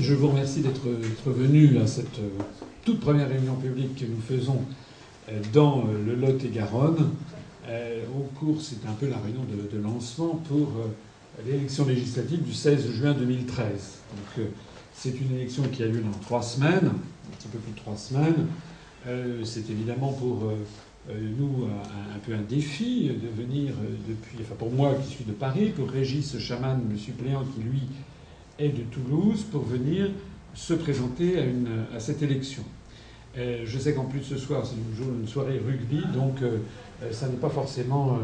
Je vous remercie d'être venu à cette euh, toute première réunion publique que nous faisons euh, dans euh, le Lot-et-Garonne. Au cours, c'est un peu la réunion de, lancement pour l'élection législative du 16 juin 2013. Donc, c'est une élection qui a lieu dans trois semaines, un petit peu plus de trois semaines. C'est évidemment pour nous un, peu un défi de venir depuis, enfin pour moi qui suis de Paris, pour Régis Chaman, le suppléant qui lui est de Toulouse pour venir se présenter à, cette élection. Euh, je sais qu'en plus ce soir c'est une, une, soirée rugby, donc euh, euh, ça n'est pas forcément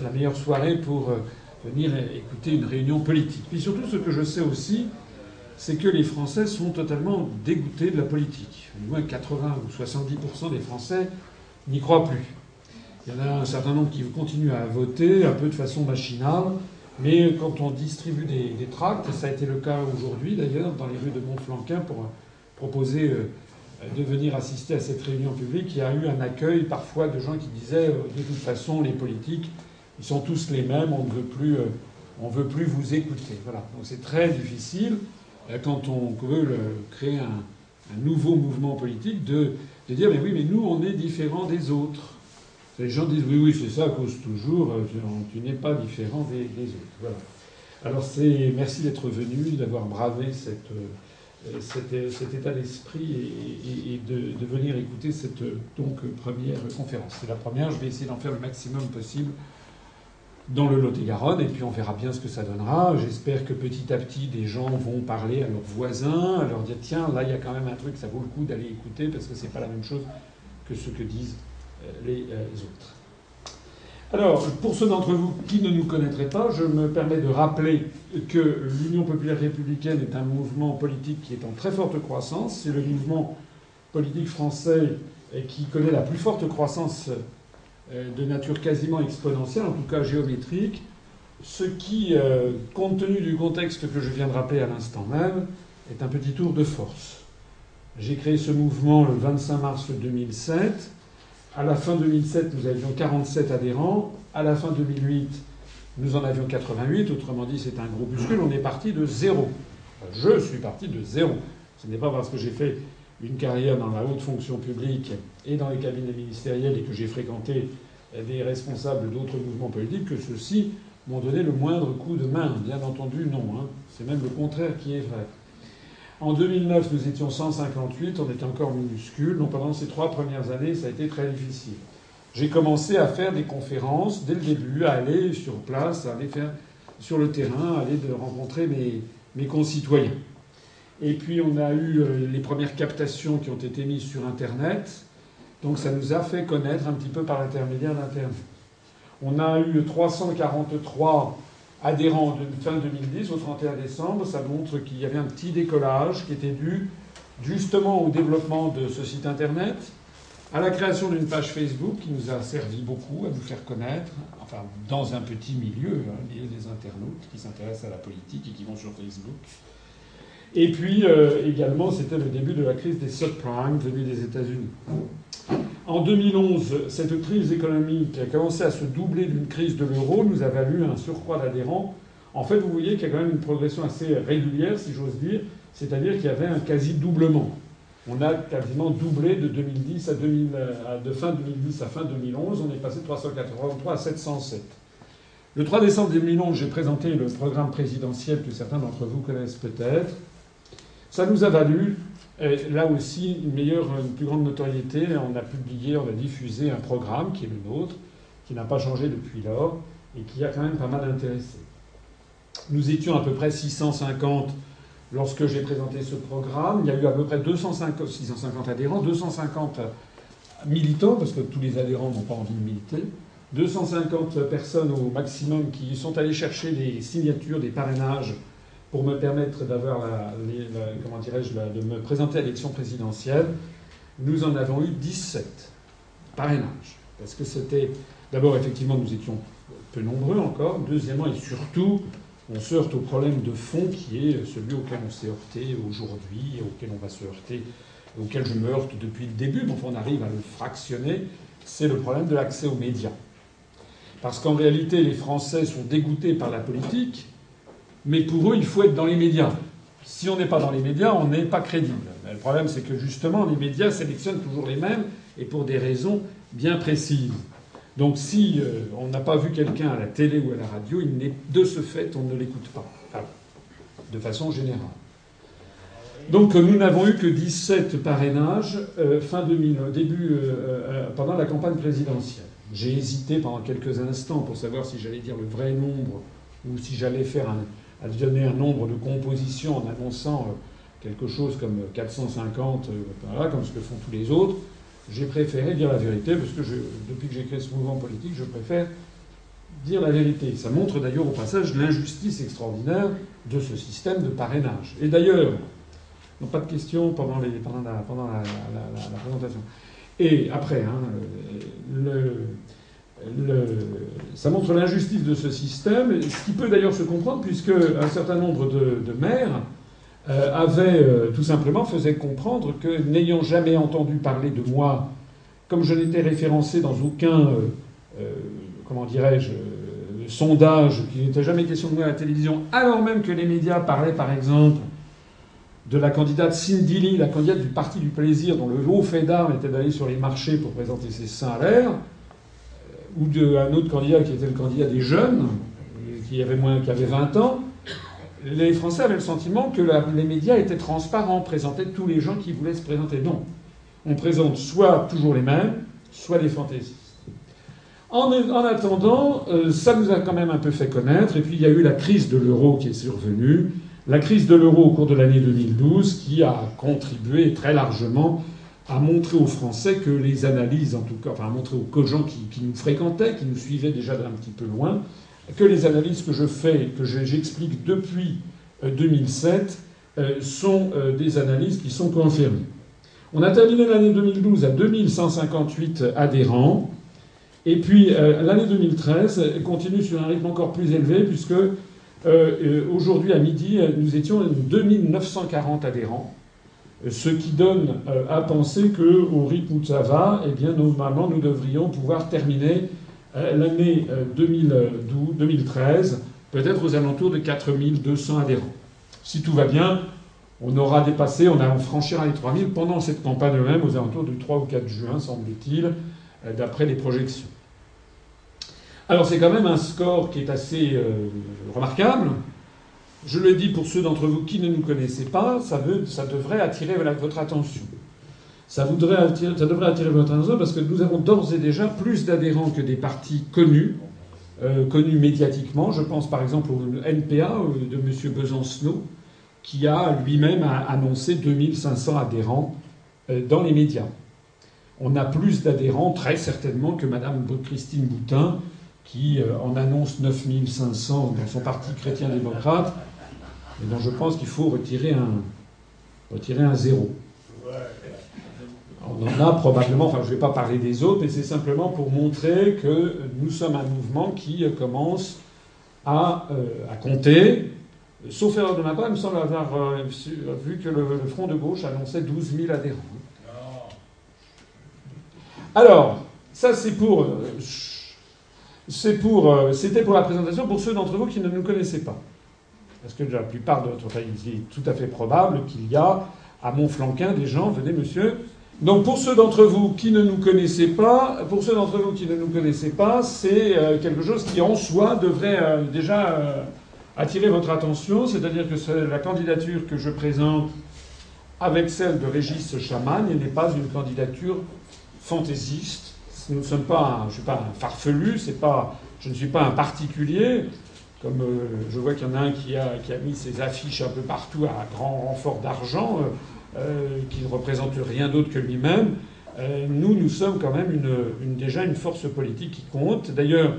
la meilleure soirée pour venir écouter une réunion politique. Puis surtout ce que je sais aussi, c'est que les Français sont totalement dégoûtés de la politique. Au moins 80 ou 70% des Français n'y croient plus. Il y en a un certain nombre qui continuent à voter un peu de façon machinale, mais quand on distribue des, tracts, et ça a été le cas aujourd'hui d'ailleurs dans les rues de Montflanquin pour proposer euh, de venir assister à cette réunion publique, il y a eu un accueil parfois de gens qui disaient euh, de toute façon les politiques ils sont tous les mêmes, on ne veut plus, euh, on veut plus vous écouter. Voilà. Donc c'est très difficile quand on veut créer un, nouveau mouvement politique de, de dire mais oui mais nous on est différents des autres. Les gens disent oui, oui, c'est ça, cause toujours, euh, tu n'es pas différent des, autres. Voilà. Alors c'est merci d'être venu, d'avoir bravé cette, euh, cet, état d'esprit et, de, venir écouter cette donc première conférence. C'est la première, je vais essayer d'en faire le maximum possible dans le Lot-et-Garonne, et puis on verra bien ce que ça donnera. J'espère que petit à petit, des gens vont parler à leurs voisins, à leur dire tiens, là il y a quand même un truc, ça vaut le coup d'aller écouter parce que c'est pas la même chose que ce que disent euh, les euh, autres. Alors, pour ceux d'entre vous qui ne nous connaîtraient pas, je me permets de rappeler que l'Union populaire républicaine est un mouvement politique qui est en très forte croissance. C'est le mouvement politique français qui connaît la plus forte croissance euh, de nature quasiment exponentielle, en tout cas géométrique, ce qui, compte tenu du contexte que je viens de rappeler à l'instant même, est un petit tour de force. J'ai créé ce mouvement le 25 mars 2007. À la fin 2007, nous avions 47 adhérents. À la fin 2008, nous en avions 88. Autrement dit, c'est un groupuscule. On est parti de zéro. Je suis parti de zéro. Ce n'est pas parce que j'ai fait une carrière dans la haute fonction publique et dans les cabinets ministériels et que j'ai fréquenté des responsables d'autres mouvements politiques que ceux-ci m'ont donné le moindre coup de main. Bien entendu, non. Hein. C'est même le contraire qui est vrai. En 2009, nous étions 158, on était encore minuscule. Donc pendant ces trois premières années, ça a été très difficile. J'ai commencé à faire des conférences dès le début, à aller sur place, à aller faire sur le terrain, à aller rencontrer mes, mes concitoyens. Et puis on a eu euh, les premières captations qui ont été mises sur Internet. Donc ça nous a fait connaître un petit peu par l'intermédiaire d'Internet. On a eu 343 adhérents de fin 2010 au 31 décembre, ça montre qu'il y avait un petit décollage qui était dû justement au développement de ce site internet, à la création d'une page Facebook qui nous a servi beaucoup à nous faire connaître, enfin dans un petit milieu, hein, milieu des internautes qui s'intéressent à la politique et qui vont sur Facebook. Et puis euh, également, c'était le début de la crise des subprimes venue des États-Unis. En 2011, cette crise économique a commencé à se doubler d'une crise de l'euro, nous a valu un surcroît d'adhérents. En fait, vous voyez qu'il y a quand même une progression assez régulière, si j'ose dire, c'est-à-dire qu'il y avait un quasi-doublement. On a quasiment doublé de 2010 à, de fin 2010 à fin 2011. On est passé de 383 à 707. Le 3 décembre 2011, j'ai présenté le programme présidentiel que certains d'entre vous connaissent peut-être. Ça nous a valu là aussi, une meilleure, une plus grande notoriété. On a publié, on a diffusé un programme qui est le nôtre, qui n'a pas changé depuis lors et qui a quand même pas mal intéressé. Nous étions à peu près 650 lorsque j'ai présenté ce programme. Il y a eu à peu près 250, 650 adhérents, 250 militants, parce que tous les adhérents n'ont pas envie de militer. 250 personnes au maximum qui sont allées chercher des signatures, des parrainages pour me permettre d'avoir comment dirais-je, de me présenter à l'élection présidentielle, nous en avons eu 17 parrainages. Parce que c'était. D'abord, effectivement, nous étions peu nombreux encore. Deuxièmement, et surtout, on se heurte au problème de fond qui est celui auquel on s'est heurté aujourd'hui, auquel on va se heurter, auquel je me heurte depuis le début, mais enfin on arrive à le fractionner, c'est le problème de l'accès aux médias. Parce qu'en réalité, les Français sont dégoûtés par la politique, mais pour eux, il faut être dans les médias. Si on n'est pas dans les médias, on n'est pas crédible. Le problème, c'est que justement, les médias sélectionnent toujours les mêmes et pour des raisons bien précises. Donc si euh, on n'a pas vu quelqu'un à la télé ou à la radio, il n'est de ce fait, on ne l'écoute pas. de façon générale. Donc nous n'avons eu que 17 parrainages euh, fin 2000, début, euh, pendant la campagne présidentielle. J'ai hésité pendant quelques instants pour savoir si j'allais dire le vrai nombre ou si j'allais faire un, donner un nombre de compositions en annonçant quelque chose comme 450, voilà, comme ce que font tous les autres. J'ai préféré dire la vérité parce que depuis que j'ai créé ce mouvement politique, je préfère dire la vérité. Ça montre d'ailleurs au passage l'injustice extraordinaire de ce système de parrainage. Et d'ailleurs, non, pas de questions pendant la, présentation. Et après, hein, le, ça montre l'injustice de ce système, ce qui peut d'ailleurs se comprendre puisque un certain nombre de, maires euh, avait euh, tout simplement faisait comprendre que n'ayant jamais entendu parler de moi, comme je n'étais référencé dans aucun, euh, comment dirais-je, sondage, qu'il n'était jamais question de moi à la télévision, alors même que les médias parlaient par exemple de la candidate Cindy Lee, la candidate du Parti du Plaisir, dont le haut fait d'armes était d'aller sur les marchés pour présenter ses seins à l'air, ou d'un autre candidat qui était le candidat des jeunes, qui avait, moins, qui avait 20 ans, les Français avaient le sentiment que les médias étaient transparents, présentaient tous les gens qui voulaient se présenter. Non. On présente soit toujours les mêmes, soit des fantaisistes. En, attendant, euh, ça nous a quand même un peu fait connaître. Et puis il y a eu la crise de l'euro qui est survenue. La crise de l'euro au cours de l'année 2012 qui a contribué très largement à montrer aux Français que les analyses, en tout cas, enfin à montrer aux gens qui, nous fréquentaient, qui nous suivaient déjà d'un petit peu loin, que les analyses que je fais, que j'explique depuis 2007, euh, euh, sont euh, des analyses qui sont confirmées. On a terminé l'année 2012 à 2158 adhérents. Et puis l'année 2013 continue sur un rythme encore plus élevé, puisque aujourd'hui à midi, nous étions 2940 adhérents. Ce qui donne à penser qu'au rythme où eh bien, normalement, nous devrions pouvoir terminer euh, l'année 2013, euh, peut-être aux alentours de 4200 adhérents. Si tout va bien, on aura dépassé, on a franchi les 3000 pendant cette campagne même, aux alentours du 3 ou 4 juin, semble-t-il, euh, d'après les projections. Alors c'est quand même un score qui est assez remarquable. Je le dis pour ceux d'entre vous qui ne nous connaissaient pas, ça, devrait attirer votre attention ça devrait attirer votre attention parce que nous avons d'ores et déjà plus d'adhérents que des partis connus, euh, connus médiatiquement. Je pense par exemple au NPA euh, de M. Besancenot, qui a lui-même annoncé 2500 adhérents euh, dans les médias. On a plus d'adhérents, très certainement, que Mme Christine Boutin, qui en annonce 9500 dans son parti chrétien-démocrate, et dont je pense qu'il faut retirer un, retirer un zéro. On en a probablement, enfin je ne vais pas parler des autres, mais c'est simplement pour montrer que nous sommes un mouvement qui commence à, euh, compter. Sauf erreur de ma part, il me semble avoir euh, vu que le, Front de gauche annonçait 12 000 adhérents. Alors, ça c'est pour. Euh, c'est pour, c'était pour la présentation pour ceux d'entre vous qui ne nous connaissaient pas. Parce que la plupart de pays, il est tout à fait probable qu'il y a à Montflanquin des gens, venez monsieur, donc pour ceux d'entre vous qui ne nous connaissaient pas, pour ceux d'entre vous qui ne nous connaissaient pas, c'est euh, quelque chose qui en soi devrait euh, déjà euh, attirer votre attention, c'est-à-dire que la candidature que je présente avec celle de Régis Chamagne n'est pas une candidature fantaisiste. Nous ne sommes pas, je suis pas un farfelu, pas, je ne suis pas un particulier. Comme je vois qu'il y en a un qui a, qui a mis ses affiches un peu partout à grand renfort d'argent. Euh, qui ne représente rien d'autre que lui-même, euh, nous, nous sommes quand même déjà une force politique qui compte. D'ailleurs,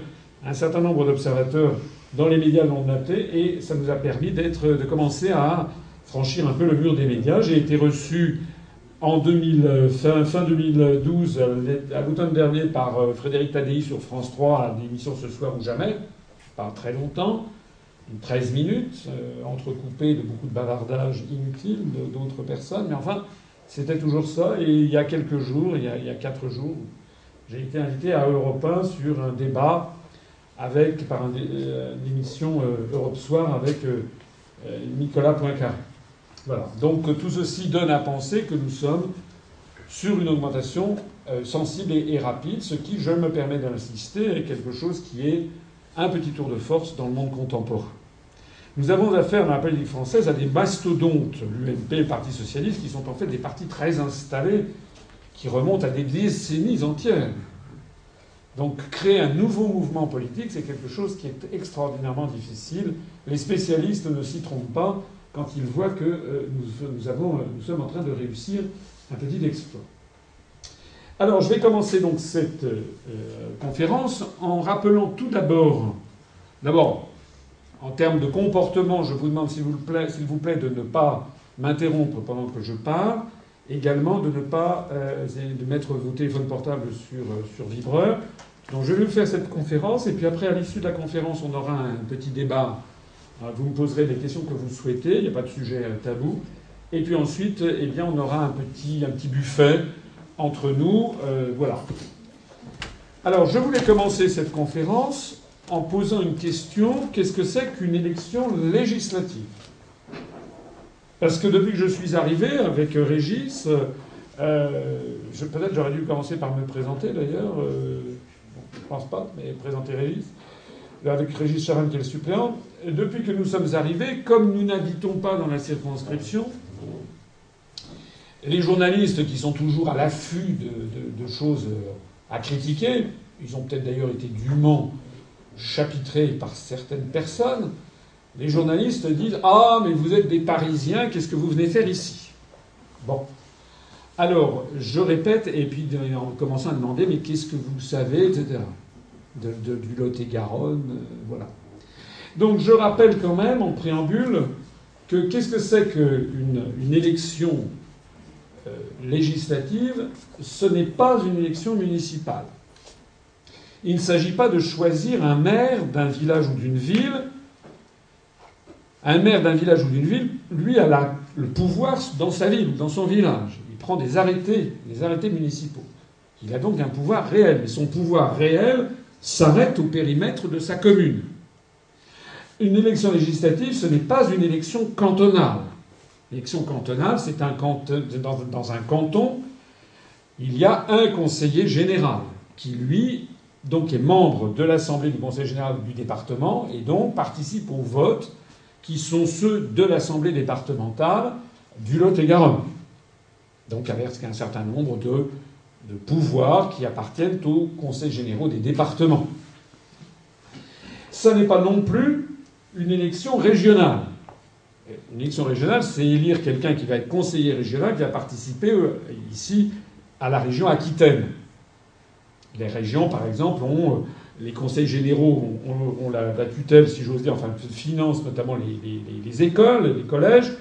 un certain nombre d'observateurs dans les médias l'ont noté et ça nous a permis d'être, de commencer à franchir un peu le mur des médias. J'ai été reçu en 2000, fin, fin 2012, à l'automne dernier, par euh, Frédéric Tadei sur France 3 à l'émission Ce soir ou jamais, pas très longtemps. 13 minutes, euh, entrecoupées de beaucoup de bavardages inutiles d'autres personnes, mais enfin, c'était toujours ça. Et il y a quelques jours, il y a, il quatre jours, j'ai été invité à Europe 1 sur un débat avec, par un, euh, une émission euh, Europe Soir avec Nicolas Poincaré. Voilà. Donc tout ceci donne à penser que nous sommes sur une augmentation euh, sensible et, rapide, ce qui, je me permets d'insister, est quelque chose qui est un petit tour de force dans le monde contemporain. Nous avons affaire dans la politique française à des mastodontes, l'UMP, le Parti socialiste, qui sont en fait des partis très installés, qui remontent à des décennies entières. Donc créer un nouveau mouvement politique, c'est quelque chose qui est extraordinairement difficile. Les spécialistes ne s'y trompent pas quand ils voient que euh, avons, nous sommes en train de réussir un petit exploit. Alors, je vais commencer donc cette euh, conférence en rappelant tout d'abord, d'abord, en termes de comportement, je vous demande s'il vous plaît, de ne pas m'interrompre pendant que je parle, également de ne pas euh, de mettre vos téléphones portables sur, euh, sur vibreur. Donc, je vais vous faire cette conférence, et puis après, à l'issue de la conférence, on aura un petit débat. Vous me poserez les questions que vous souhaitez, il n'y a pas de sujet tabou. Et puis ensuite, eh bien, on aura un petit, un petit buffet entre nous. Euh, voilà. Alors, je voulais commencer cette conférence en posant une question. Qu'est-ce que c'est qu'une élection législative? Parce que depuis que je suis arrivé avec Régis, euh, peut-être j'aurais dû commencer par me présenter d'ailleurs. Euh, je ne pense pas, mais présenter Régis. Avec Régis Charan qui est le suppléant. Depuis que nous sommes arrivés, comme nous n'habitons pas dans la circonscription, les journalistes qui sont toujours à l'affût de, choses à critiquer, ils ont peut-être d'ailleurs été dûment chapitrés par certaines personnes, les journalistes disent Ah, mais vous êtes des Parisiens, qu'est-ce que vous venez faire ici? Bon. Alors, je répète, et puis en commençant à demander Mais qu'est-ce que vous savez, etc. De, du Lot-et-Garonne, euh, voilà. Donc, je rappelle quand même, en préambule, que qu'est-ce que c'est qu'une une élection euh, législative, ce n'est pas une élection municipale. Il ne s'agit pas de choisir un maire d'un village ou d'une ville. Un maire d'un village ou d'une ville, lui, a le pouvoir dans sa ville ou dans son village. Il prend des arrêtés, des arrêtés municipaux. Il a donc un pouvoir réel, mais son pouvoir réel s'arrête au périmètre de sa commune. Une élection législative, ce n'est pas une élection cantonale. L'élection cantonale, c'est dans, un canton, il y a un conseiller général qui, lui, donc est membre de l'Assemblée du Conseil général du département et donc participe aux votes qui sont ceux de l'Assemblée départementale du Lot-et-Garonne. Donc avec un certain nombre de, de pouvoirs qui appartiennent aux conseils généraux des départements. Ce n'est pas non plus une élection régionale. Une élection régionale, c'est élire quelqu'un qui va être conseiller régional, qui va participer euh, ici à la région Aquitaine. Les régions, par exemple, ont euh, les conseils généraux ont, la, tutelle, si j'ose dire, enfin financent notamment les, écoles, les collèges,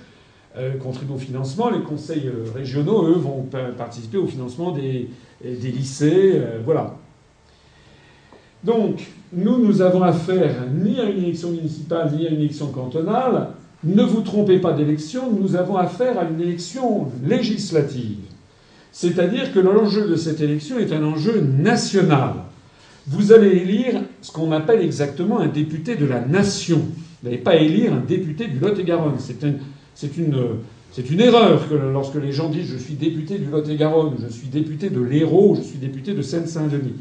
euh, contribuent au financement. Les conseils régionaux, eux, vont participer au financement des lycées, voilà. Donc, nous, nous avons affaire ni à une élection municipale, ni à une élection cantonale, ne vous trompez pas d'élection, nous avons affaire à une élection législative. C'est-à-dire que l'enjeu de cette élection est un enjeu national. Vous allez élire ce qu'on appelle exactement un député de la nation. Vous n'allez pas élire un député du Lot-et-Garonne. C'est une, erreur que lorsque les gens disent je suis député du Lot-et-Garonne, je suis député de l'Hérault, je suis député de Seine-Saint-Denis.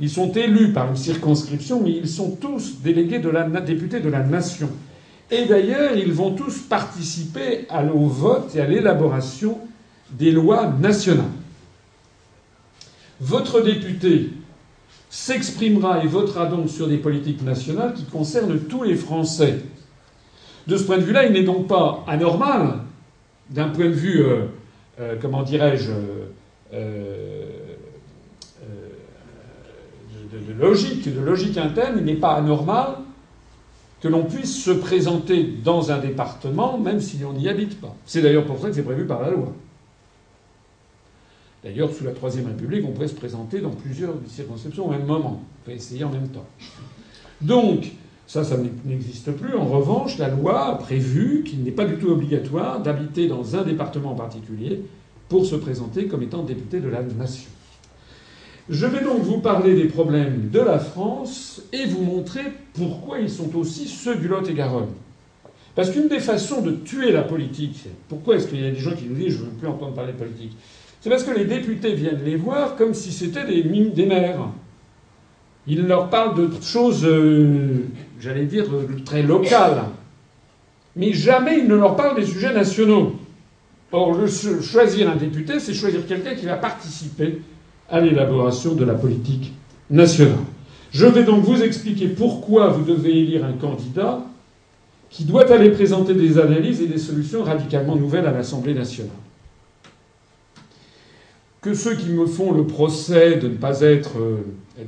Ils sont élus par une circonscription, mais ils sont tous délégués de la, députés de la nation. Et d'ailleurs, ils vont tous participer au vote et à l'élaboration des lois nationales. Votre député s'exprimera et votera donc sur des politiques nationales qui concernent tous les Français. De ce point de vue-là, il n'est donc pas anormal, d'un point de vue, euh, euh, comment dirais-je, euh, de, logique, de logique interne, il n'est pas anormal que l'on puisse se présenter dans un département même si on n'y habite pas. C'est d'ailleurs pour ça que c'est prévu par la loi. D'ailleurs, sous la Troisième République, on pourrait se présenter dans plusieurs circonscriptions au même moment. On peut essayer en même temps. Donc, ça, ça n'existe plus. En revanche, la loi a prévu qu'il n'est pas du tout obligatoire d'habiter dans un département en particulier pour se présenter comme étant député de la nation. Je vais donc vous parler des problèmes de la France et vous montrer pourquoi ils sont aussi ceux du Lot-et-Garonne. Parce qu'une des façons de tuer la politique, pourquoi est-ce qu'il y a des gens qui nous disent je ne veux plus entendre parler de politique C'est parce que les députés viennent les voir comme si c'était des, des maires. Ils leur parlent de choses, euh, j'allais dire, très locales. Mais jamais ils ne leur parlent des sujets nationaux. Or, choisir un député, c'est choisir quelqu'un qui va participer à l'élaboration de la politique nationale. Je vais donc vous expliquer pourquoi vous devez élire un candidat qui doit aller présenter des analyses et des solutions radicalement nouvelles à l'Assemblée nationale. Que ceux qui me font le procès de ne pas être euh,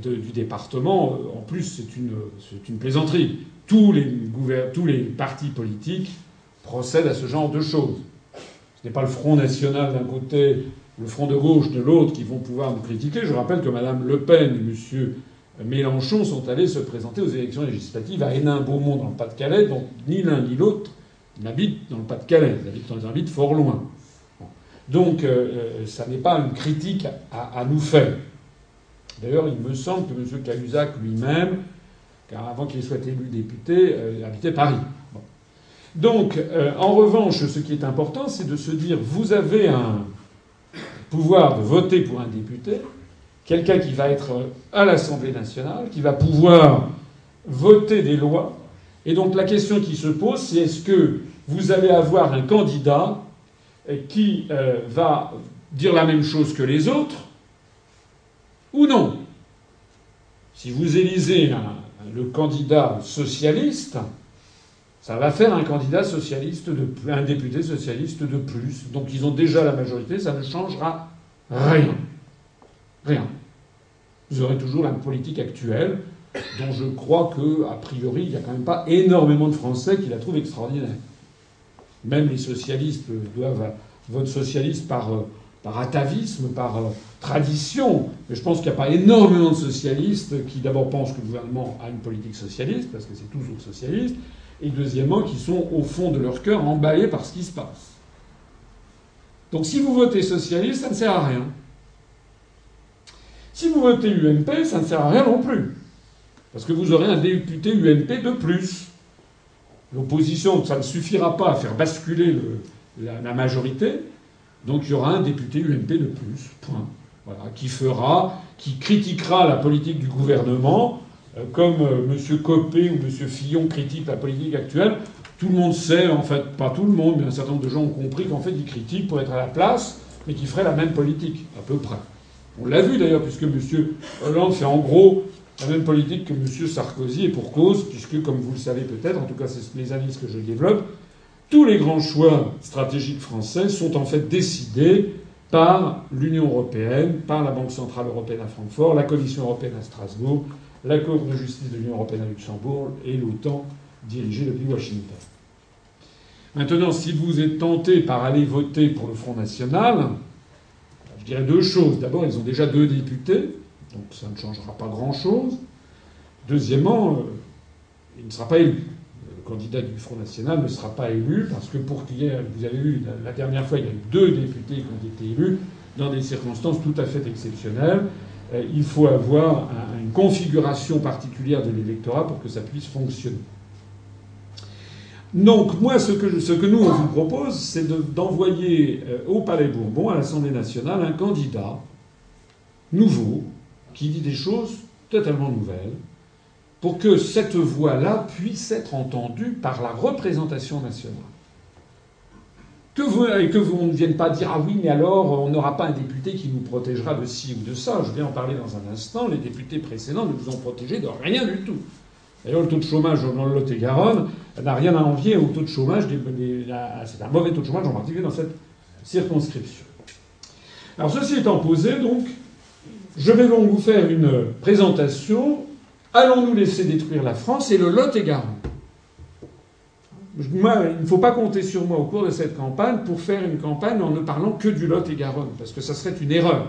du département, euh, en plus c'est une, plaisanterie. Tous les partis politiques procèdent à ce genre de choses. Ce n'est pas le Front National d'un côté, le Front de gauche de l'autre qui vont pouvoir nous critiquer. Je rappelle que Mme Le Pen et M. Mélenchon sont allés se présenter aux élections législatives à Hénin-Beaumont dans le Pas-de-Calais, donc ni l'un ni l'autre n'habitent dans le Pas-de-Calais, ils habitent, fort loin. Donc euh, euh, ça n'est pas une critique à, nous faire. D'ailleurs, il me semble que M. Cahuzac lui-même, car avant qu'il soit élu député, euh, habitait Paris. Donc, en revanche, ce qui est important, c'est de se dire vous avez un pouvoir de voter pour un député, quelqu'un qui va être à l'Assemblée nationale, qui va pouvoir voter des lois. Et donc la question qui se pose, c'est est-ce que vous allez avoir un candidat qui euh, va dire la même chose que les autres ou non? Si vous élisez le candidat socialiste, ça va faire un candidat socialiste de un député socialiste de plus. Donc ils ont déjà la majorité, ça ne changera rien. Rien. Vous aurez toujours la politique actuelle, dont je crois que, a priori, il n'y a quand même pas énormément de Français qui la trouvent extraordinaire. Même les socialistes doivent voter socialiste par, par atavisme, par euh, tradition. Mais je pense qu'il n'y a pas énormément de socialistes qui d'abord pensent que le gouvernement a une politique socialiste, parce que c'est toujours socialiste, et deuxièmement qui sont au fond de leur cœur emballés par ce qui se passe. Donc si vous votez socialiste, ça ne sert à rien. Si vous votez UMP, ça ne sert à rien non plus. Parce que vous aurez un député UMP de plus. L'opposition, ça ne suffira pas à faire basculer la, majorité. Donc il y aura un député UMP de plus. Point. Voilà, qui fera, qui critiquera la politique du gouvernement, comme euh, M. Copé ou M. Fillon critiquent la politique actuelle. Tout le monde sait, en fait, pas tout le monde, mais un certain nombre de gens ont compris qu'en fait, ils critiquent pour être à la place, mais qu'ils feraient la même politique, à peu près. On l'a vu d'ailleurs, puisque M. Hollande fait en gros la même politique que M. Sarkozy, et pour cause, puisque, comme vous le savez peut-être, en tout cas c'est les analyses que je développe, tous les grands choix stratégiques français sont en fait décidés par l'Union européenne, par la Banque centrale européenne à Francfort, la Commission européenne à Strasbourg, la Cour de justice de l'Union européenne à Luxembourg et l'OTAN dirigée depuis Washington. Maintenant, si vous êtes tenté par aller voter pour le Front National, je dirais deux choses. D'abord, ils ont déjà deux députés, donc ça ne changera pas grand-chose. Deuxièmement, euh, il ne sera pas élu. Le candidat du Front National ne sera pas élu parce que pour qu'il y ait, vous avez vu, la, dernière fois, il y a eu deux députés qui ont été élus dans des circonstances tout à fait exceptionnelles. Euh, il faut avoir une configuration particulière de l'électorat pour que ça puisse fonctionner. Donc moi, ce que, nous, on vous propose, c'est d'envoyer euh, au Palais Bourbon, à l'Assemblée nationale, un candidat nouveau qui dit des choses totalement nouvelles pour que cette voix-là puisse être entendue par la représentation nationale. Que vous, et que vous ne vienne pas dire Ah oui, mais alors on n'aura pas un député qui nous protégera de ci ou de ça. Je vais en parler dans un instant. Les députés précédents ne vous ont protégé de rien du tout. D'ailleurs, le taux de chômage dans le Lot-et-Garonne n'a rien à envier au taux de chômage des, c'est un mauvais taux de chômage en particulier dans cette circonscription. Alors ceci étant posé, donc, je vais donc vous faire une présentation. Allons-nous laisser détruire la France et le Lot-et-Garonne? Il ne faut pas compter sur moi au cours de cette campagne pour faire une campagne en ne parlant que du Lot-et-Garonne, parce que ça serait une erreur.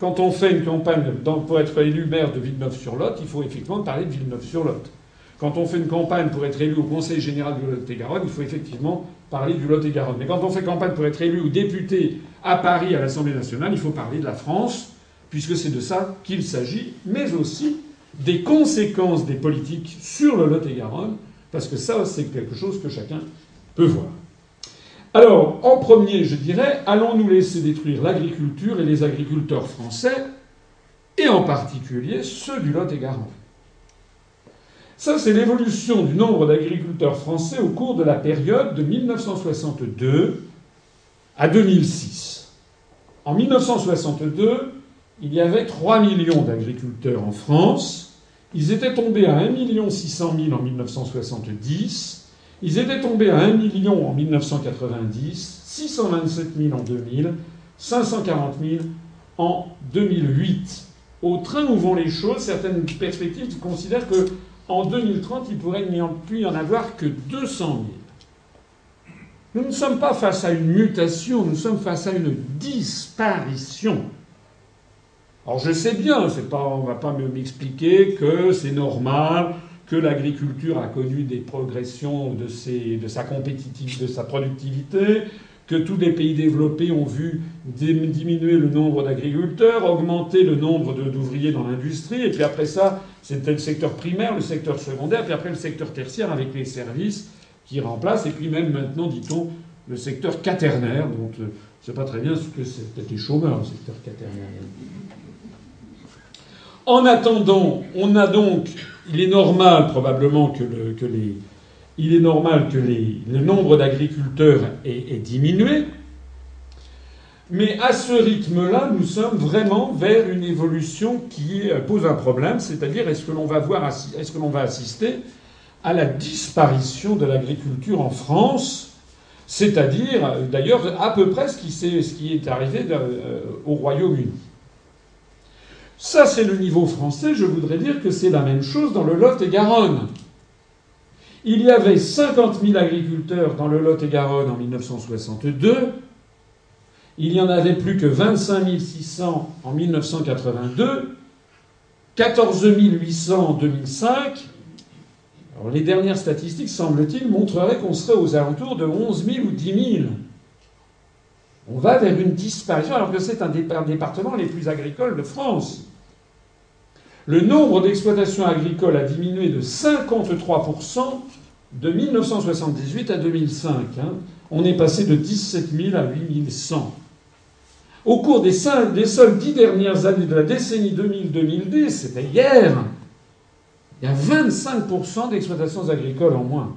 Quand on fait une campagne pour être élu maire de Villeneuve-sur-Lot, il faut effectivement parler de Villeneuve-sur-Lot. Quand on fait une campagne pour être élu au Conseil général du Lot-et-Garonne, il faut effectivement parler du Lot-et-Garonne. Mais quand on fait campagne pour être élu ou député à Paris à l'Assemblée nationale, il faut parler de la France, puisque c'est de ça qu'il s'agit, mais aussi des conséquences des politiques sur le Lot-et-Garonne, Parce que ça, c'est quelque chose que chacun peut voir. Alors, en premier, je dirais, allons-nous laisser détruire l'agriculture et les agriculteurs français, et en particulier ceux du Lot-et-Garonne Ça, c'est l'évolution du nombre d'agriculteurs français au cours de la période de 1962 à 2006. En 1962, il y avait 3 millions d'agriculteurs en France. Ils étaient tombés à 1 600 000 en 1970. Ils étaient tombés à 1 million en 1990, 627 000 en 2000, 540 000 en 2008. Au train où vont les choses, certaines perspectives considèrent que en 2030, il pourrait n'y plus en avoir que 200 000. Nous ne sommes pas face à une mutation, nous sommes face à une disparition. Alors je sais bien, on ne va pas m'expliquer que c'est normal, que l'agriculture a connu des progressions de, sa compétitivité, de sa productivité, que tous les pays développés ont vu diminuer le nombre d'agriculteurs, augmenter le nombre d'ouvriers dans l'industrie, et puis après ça, c'était le secteur primaire, le secteur secondaire, puis après le secteur tertiaire avec les services qui remplacent, et puis même maintenant, dit-on, le secteur quaternaire, dont je ne sais pas très bien ce que c'est, peut-être les chômeurs, le secteur quaternaire. En attendant, on a donc il est normal probablement que, les, il est normal que le nombre d'agriculteurs ait, diminué. Mais à ce rythme-là, nous sommes vraiment vers une évolution qui pose un problème, c'est-à-dire est-ce que l'on va voir, est-ce que l'on va assister à la disparition de l'agriculture en France, c'est-à-dire d'ailleurs à peu près ce qui, ce qui est arrivé euh, au Royaume-Uni. Ça, c'est le niveau français. Je voudrais dire que c'est la même chose dans le Lot-et-Garonne. Il y avait 50 000 agriculteurs dans le Lot-et-Garonne en 1962. Il y en avait plus que 25 600 en 1982. 14 800 en 2005. Alors, les dernières statistiques, semble-t-il, montreraient qu'on serait aux alentours de 11 000 ou 10 000. On va vers une disparition alors que c'est un des départements les plus agricoles de France. Le nombre d'exploitations agricoles a diminué de 53% de 1978 à 2005. Hein. On est passé de 17 000 à 8 100. Au cours des, des seules dix dernières années de la décennie 2000-2010, c'était hier, il y a 25% d'exploitations agricoles en moins.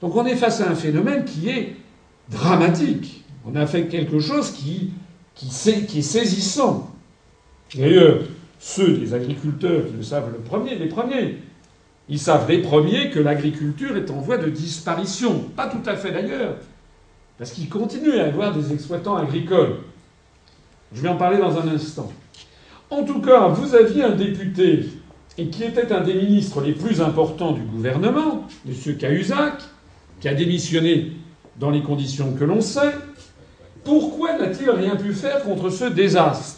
Donc on est face à un phénomène qui est dramatique. On a fait quelque chose qui, qui, qui est saisissant. D'ailleurs, ceux des agriculteurs qui le savent le premier, les premiers, ils savent les premiers que l'agriculture est en voie de disparition. Pas tout à fait d'ailleurs, parce qu'il continue à avoir des exploitants agricoles. Je vais en parler dans un instant. En tout cas, vous aviez un député, et qui était un des ministres les plus importants du gouvernement, M. Cahuzac, qui a démissionné dans les conditions que l'on sait, pourquoi n'a-t-il rien pu faire contre ce désastre?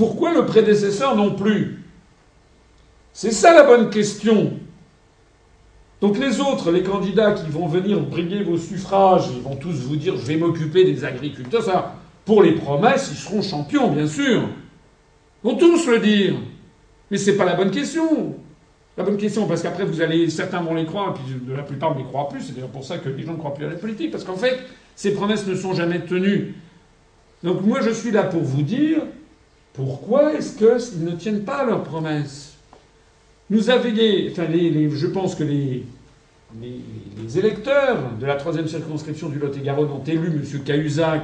Pourquoi le prédécesseur non plus? C'est ça la bonne question. Donc les autres, les candidats qui vont venir briller vos suffrages, ils vont tous vous dire je vais m'occuper des agriculteurs. Ça, pour les promesses, ils seront champions, bien sûr. Ils vont tous le dire. Mais c'est pas la bonne question. La bonne question, parce qu'après, vous allez, certains vont les croire, et puis de la plupart ne les croient plus. C'est d'ailleurs pour ça que les gens ne croient plus à la politique. Parce qu'en fait, ces promesses ne sont jamais tenues. Donc moi, je suis là pour vous dire pourquoi est-ce qu'ils ne tiennent pas leurs promesses? Nous avions, enfin, les, je pense que les, les, électeurs de la troisième circonscription du Lot-et-Garonne ont élu M. Cahuzac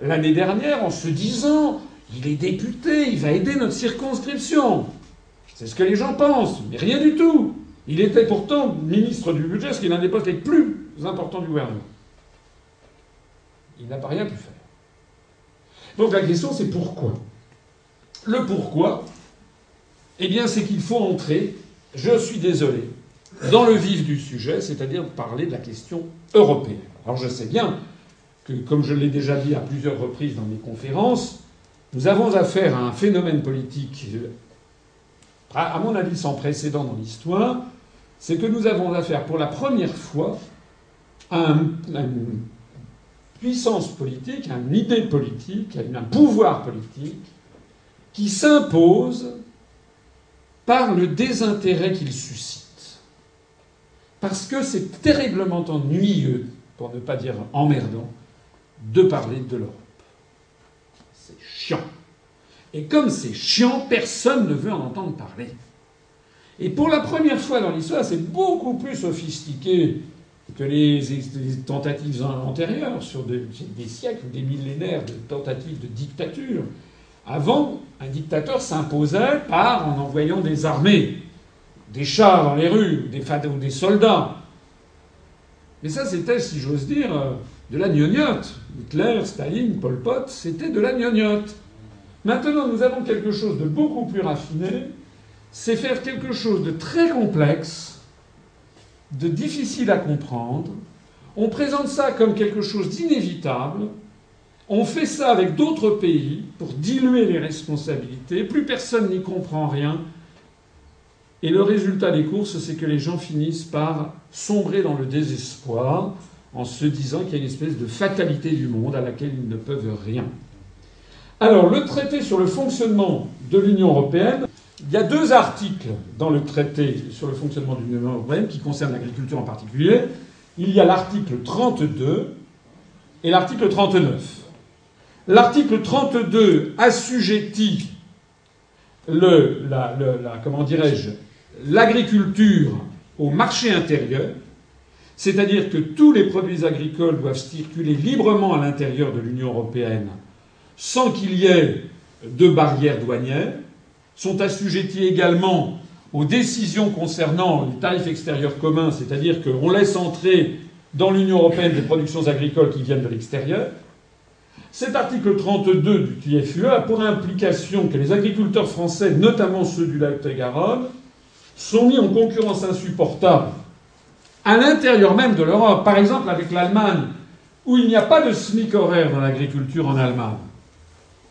l'année dernière en se disant il est député, il va aider notre circonscription. C'est ce que les gens pensent, mais rien du tout. Il était pourtant ministre du budget, ce qui est l'un des postes les plus importants du gouvernement. Il n'a pas rien pu faire. Donc la question c'est pourquoi? Le pourquoi, eh bien c'est qu'il faut entrer, je suis désolé, dans le vif du sujet, c'est-à-dire parler de la question européenne. Alors je sais bien que, comme je l'ai déjà dit à plusieurs reprises dans mes conférences, nous avons affaire à un phénomène politique, à mon avis sans précédent dans l'histoire, c'est que nous avons affaire pour la première fois à, un, puissance politique, à une idée politique, à un pouvoir politique qui s'impose par le désintérêt qu'il suscite. Parce que c'est terriblement ennuyeux, pour ne pas dire emmerdant, de parler de l'Europe. C'est chiant. Et comme c'est chiant, personne ne veut en entendre parler. Et pour la première fois dans l'histoire, c'est beaucoup plus sophistiqué que les, tentatives antérieures sur des, siècles ou des millénaires de tentatives de dictature. Avant, un dictateur s'imposait par en envoyant des armées, des chars dans les rues, des, ou des soldats. Mais ça, c'était, si j'ose dire, euh, de la gnognotte. Hitler, Staline, Pol Pot, c'était de la gnognotte. Maintenant, nous avons quelque chose de beaucoup plus raffiné, c'est faire quelque chose de très complexe, de difficile à comprendre. On présente ça comme quelque chose d'inévitable. On fait ça avec d'autres pays pour diluer les responsabilités. Plus personne n'y comprend rien. Et le résultat des courses, c'est que les gens finissent par sombrer dans le désespoir en se disant qu'il y a une espèce de fatalité du monde à laquelle ils ne peuvent rien. Alors, le traité sur le fonctionnement de l'Union européenne, il y a deux articles dans le traité sur le fonctionnement de l'Union européenne qui concernent l'agriculture en particulier. Il y a l'article 32 et l'article 39. L'article 32 assujettit le, comment dirais-je, l'agriculture au marché intérieur, c'est-à-dire que tous les produits agricoles doivent circuler librement à l'intérieur de l'Union européenne sans qu'il y ait de barrières douanières, sont assujettis également aux décisions concernant les tarifs extérieurs communs, c'est-à-dire qu'on laisse entrer dans l'Union européenne des productions agricoles qui viennent de l'extérieur. Cet article 32 du TFUE a pour implication que les agriculteurs français, notamment ceux du lac de Garonne, sont mis en concurrence insupportable à l'intérieur même de l'Europe, par exemple avec l'Allemagne, où il n'y a pas de SMIC horaire dans l'agriculture en Allemagne.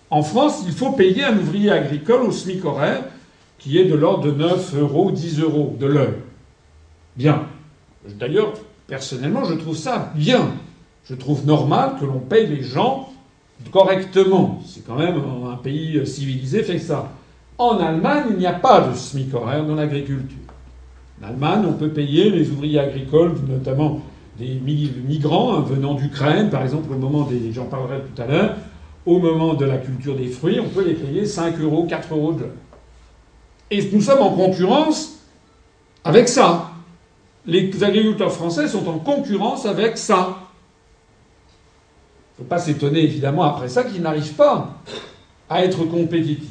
En France, il faut payer un ouvrier agricole au SMIC horaire, qui est de l'ordre de 9 euros, 10 euros de l'heure. Bien. D'ailleurs, personnellement, je trouve ça bien. Je trouve normal que l'on paye les gens correctement. C'est quand même un pays civilisé fait ça. En Allemagne, il n'y a pas de SMIC horaire dans l'agriculture. En Allemagne, on peut payer les ouvriers agricoles, notamment des migrants hein, venant d'Ukraine, par exemple, au moment des. J'en parlerai tout à l'heure au moment de la culture des fruits, on peut les payer 5 euros, 4 euros de l'heure. Et nous sommes en concurrence avec ça. Les agriculteurs français sont en concurrence avec ça. Il ne faut pas s'étonner évidemment après ça qu'ils n'arrivent pas à être compétitifs.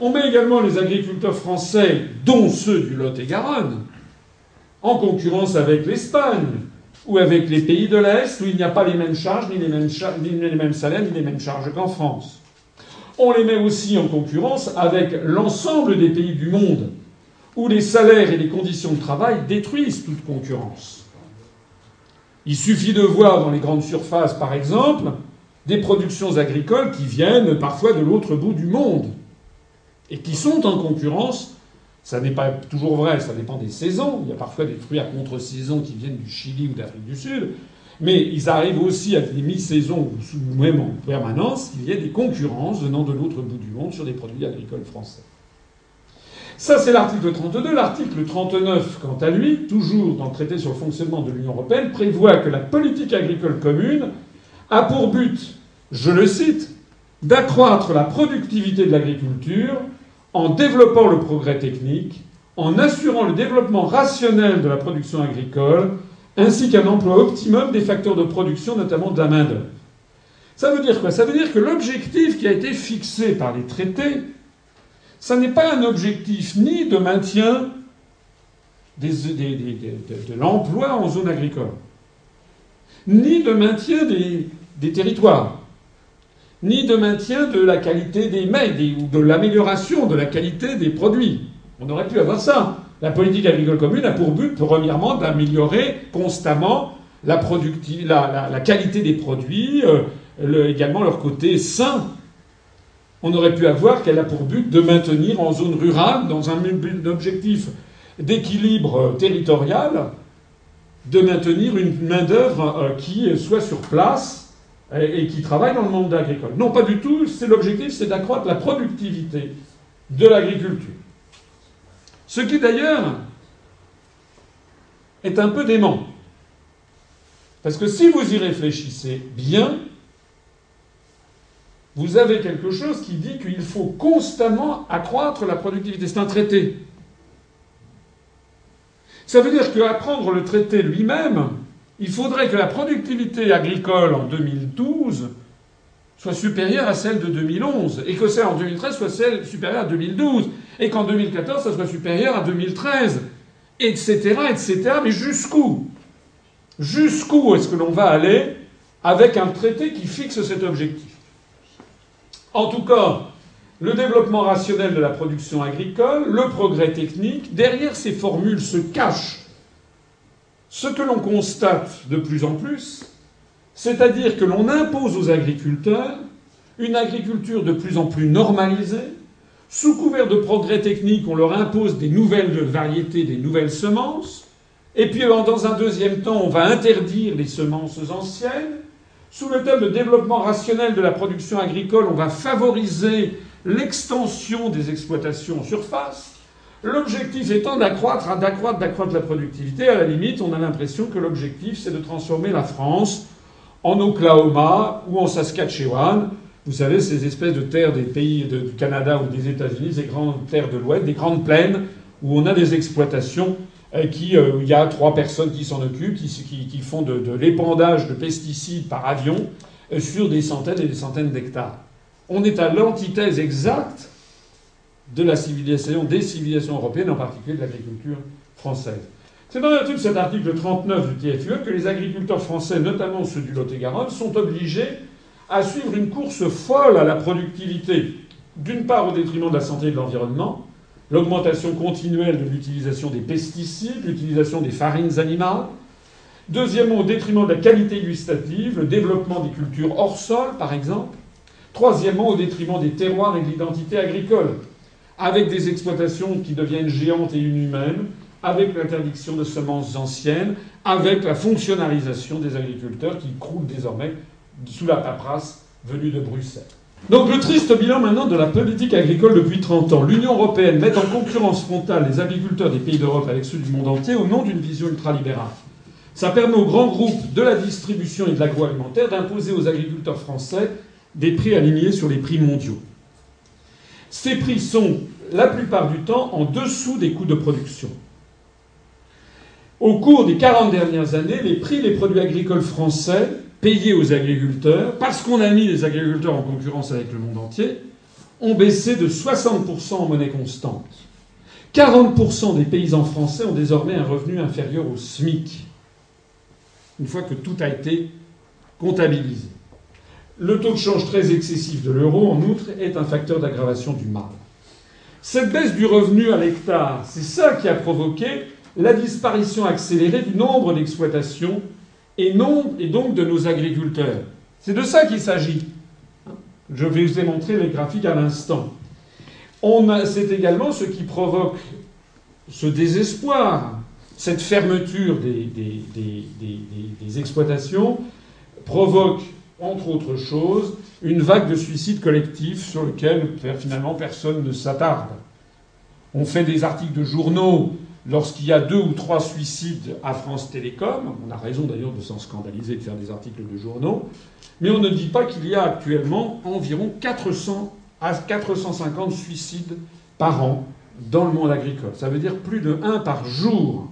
On met également les agriculteurs français, dont ceux du Lot-et-Garonne, en concurrence avec l'Espagne, ou avec les pays de l'Est où il n'y a pas les mêmes charges, ni les mêmes, ni les mêmes salaires, ni les mêmes charges qu'en France. On les met aussi en concurrence avec l'ensemble des pays du monde où les salaires et les conditions de travail détruisent toute concurrence. Il suffit de voir dans les grandes surfaces, par exemple, des productions agricoles qui viennent parfois de l'autre bout du monde et qui sont en concurrence ça n'est pas toujours vrai, ça dépend des saisons. Il y a parfois des fruits à contre-saison qui viennent du Chili ou d'Afrique du Sud. Mais ils arrivent aussi à des mi-saisons ou même en permanence qu'il y ait des concurrences venant de l'autre bout du monde sur des produits agricoles français. Ça, c'est l'article 32. L'article 39, quant à lui, toujours dans le traité sur le fonctionnement de l'Union européenne, prévoit que la politique agricole commune a pour but, je le cite, d'accroître la productivité de l'agriculture en développant le progrès technique, en assurant le développement rationnel de la production agricole, ainsi qu'un emploi optimum des facteurs de production, notamment de la main-d'œuvre. Ça veut dire quoi? Ça veut dire que l'objectif qui a été fixé par les traités, ça n'est pas un objectif ni de maintien de, l'emploi en zone agricole, ni de maintien des territoires, ni de maintien de la qualité des mets ou de l'amélioration de la qualité des produits. On aurait pu avoir ça. La politique agricole commune a pour but, premièrement, d'améliorer constamment la, qualité des produits, euh, également leur côté sain. On aurait pu avoir qu'elle a pour but de maintenir en zone rurale, dans un objectif d'équilibre territorial, de maintenir une main-d'œuvre euh, qui soit sur place et qui travaillent dans le monde agricole. Non, pas du tout. C'est l'objectif, c'est d'accroître la productivité de l'agriculture. Ce qui d'ailleurs est un peu dément. Parce que si vous y réfléchissez bien, vous avez quelque chose qui dit qu'il faut constamment accroître la productivité. C'est un traité. Ça veut dire qu'apprendre le traité lui-même, il faudrait que la productivité agricole en 2012 soit supérieure à celle de 2011, et que celle en 2013 soit celle supérieure à 2012, et qu'en 2014 ça soit supérieur à 2013, etc., etc. Mais jusqu'où? Jusqu'où est-ce que l'on va aller avec un traité qui fixe cet objectif? En tout cas, le développement rationnel de la production agricole, le progrès technique, derrière ces formules se cache ce que l'on constate de plus en plus, c'est-à-dire que l'on impose aux agriculteurs une agriculture de plus en plus normalisée. Sous couvert de progrès technique, on leur impose des nouvelles variétés, des nouvelles semences. Et puis, dans un deuxième temps, on va interdire les semences anciennes. Sous le thème de développement rationnel de la production agricole, on va favoriser l'extension des exploitations en surface. L'objectif étant d'accroître, d'accroître, d'accroître la productivité. À la limite, on a l'impression que l'objectif, c'est de transformer la France en Oklahoma ou en Saskatchewan. Vous savez, ces espèces de terres des pays du Canada ou des États-Unis, ces grandes terres de l'Ouest, des grandes plaines où on a des exploitations qui, euh, il y a trois personnes qui s'en occupent, qui, font de, l'épandage de pesticides par avion euh, sur des centaines et des centaines d'hectares. On est à l'antithèse exacte de la civilisation, des civilisations européennes, en particulier de l'agriculture française. C'est dans de cet article 39 du TFUE que les agriculteurs français, notamment ceux du Lot-et-Garonne, sont obligés à suivre une course folle à la productivité, d'une part au détriment de la santé et de l'environnement, l'augmentation continuelle de l'utilisation des pesticides, l'utilisation des farines animales. Deuxièmement, au détriment de la qualité gustative, le développement des cultures hors sol, par exemple. Troisièmement, au détriment des terroirs et de l'identité agricole, avec des exploitations qui deviennent géantes et inhumaines, avec l'interdiction de semences anciennes, avec la fonctionnalisation des agriculteurs qui croulent désormais sous la paperasse venue de Bruxelles. Donc le triste bilan maintenant de la politique agricole depuis 30 ans. L'Union européenne met en concurrence frontale les agriculteurs des pays d'Europe avec ceux du monde entier au nom d'une vision ultralibérale. Ça permet aux grands groupes de la distribution et de l'agroalimentaire d'imposer aux agriculteurs français des prix alignés sur les prix mondiaux. Ces prix sont la plupart du temps en dessous des coûts de production. Au cours des 40 dernières années, les prix des produits agricoles français payés aux agriculteurs, parce qu'on a mis les agriculteurs en concurrence avec le monde entier, ont baissé de 60% en monnaie constante. 40% des paysans français ont désormais un revenu inférieur au SMIC, une fois que tout a été comptabilisé. Le taux de change très excessif de l'euro, en outre, est un facteur d'aggravation du mal. Cette baisse du revenu à l'hectare, c'est ça qui a provoqué la disparition accélérée du nombre d'exploitations et, et donc de nos agriculteurs. C'est de ça qu'il s'agit. Je vais vous ai les graphiques à l'instant. C'est également ce qui provoque ce désespoir, cette fermeture des, des, exploitations, provoque, entre autres choses, une vague de suicides collectifs sur lequel finalement personne ne s'attarde. On fait des articles de journaux Lorsqu'il y a deux ou trois suicides à France Télécom, on a raison d'ailleurs de s'en scandaliser, de faire des articles de journaux, mais on ne dit pas qu'il y a actuellement environ 400 à 450 suicides par an dans le monde agricole. Ça veut dire plus de 1 par jour.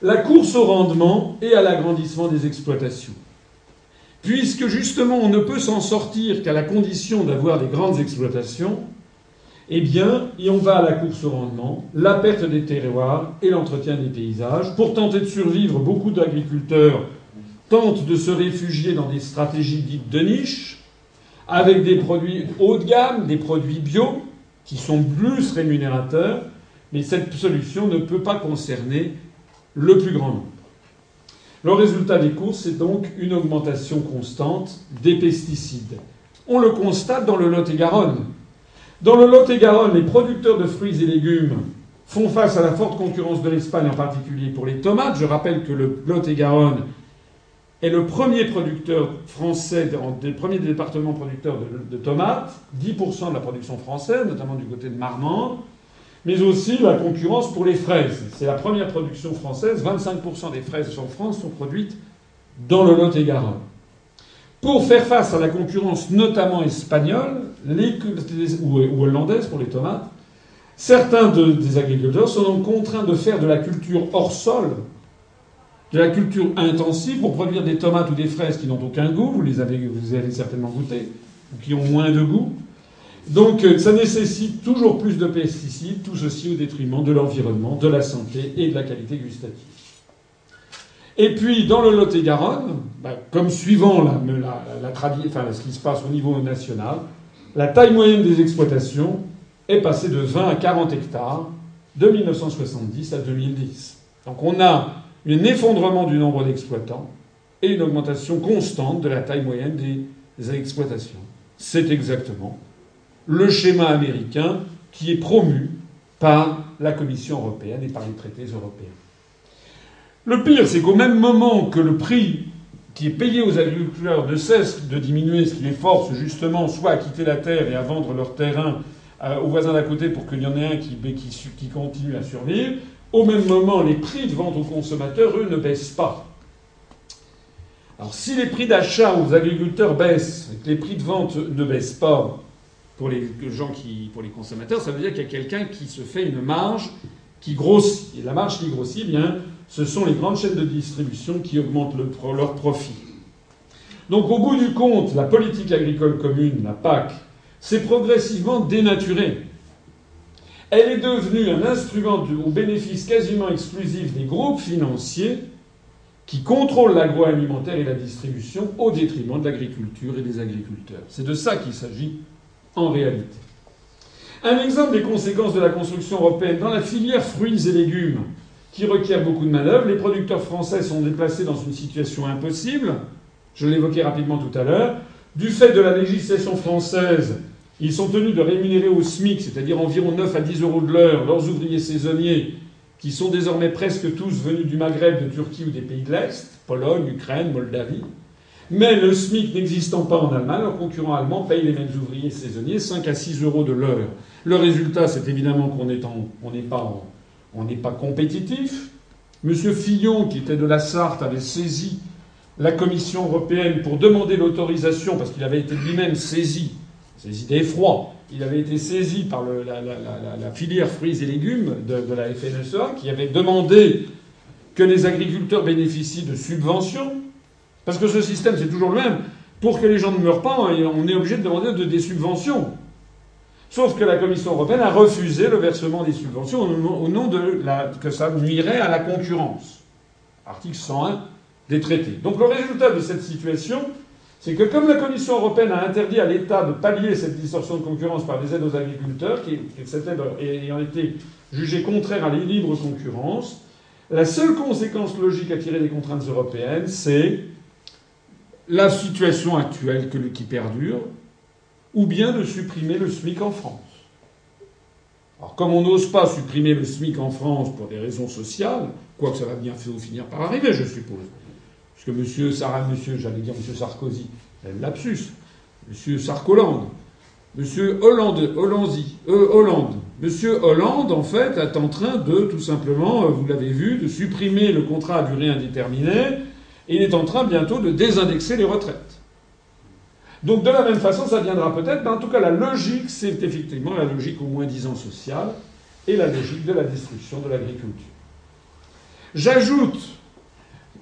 La course au rendement et à l'agrandissement des exploitations. Puisque justement on ne peut s'en sortir qu'à la condition d'avoir des grandes exploitations, eh bien, on va à la course au rendement, la perte des terroirs et l'entretien des paysages. Pour tenter de survivre, beaucoup d'agriculteurs tentent de se réfugier dans des stratégies dites de niche, avec des produits haut de gamme, des produits bio, qui sont plus rémunérateurs, mais cette solution ne peut pas concerner le plus grand nombre. Le résultat des courses, c'est donc une augmentation constante des pesticides. On le constate dans le Lot-et-Garonne. Dans le Lot-et-Garonne, les producteurs de fruits et légumes font face à la forte concurrence de l'Espagne, en particulier pour les tomates. Je rappelle que le Lot-et-Garonne est le premier producteur français, le premier département producteur de, tomates, 10% de la production française, notamment du côté de Marmande. mais aussi la concurrence pour les fraises. C'est la première production française. 25% des fraises en France sont produites dans le Lot-et-Garonne. Pour faire face à la concurrence notamment espagnole ou hollandaise pour les tomates, certains des agriculteurs sont donc contraints de faire de la culture hors sol, de la culture intensive pour produire des tomates ou des fraises qui n'ont aucun goût, vous les avez, vous avez certainement goûté, ou qui ont moins de goût, donc euh, ça nécessite toujours plus de pesticides, tout ceci au détriment de l'environnement, de la santé et de la qualité gustative. Et puis dans le Lot-et-Garonne, bah, comme suivant la, ce qui se passe au niveau national, la taille moyenne des exploitations est passée de 20 à 40 hectares de 1970 à 2010. Donc on a un effondrement du nombre d'exploitants et une augmentation constante de la taille moyenne des exploitations. C'est exactement le schéma américain qui est promu par la Commission européenne et par les traités européens. Le pire, c'est qu'au même moment que le prix qui est payé aux agriculteurs ne cesse de diminuer, ce qui les force justement soit à quitter la terre et à vendre leur terrain euh, aux voisins d'à côté pour qu'il y en ait un qui, qui, qui continue à survivre, au même moment, les prix de vente aux consommateurs, eux, ne baissent pas. Alors si les prix d'achat aux agriculteurs baissent et que les prix de vente ne baissent pas, pour les gens qui, pour les consommateurs, ça veut dire qu'il y a quelqu'un qui se fait une marge qui grossit. Et la marge qui grossit, eh bien, ce sont les grandes chaînes de distribution qui augmentent leur profit. Donc, au bout du compte, la politique agricole commune, la PAC, s'est progressivement dénaturée. Elle est devenue un instrument au bénéfice quasiment exclusif des groupes financiers qui contrôlent l'agroalimentaire et la distribution au détriment de l'agriculture et des agriculteurs. C'est de ça qu'il s'agit en réalité. Un exemple des conséquences de la construction européenne dans la filière fruits et légumes, qui requiert beaucoup de manœuvres, les producteurs français sont déplacés dans une situation impossible. Je l'évoquais rapidement tout à l'heure. Du fait de la législation française, ils sont tenus de rémunérer au SMIC, c'est-à-dire environ 9 à 10 euros de l'heure, leurs ouvriers saisonniers, qui sont désormais presque tous venus du Maghreb, de Turquie ou des pays de l'Est, Pologne, Ukraine, Moldavie. Mais le SMIC n'existant pas en Allemagne, leurs concurrents allemands payent les mêmes ouvriers saisonniers 5 à 6 euros de l'heure. Le résultat, c'est évidemment qu'on n'est pas, pas compétitif. Monsieur Fillon, qui était de la Sarthe, avait saisi la Commission européenne pour demander l'autorisation, parce qu'il avait été lui-même saisi, saisi d'effroi, il avait été saisi par la, filière fruits et légumes de, la FNSEA, qui avait demandé que les agriculteurs bénéficient de subventions parce que ce système, c'est toujours le même. Pour que les gens ne meurent pas, on est obligé de demander des subventions. Sauf que la Commission européenne a refusé le versement des subventions au nom de que ça nuirait à la concurrence. Article 101 des traités. Donc le résultat de cette situation, c'est que comme la Commission européenne a interdit à l'État de pallier cette distorsion de concurrence par des aides aux agriculteurs, qui, cette aide ayant été jugée contraire à la libre concurrence, la seule conséquence logique à tirer des contraintes européennes, c'est la situation actuelle qui perdure, ou bien de supprimer le SMIC en France. Alors, comme on n'ose pas supprimer le SMIC en France pour des raisons sociales, quoique ça va bien finir par arriver, je suppose, puisque monsieur, Sarah, monsieur, j'allais dire monsieur Sarkozy, lapsus, monsieur Sarkoland, monsieur Hollande, Hollandy, euh, Hollande, monsieur Hollande, en fait, est en train de, tout simplement, euh, vous l'avez vu, de supprimer le contrat à durée indéterminée et il est en train bientôt de désindexer les retraites. Donc de la même façon, ça viendra peut-être, mais en tout cas la logique, c'est effectivement la logique au moins disant sociale et la logique de la destruction de l'agriculture. J'ajoute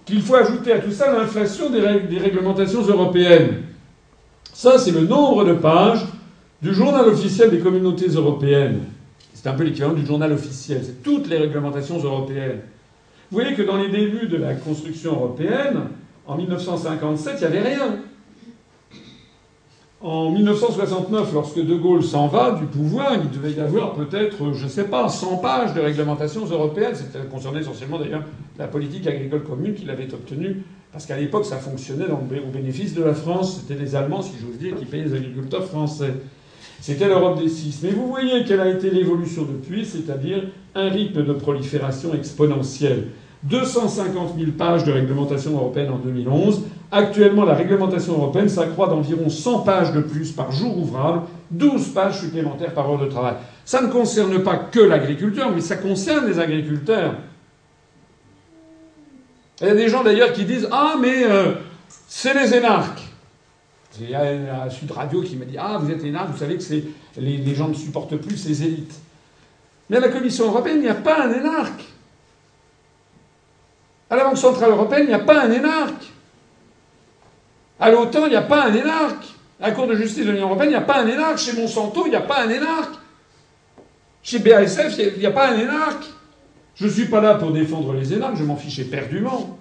qu'il faut ajouter à tout ça l'inflation des, réglementations européennes. Ça, c'est le nombre de pages du journal officiel des communautés européennes. C'est un peu l'équivalent du journal officiel. C'est toutes les réglementations européennes. Vous voyez que dans les débuts de la construction européenne, en 1957, il n'y avait rien. En 1969, lorsque De Gaulle s'en va du pouvoir, il devait y avoir peut-être, je ne sais pas, 100 pages de réglementations européennes. C'était concernait essentiellement d'ailleurs la politique agricole commune qu'il avait obtenue, parce qu'à l'époque ça fonctionnait au bénéfice de la France. C'était les Allemands, si j'ose dire, qui payaient les agriculteurs français. C'était l'Europe des six. Mais vous voyez quelle a été l'évolution depuis, c'est-à-dire un rythme de prolifération exponentielle. 250 000 pages de réglementation européenne en 2011. Actuellement, la réglementation européenne s'accroît d'environ 100 pages de plus par jour ouvrable, 12 pages supplémentaires par heure de travail. Ça ne concerne pas que l'agriculture, mais ça concerne les agriculteurs. Il y a des gens d'ailleurs qui disent Ah, mais euh, c'est les énarques. Il y a un Sud Radio qui m'a dit Ah, vous êtes énarque, vous savez que les, les gens ne supportent plus les élites. Mais à la Commission européenne, il n'y a pas un énarque. À la Banque Centrale Européenne, il n'y a pas un énarque. À l'OTAN, il n'y a pas un énarque. À la Cour de justice de l'Union Européenne, il n'y a pas un énarque. Chez Monsanto, il n'y a pas un énarque. Chez BASF, il n'y a pas un énarque. Je ne suis pas là pour défendre les énarques, je m'en fiche éperdument.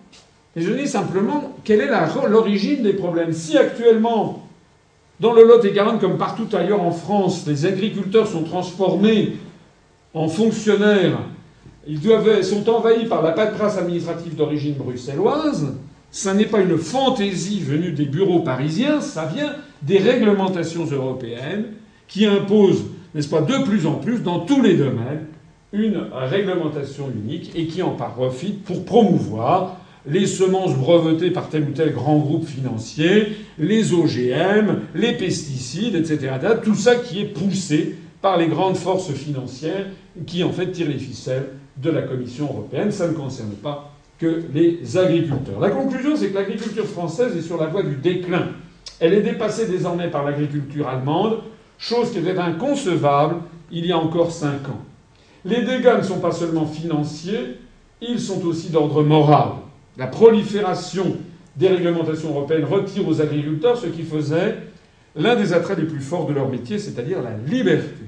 Et je dis simplement quelle est l'origine des problèmes? Si actuellement, dans le Lot-et-Garonne, comme partout ailleurs en France, les agriculteurs sont transformés en fonctionnaires, ils sont envahis par la paperasse administrative d'origine bruxelloise, ça n'est pas une fantaisie venue des bureaux parisiens, ça vient des réglementations européennes qui imposent, n'est-ce pas, de plus en plus, dans tous les domaines, une réglementation unique et qui en profite pour promouvoir les semences brevetées par tel ou tel grand groupe financier, les OGM, les pesticides, etc. Tout ça qui est poussé par les grandes forces financières qui en fait tirent les ficelles de la Commission européenne. Ça ne concerne pas que les agriculteurs. La conclusion, c'est que l'agriculture française est sur la voie du déclin. Elle est dépassée désormais par l'agriculture allemande, chose qui était inconcevable il y a encore cinq ans. Les dégâts ne sont pas seulement financiers, ils sont aussi d'ordre moral. La prolifération des réglementations européennes retire aux agriculteurs ce qui faisait l'un des attraits les plus forts de leur métier, c'est-à-dire la liberté.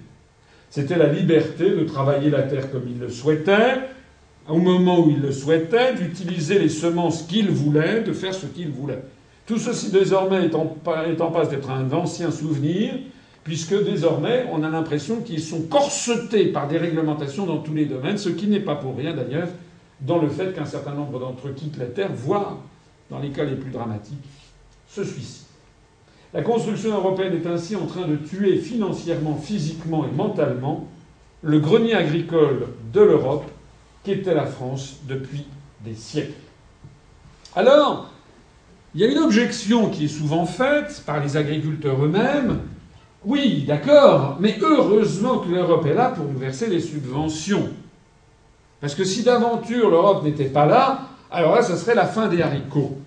C'était la liberté de travailler la terre comme ils le souhaitaient, au moment où ils le souhaitaient, d'utiliser les semences qu'ils voulaient, de faire ce qu'ils voulaient. Tout ceci désormais est en, est en passe d'être un ancien souvenir, puisque désormais on a l'impression qu'ils sont corsetés par des réglementations dans tous les domaines, ce qui n'est pas pour rien d'ailleurs dans le fait qu'un certain nombre d'entre eux quittent la Terre, voire, dans les cas les plus dramatiques, se suicident. La construction européenne est ainsi en train de tuer financièrement, physiquement et mentalement le grenier agricole de l'Europe qu'était la France depuis des siècles. Alors, il y a une objection qui est souvent faite par les agriculteurs eux-mêmes. Oui, d'accord, mais heureusement que l'Europe est là pour nous verser les subventions. Parce que si d'aventure l'Europe n'était pas là, alors là, ce serait la fin des haricots.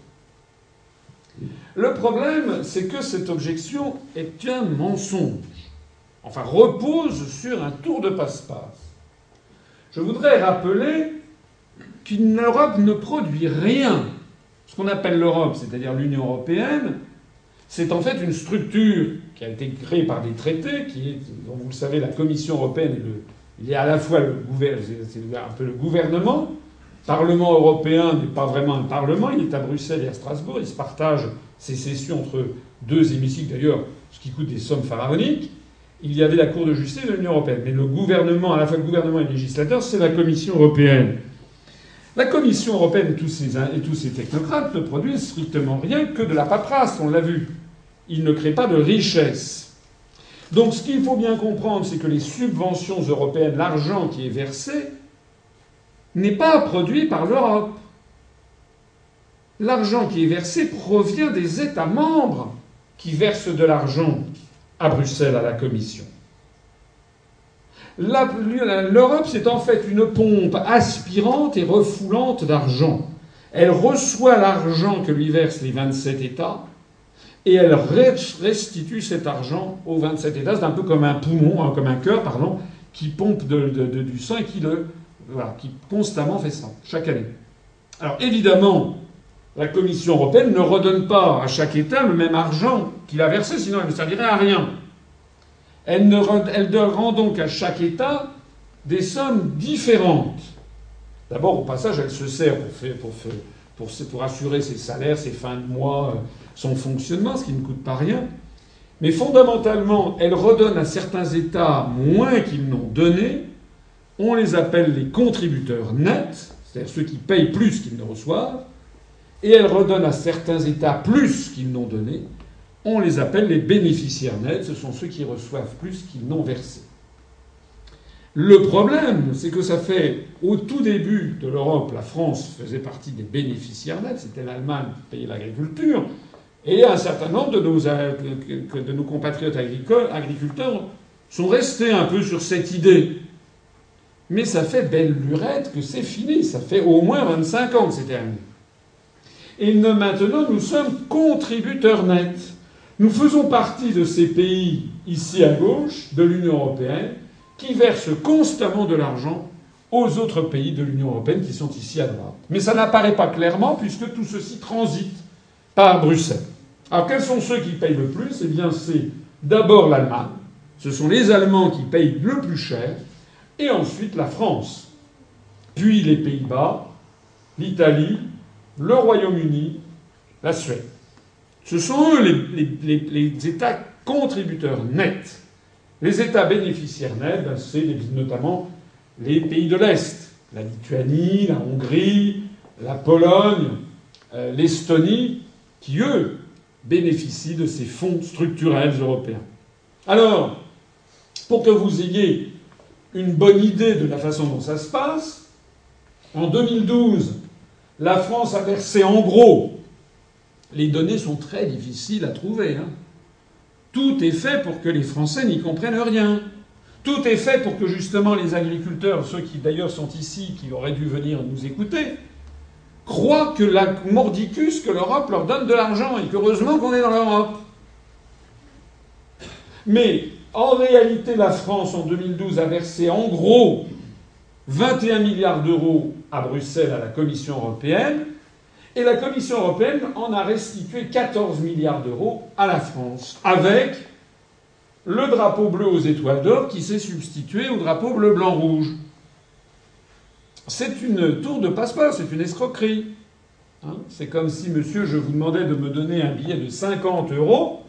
Le problème, c'est que cette objection est un mensonge. Enfin, repose sur un tour de passe-passe. Je voudrais rappeler qu'une Europe ne produit rien. Ce qu'on appelle l'Europe, c'est-à-dire l'Union européenne, c'est en fait une structure qui a été créée par des traités, dont vous le savez, la Commission européenne est à la fois le le gouvernement. Le Parlement européen n'est pas vraiment un parlement, il est à Bruxelles et à Strasbourg, il se partage ses sessions entre deux hémicycles d'ailleurs, ce qui coûte des sommes pharaoniques il y avait la Cour de justice de l'Union européenne. Mais le gouvernement, à la fois le gouvernement et le législateur, c'est la Commission européenne. La Commission européenne et tous, ces, et tous ces technocrates ne produisent strictement rien que de la paperasse, on l'a vu. Ils ne créent pas de richesse. Donc ce qu'il faut bien comprendre, c'est que les subventions européennes, l'argent qui est versé, n'est pas produit par l'Europe. L'argent qui est versé provient des États membres qui versent de l'argent à Bruxelles, à la Commission. L'Europe, c'est en fait une pompe aspirante et refoulante d'argent. Elle reçoit l'argent que lui versent les 27 États et elle restitue cet argent aux 27 États. C'est un peu comme un poumon, hein, comme un cœur, pardon, qui pompe du sang et qui, le, qui constamment fait ça, chaque année. Alors évidemment, la Commission européenne ne redonne pas à chaque État le même argent qu'il a versé, sinon elle ne servirait à rien. Elle, ne, rend donc à chaque État des sommes différentes. D'abord, au passage, elle se sert pour, pour, pour, assurer ses salaires, ses fins de mois, euh, son fonctionnement, ce qui ne coûte pas rien. Mais fondamentalement, elle redonne à certains États moins qu'ils n'ont donné. On les appelle les contributeurs nets, c'est-à-dire ceux qui payent plus qu'ils ne reçoivent et elle redonne à certains États plus qu'ils n'ont donné. On les appelle les bénéficiaires nets, ce sont ceux qui reçoivent plus qu'ils n'ont versé. Le problème, c'est que ça fait au tout début de l'Europe, la France faisait partie des bénéficiaires nets, c'était l'Allemagne qui payait l'agriculture, et un certain nombre de nos compatriotes agriculteurs sont restés un peu sur cette idée. Mais ça fait belle lurette que c'est fini. Ça fait au moins 25 ans que c'est terminé. Et maintenant, nous sommes contributeurs nets. Nous faisons partie de ces pays, ici à gauche, de l'Union européenne, qui versent constamment de l'argent aux autres pays de l'Union européenne qui sont ici à droite. Mais ça n'apparaît pas clairement puisque tout ceci transite par Bruxelles. Alors quels sont ceux qui payent le plus? Eh bien c'est d'abord l'Allemagne, ce sont les Allemands qui payent le plus cher, et ensuite la France, puis les Pays-Bas, l'Italie, le Royaume-Uni, la Suède. Ce sont eux les, États contributeurs nets. Les États bénéficiaires nets, ben, c'est notamment les pays de l'Est, la Lituanie, la Hongrie, la Pologne, euh, l'Estonie, qui, eux, bénéficient de ces fonds structurels européens. Alors, pour que vous ayez une bonne idée de la façon dont ça se passe, en 2012, la France a versé en gros, les données sont très difficiles à trouver, hein. tout est fait pour que les Français n'y comprennent rien. Tout est fait pour que justement les agriculteurs, ceux qui d'ailleurs sont ici, qui auraient dû venir nous écouter, croient que la mordicus, que l'Europe leur donne de l'argent et qu'heureusement qu'on est dans l'Europe. Mais en réalité, la France en 2012 a versé en gros 21 milliards d'euros à Bruxelles à la Commission européenne et la Commission européenne en a restitué 14 milliards d'euros à la France avec le drapeau bleu aux étoiles d'or qui s'est substitué au drapeau bleu-blanc-rouge. C'est une tour de passe-passe, c'est une escroquerie. Hein c'est comme si, monsieur, je vous demandais de me donner un billet de 50 euros,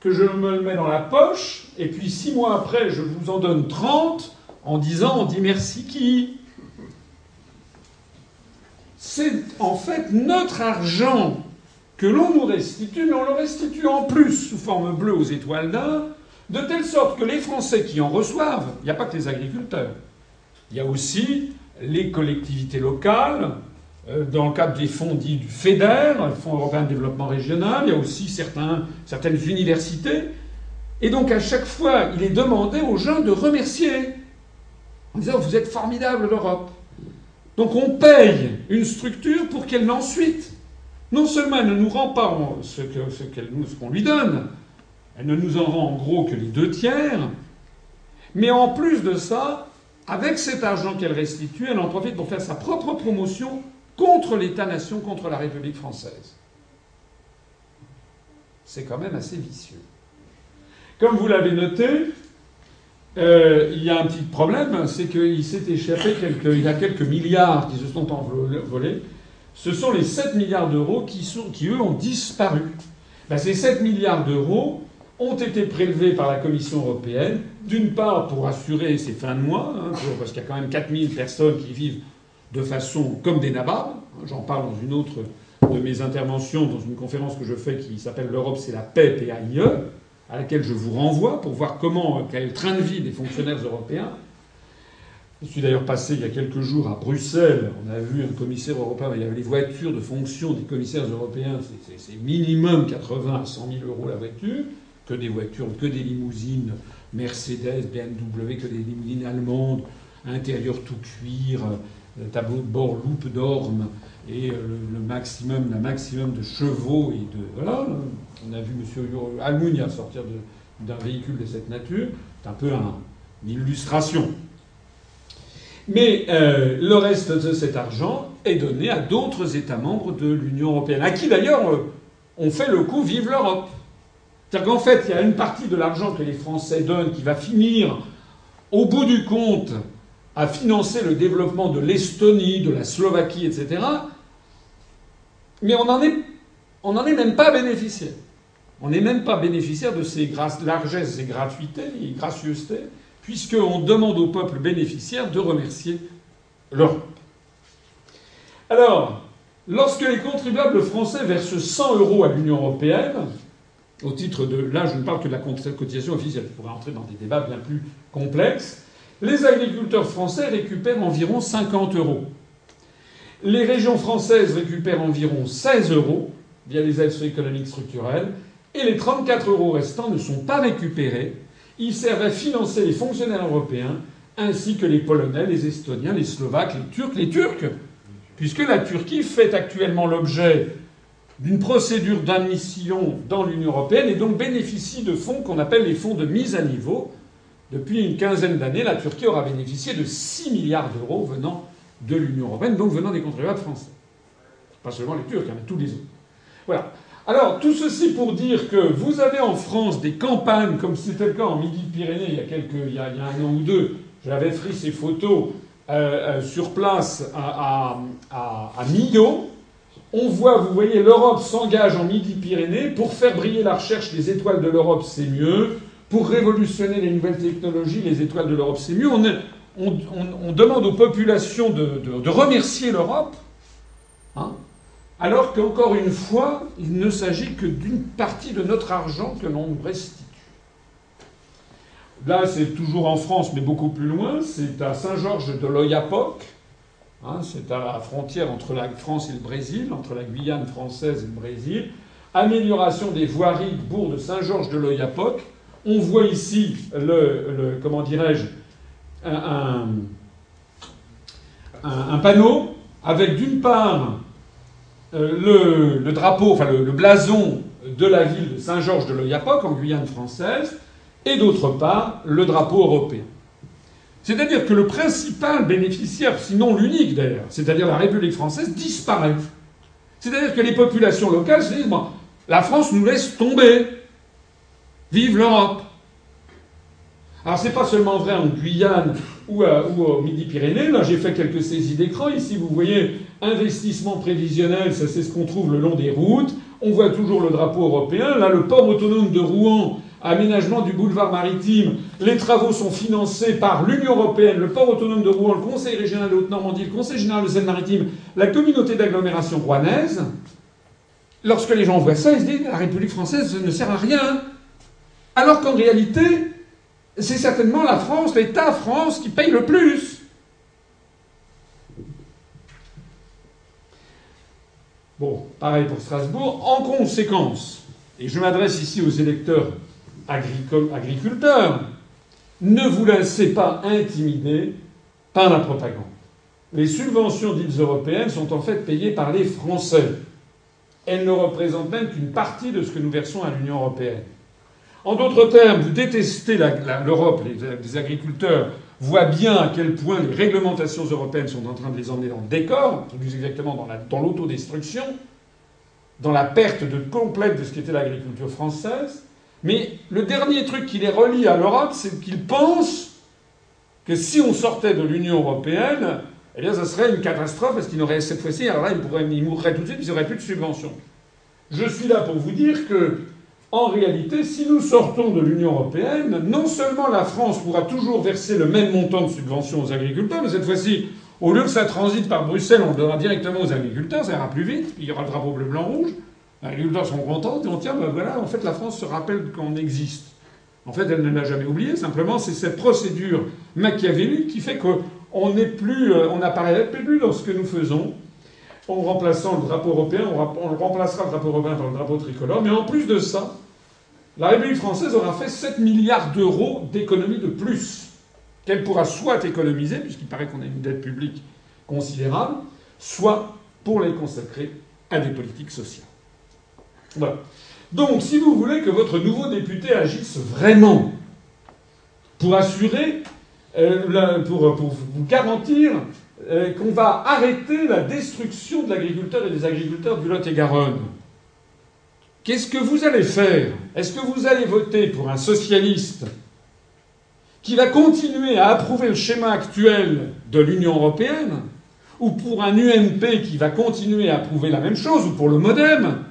que je me le mets dans la poche, et puis six mois après, je vous en donne 30 en disant on dit merci qui. C'est en fait notre argent que l'on nous restitue, mais on le restitue en plus sous forme bleue aux étoiles d'or, de telle sorte que les Français qui en reçoivent, il n'y a pas que les agriculteurs, il y a aussi les collectivités locales, dans le cadre des fonds dits du FEDER, le Fonds européen de développement régional, il y a aussi certains, certaines universités. Et donc à chaque fois, il est demandé aux gens de remercier, en disant Vous êtes formidable l'Europe. Donc on paye une structure pour qu'elle ensuite, non seulement elle ne nous rend pas ce qu'on ce qu'on lui donne, elle ne nous en rend en gros que les deux tiers. Mais en plus de ça, avec cet argent qu'elle restitue, elle en profite pour faire sa propre promotion contre l'État-nation, contre la République française. C'est quand même assez vicieux. Comme vous l'avez noté, euh, il y a un petit problème, c'est qu'il s'est échappé quelques, il y a quelques milliards qui se sont envolés. Ce sont les 7 milliards d'euros qui, eux, ont disparu. Ben, ces 7 milliards d'euros, ont été prélevés par la Commission européenne, d'une part pour assurer ces fins de mois, hein, parce qu'il y a quand même 4000 personnes qui vivent de façon comme des nababs. J'en parle dans une autre de mes interventions, dans une conférence que je fais qui s'appelle L'Europe, c'est la paix, PAIE, à laquelle je vous renvoie pour voir comment, quel est le train de vie des fonctionnaires européens. Je suis d'ailleurs passé il y a quelques jours à Bruxelles. On a vu un commissaire européen. Il y avait les voitures de fonction des commissaires européens. C'est minimum 80 à 100 000 euros la voiture que des voitures, que des limousines Mercedes, BMW, que des limousines allemandes, intérieur tout cuir, euh, tableau de bord loupe d'orme et euh, le, maximum, la maximum de chevaux et de voilà. On a vu M. Almunia sortir d'un véhicule de cette nature. C'est un peu une illustration. Mais euh, le reste de cet argent est donné à d'autres États membres de l'Union européenne, à qui d'ailleurs on fait le coup Vive l'Europe. C'est-à-dire qu'en fait, il y a une partie de l'argent que les Français donnent qui va finir, au bout du compte, à financer le développement de l'Estonie, de la Slovaquie, etc. Mais on n'en est, même pas bénéficiaire. On n'est même pas bénéficiaire de ces largesses et gratuités et gracieusetés, puisqu'on demande au peuple bénéficiaire de remercier l'Europe. Alors, lorsque les contribuables français versent 100 euros à l'Union européenne, au titre de. Là, je ne parle que de la cotisation officielle. Je pourrais entrer dans des débats bien plus complexes. Les agriculteurs français récupèrent environ 50 euros. Les régions françaises récupèrent environ 16 euros via les aides économiques structurelles. Et les 34 euros restants ne sont pas récupérés. il sert à financer les fonctionnaires européens ainsi que les Polonais, les Estoniens, les Slovaques, les Turcs, les Turcs, puisque la Turquie fait actuellement l'objet d'une procédure d'admission dans l'Union européenne et donc bénéficie de fonds qu'on appelle les fonds de mise à niveau. Depuis une quinzaine d'années, la Turquie aura bénéficié de 6 milliards d'euros venant de l'Union européenne, donc venant des contribuables français. Pas seulement les Turcs, mais tous les autres. Voilà. Alors, tout ceci pour dire que vous avez en France des campagnes, comme c'était le cas en Midi-Pyrénées il y a quelques, il y a, un an ou deux. J'avais pris ces photos euh, euh, sur place à, à, à Millau. On voit, vous voyez, l'Europe s'engage en Midi-Pyrénées pour faire briller la recherche. Les étoiles de l'Europe, c'est mieux. Pour révolutionner les nouvelles technologies, les étoiles de l'Europe, c'est mieux. On, demande aux populations de, remercier l'Europe. Hein alors qu'encore une fois, il ne s'agit que d'une partie de notre argent que l'on nous restitue. Là, c'est toujours en France, mais beaucoup plus loin. C'est à Saint-Georges de l'Oyapock. Hein, c'est à la frontière entre la France et le Brésil, entre la Guyane française et le Brésil. Amélioration des voiries bourg de Saint-Georges de l'Oyapock. On voit ici comment dirais-je, un, panneau avec d'une part euh, le, drapeau, enfin le, blason de la ville de Saint-Georges de l'Oyapock en Guyane française, et d'autre part le drapeau européen. C'est-à-dire que le principal bénéficiaire, sinon l'unique d'ailleurs, c'est-à-dire la République française, disparaît. C'est-à-dire que les populations locales se disent la France nous laisse tomber. Vive l'Europe. Alors c'est pas seulement vrai en Guyane ou, au Midi-Pyrénées. Là j'ai fait quelques saisies d'écran. Ici vous voyez investissement prévisionnel, ça c'est ce qu'on trouve le long des routes. On voit toujours le drapeau européen. Là le port autonome de Rouen, aménagement du boulevard maritime. Les travaux sont financés par l'Union européenne, le port autonome de Rouen, le Conseil régional de Haute-Normandie, le Conseil général de Seine-Maritime, la communauté d'agglomération rouennaise. Lorsque les gens voient ça, ils se disent la République française ne sert à rien. Alors qu'en réalité, c'est certainement la France, l'État France, qui paye le plus. Bon, pareil pour Strasbourg. En conséquence, et je m'adresse ici aux électeurs agriculteurs, ne vous laissez pas intimider par la propagande. Les subventions dites européennes sont en fait payées par les Français. Elles ne représentent même qu'une partie de ce que nous versons à l'Union européenne. En d'autres termes, vous détestez l'Europe, les, agriculteurs voient bien à quel point les réglementations européennes sont en train de les emmener dans le décor, plus exactement dans l'autodestruction, dans, la perte complète de ce qu'était l'agriculture française. Mais le dernier truc qui les relie à l'Europe, c'est qu'ils pensent que si on sortait de l'Union européenne, eh bien, ça serait une catastrophe parce qu'ils n'auraient cette fois-ci, alors là, ils, ils mourraient tout de suite, ils n'auraient plus de subventions. Je suis là pour vous dire que en réalité, si nous sortons de l'Union européenne, non seulement la France pourra toujours verser le même montant de subventions aux agriculteurs, mais cette fois-ci, au lieu que ça transite par Bruxelles, on le donnera directement aux agriculteurs, ça ira plus vite, il y aura le drapeau bleu, blanc, rouge. Les agriculteurs seront contents et on tient, ben voilà, en fait, la France se rappelle qu'on existe. En fait, elle ne l'a jamais oublié, simplement, c'est cette procédure machiavélique qui fait qu'on plus, euh, n'apparaît plus dans ce que nous faisons en remplaçant le drapeau européen, on remplacera le drapeau européen par le drapeau tricolore, mais en plus de ça, la République française aura fait 7 milliards d'euros d'économies de plus qu'elle pourra soit économiser, puisqu'il paraît qu'on a une dette publique considérable, soit pour les consacrer à des politiques sociales. Voilà. Donc, si vous voulez que votre nouveau député agisse vraiment pour assurer, euh, pour, pour vous garantir euh, qu'on va arrêter la destruction de l'agriculteur et des agriculteurs du Lot-et-Garonne. Qu'est-ce que vous allez faire? Est-ce que vous allez voter pour un socialiste qui va continuer à approuver le schéma actuel de l'Union européenne ou pour un UMP qui va continuer à approuver la même chose ou pour le modem?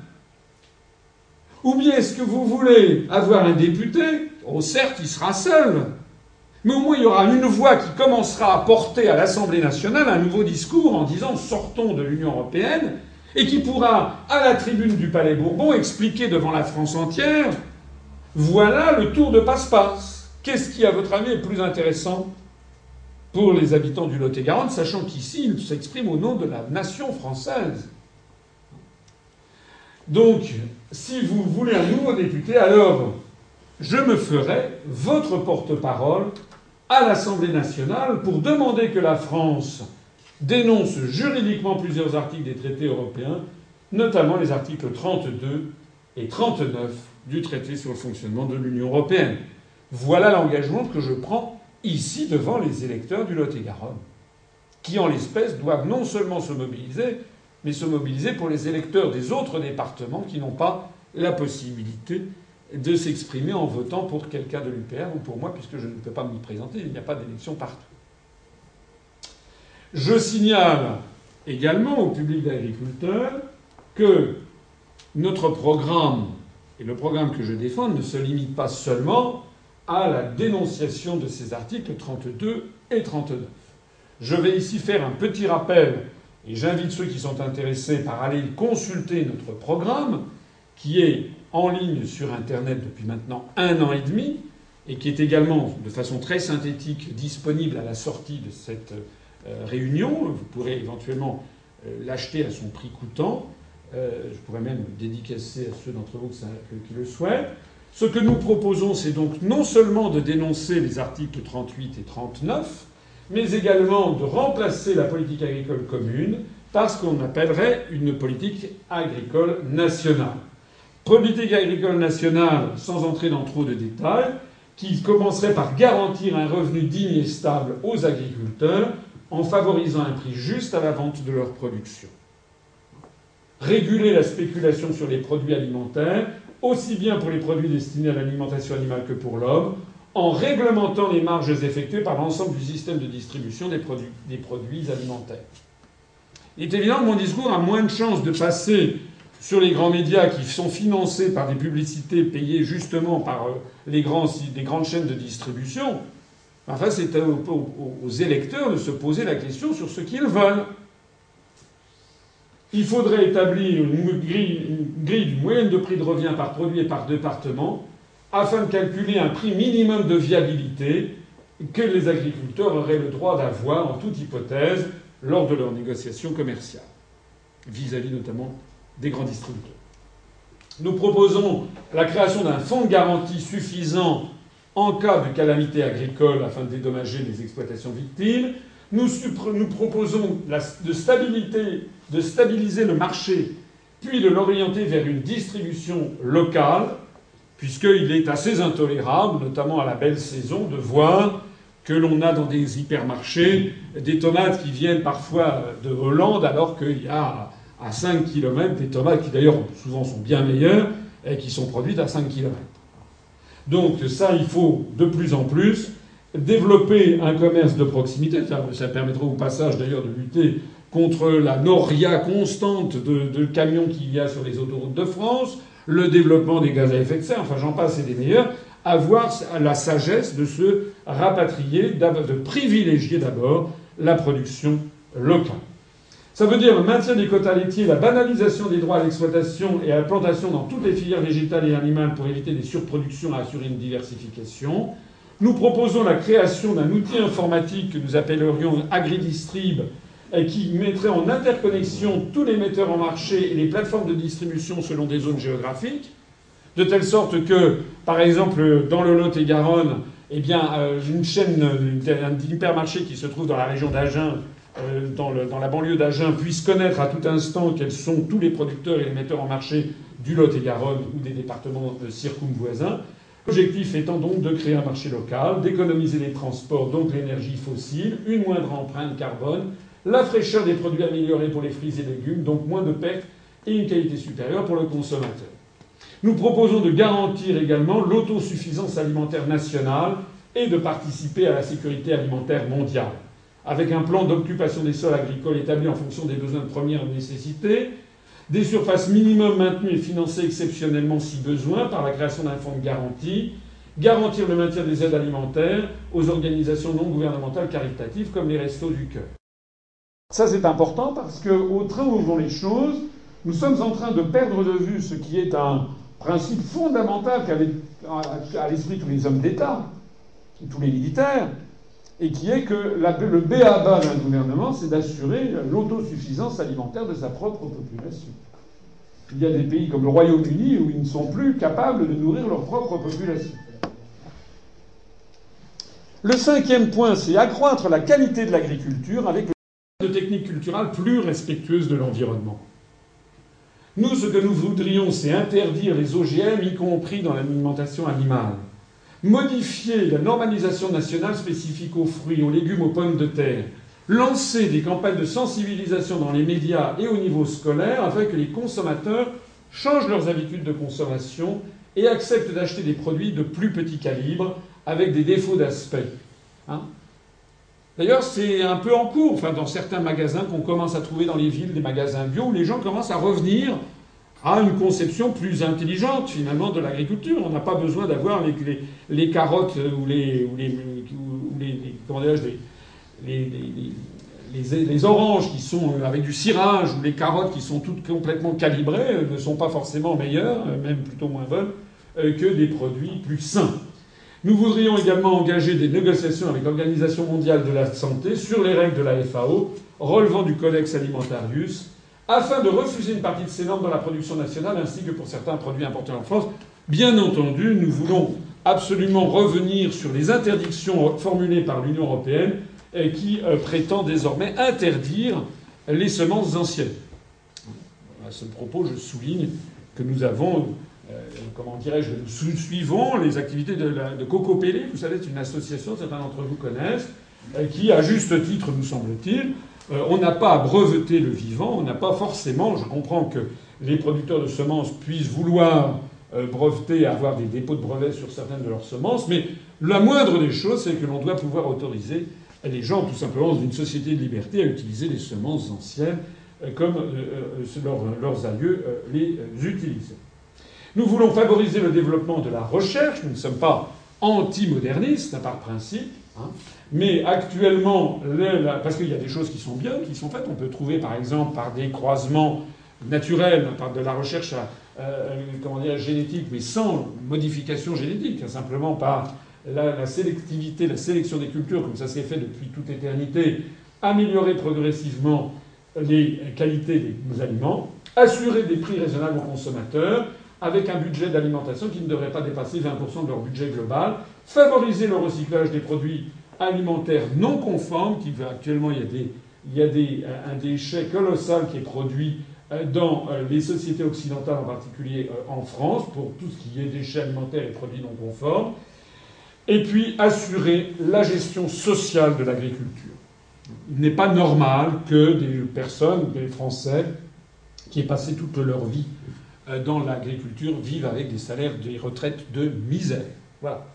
Ou bien est-ce que vous voulez avoir un député? Oh certes, il sera seul, mais au moins il y aura une voix qui commencera à porter à l'Assemblée nationale un nouveau discours en disant sortons de l'Union européenne et qui pourra, à la tribune du Palais Bourbon, expliquer devant la France entière voilà le tour de passe-passe. Qu'est-ce qui, à votre avis, est plus intéressant pour les habitants du Lot-et-Garonne, sachant qu'ici, il s'exprime au nom de la nation française? Donc, si vous voulez un nouveau député, alors je me ferai votre porte-parole à l'Assemblée nationale pour demander que la France dénonce juridiquement plusieurs articles des traités européens, notamment les articles 32 et 39 du traité sur le fonctionnement de l'Union européenne. Voilà l'engagement que je prends ici devant les électeurs du Lot-et-Garonne, qui en l'espèce doivent non seulement se mobiliser, mais se mobiliser pour les électeurs des autres départements qui n'ont pas la possibilité de s'exprimer en votant pour quelqu'un de l'UPR ou pour moi, puisque je ne peux pas m'y présenter, il n'y a pas d'élection partout. Je signale également au public d'agriculteurs que notre programme et le programme que je défends ne se limite pas seulement à la dénonciation de ces articles 32 et 39. Je vais ici faire un petit rappel et j'invite ceux qui sont intéressés par aller consulter notre programme qui est en ligne sur Internet depuis maintenant un an et demi et qui est également de façon très synthétique disponible à la sortie de cette euh, réunion. Vous pourrez éventuellement euh, l'acheter à son prix coûtant. Euh, je pourrais même dédicacer à ceux d'entre vous qui le souhaitent. Ce que nous proposons, c'est donc non seulement de dénoncer les articles 38 et 39, mais également de remplacer la politique agricole commune par ce qu'on appellerait une politique agricole nationale. Politique agricole nationale, sans entrer dans trop de détails, qui commencerait par garantir un revenu digne et stable aux agriculteurs en favorisant un prix juste à la vente de leur production. Réguler la spéculation sur les produits alimentaires, aussi bien pour les produits destinés à l'alimentation animale que pour l'homme, en réglementant les marges effectuées par l'ensemble du système de distribution des produits, des produits alimentaires. Il est évident que mon discours a moins de chances de passer sur les grands médias qui sont financés par des publicités payées justement par euh, les, grandes chaînes de distribution. Enfin, c'est aux électeurs de se poser la question sur ce qu'ils veulent. Il faudrait établir une grille, une moyenne de prix de revient par produit et par département afin de calculer un prix minimum de viabilité que les agriculteurs auraient le droit d'avoir en toute hypothèse lors de leurs négociations commerciales, vis-à-vis notamment des grands distributeurs. Nous proposons la création d'un fonds de garantie suffisant en cas de calamité agricole afin de dédommager les exploitations victimes. Nous, proposons de stabiliser le marché, puis de l'orienter vers une distribution locale puisqu'il est assez intolérable, notamment à la belle saison, de voir que l'on a dans des hypermarchés des tomates qui viennent parfois de Hollande, alors qu'il y a à 5 km des tomates qui d'ailleurs souvent sont bien meilleures et qui sont produites à 5 km. Donc ça, il faut de plus en plus développer un commerce de proximité. Ça, permettra au passage d'ailleurs de lutter contre la noria constante de, de camions qu'il y a sur les autoroutes de France, le développement des gaz à effet de serre, enfin j'en passe et des meilleurs, avoir la sagesse de se rapatrier, de privilégier d'abord la production locale. Ça veut dire le maintien des quotas laitiers, la banalisation des droits à l'exploitation et à la plantation dans toutes les filières végétales et animales pour éviter des surproductions et assurer une diversification. Nous proposons la création d'un outil informatique que nous appellerions AgriDistrib qui mettrait en interconnexion tous les metteurs en marché et les plateformes de distribution selon des zones géographiques, de telle sorte que, par exemple, dans le Lot-et-Garonne, eh bien, euh, une chaîne, un hypermarché qui se trouve dans la région d'Agen, euh, dans, la banlieue d'Agen, puisse connaître à tout instant quels sont tous les producteurs et les metteurs en marché du Lot-et-Garonne ou des départements circumvoisins. L'objectif étant donc de créer un marché local, d'économiser les transports, donc l'énergie fossile, une moindre empreinte carbone, la fraîcheur des produits améliorés pour les fruits et légumes, donc moins de pertes et une qualité supérieure pour le consommateur. Nous proposons de garantir également l'autosuffisance alimentaire nationale et de participer à la sécurité alimentaire mondiale, avec un plan d'occupation des sols agricoles établi en fonction des besoins de première nécessité, des surfaces minimum maintenues et financées exceptionnellement si besoin par la création d'un fonds de garantie, garantir le maintien des aides alimentaires aux organisations non gouvernementales caritatives comme les Restos du Cœur. Ça, c'est important parce qu'au train où vont les choses, nous sommes en train de perdre de vue ce qui est un principe fondamental qu'avaient à l'esprit tous les hommes d'État, tous les militaires, et qui est que le B.A.B.A. d'un gouvernement, c'est d'assurer l'autosuffisance alimentaire de sa propre population. Il y a des pays comme le Royaume-Uni où ils ne sont plus capables de nourrir leur propre population. Le cinquième point, c'est accroître la qualité de l'agriculture avec de techniques culturelles plus respectueuses de l'environnement. Nous, ce que nous voudrions, c'est interdire les OGM, y compris dans l'alimentation animale. Modifier la normalisation nationale spécifique aux fruits, aux légumes, aux pommes de terre. Lancer des campagnes de sensibilisation dans les médias et au niveau scolaire afin que les consommateurs changent leurs habitudes de consommation et acceptent d'acheter des produits de plus petit calibre avec des défauts d'aspect. Hein D'ailleurs, c'est un peu en cours, dans certains magasins qu'on commence à trouver dans les villes, des magasins bio, où les gens commencent à revenir à une conception plus intelligente, finalement, de l'agriculture. On n'a pas besoin d'avoir les, les, carottes ou les, les, les, les, oranges qui sont avec du cirage ou les carottes qui sont toutes complètement calibrées euh, ne sont pas forcément meilleures, euh, même plutôt moins bonnes, euh, que des produits plus sains. Nous voudrions également engager des négociations avec l'Organisation mondiale de la santé sur les règles de la FAO relevant du Codex Alimentarius afin de refuser une partie de ces normes dans la production nationale ainsi que pour certains produits importés en France. Bien entendu, nous voulons absolument revenir sur les interdictions formulées par l'Union européenne qui euh, prétend désormais interdire les semences anciennes. À ce propos, je souligne que nous avons euh, comment dirais-je, nous suivons les activités de, Coco vous savez, c'est une association, certains d'entre vous connaissent, euh, qui, à juste titre, nous semble-t-il, euh, on n'a pas à breveter le vivant, on n'a pas forcément, je comprends que les producteurs de semences puissent vouloir breveter, avoir des dépôts de brevets sur certaines de leurs semences, mais la moindre des choses, c'est que l'on doit pouvoir autoriser les gens, tout simplement, dans une société de liberté, à utiliser les semences anciennes comme leurs aïeux les utilisaient. Nous voulons favoriser le développement de la recherche. Nous ne sommes pas anti-modernistes par principe. Hein. Mais actuellement, parce qu'il y a des choses qui sont bien, qui sont faites, on peut trouver par exemple par des croisements naturels, par de la recherche euh, comment dire, génétique, mais sans modification génétique, hein, simplement par la, la, sélectivité, la sélection des cultures, comme ça s'est fait depuis toute éternité, améliorer progressivement les qualités des aliments, assurer des prix raisonnables aux consommateurs, avec un budget d'alimentation qui ne devrait pas dépasser 20% de leur budget global, favoriser le recyclage des produits alimentaires non conformes, qui actuellement il y a, des, il y a des, un déchet colossal qui est produit euh, dans euh, les sociétés occidentales, en particulier euh, en France, pour tout ce qui est déchets alimentaires et produits non conformes, et puis assurer la gestion sociale de l'agriculture. Il n'est pas normal que des personnes, des Français, qui aient passé toute leur vie euh, dans l'agriculture vivent avec des salaires, des retraites de misère. Voilà.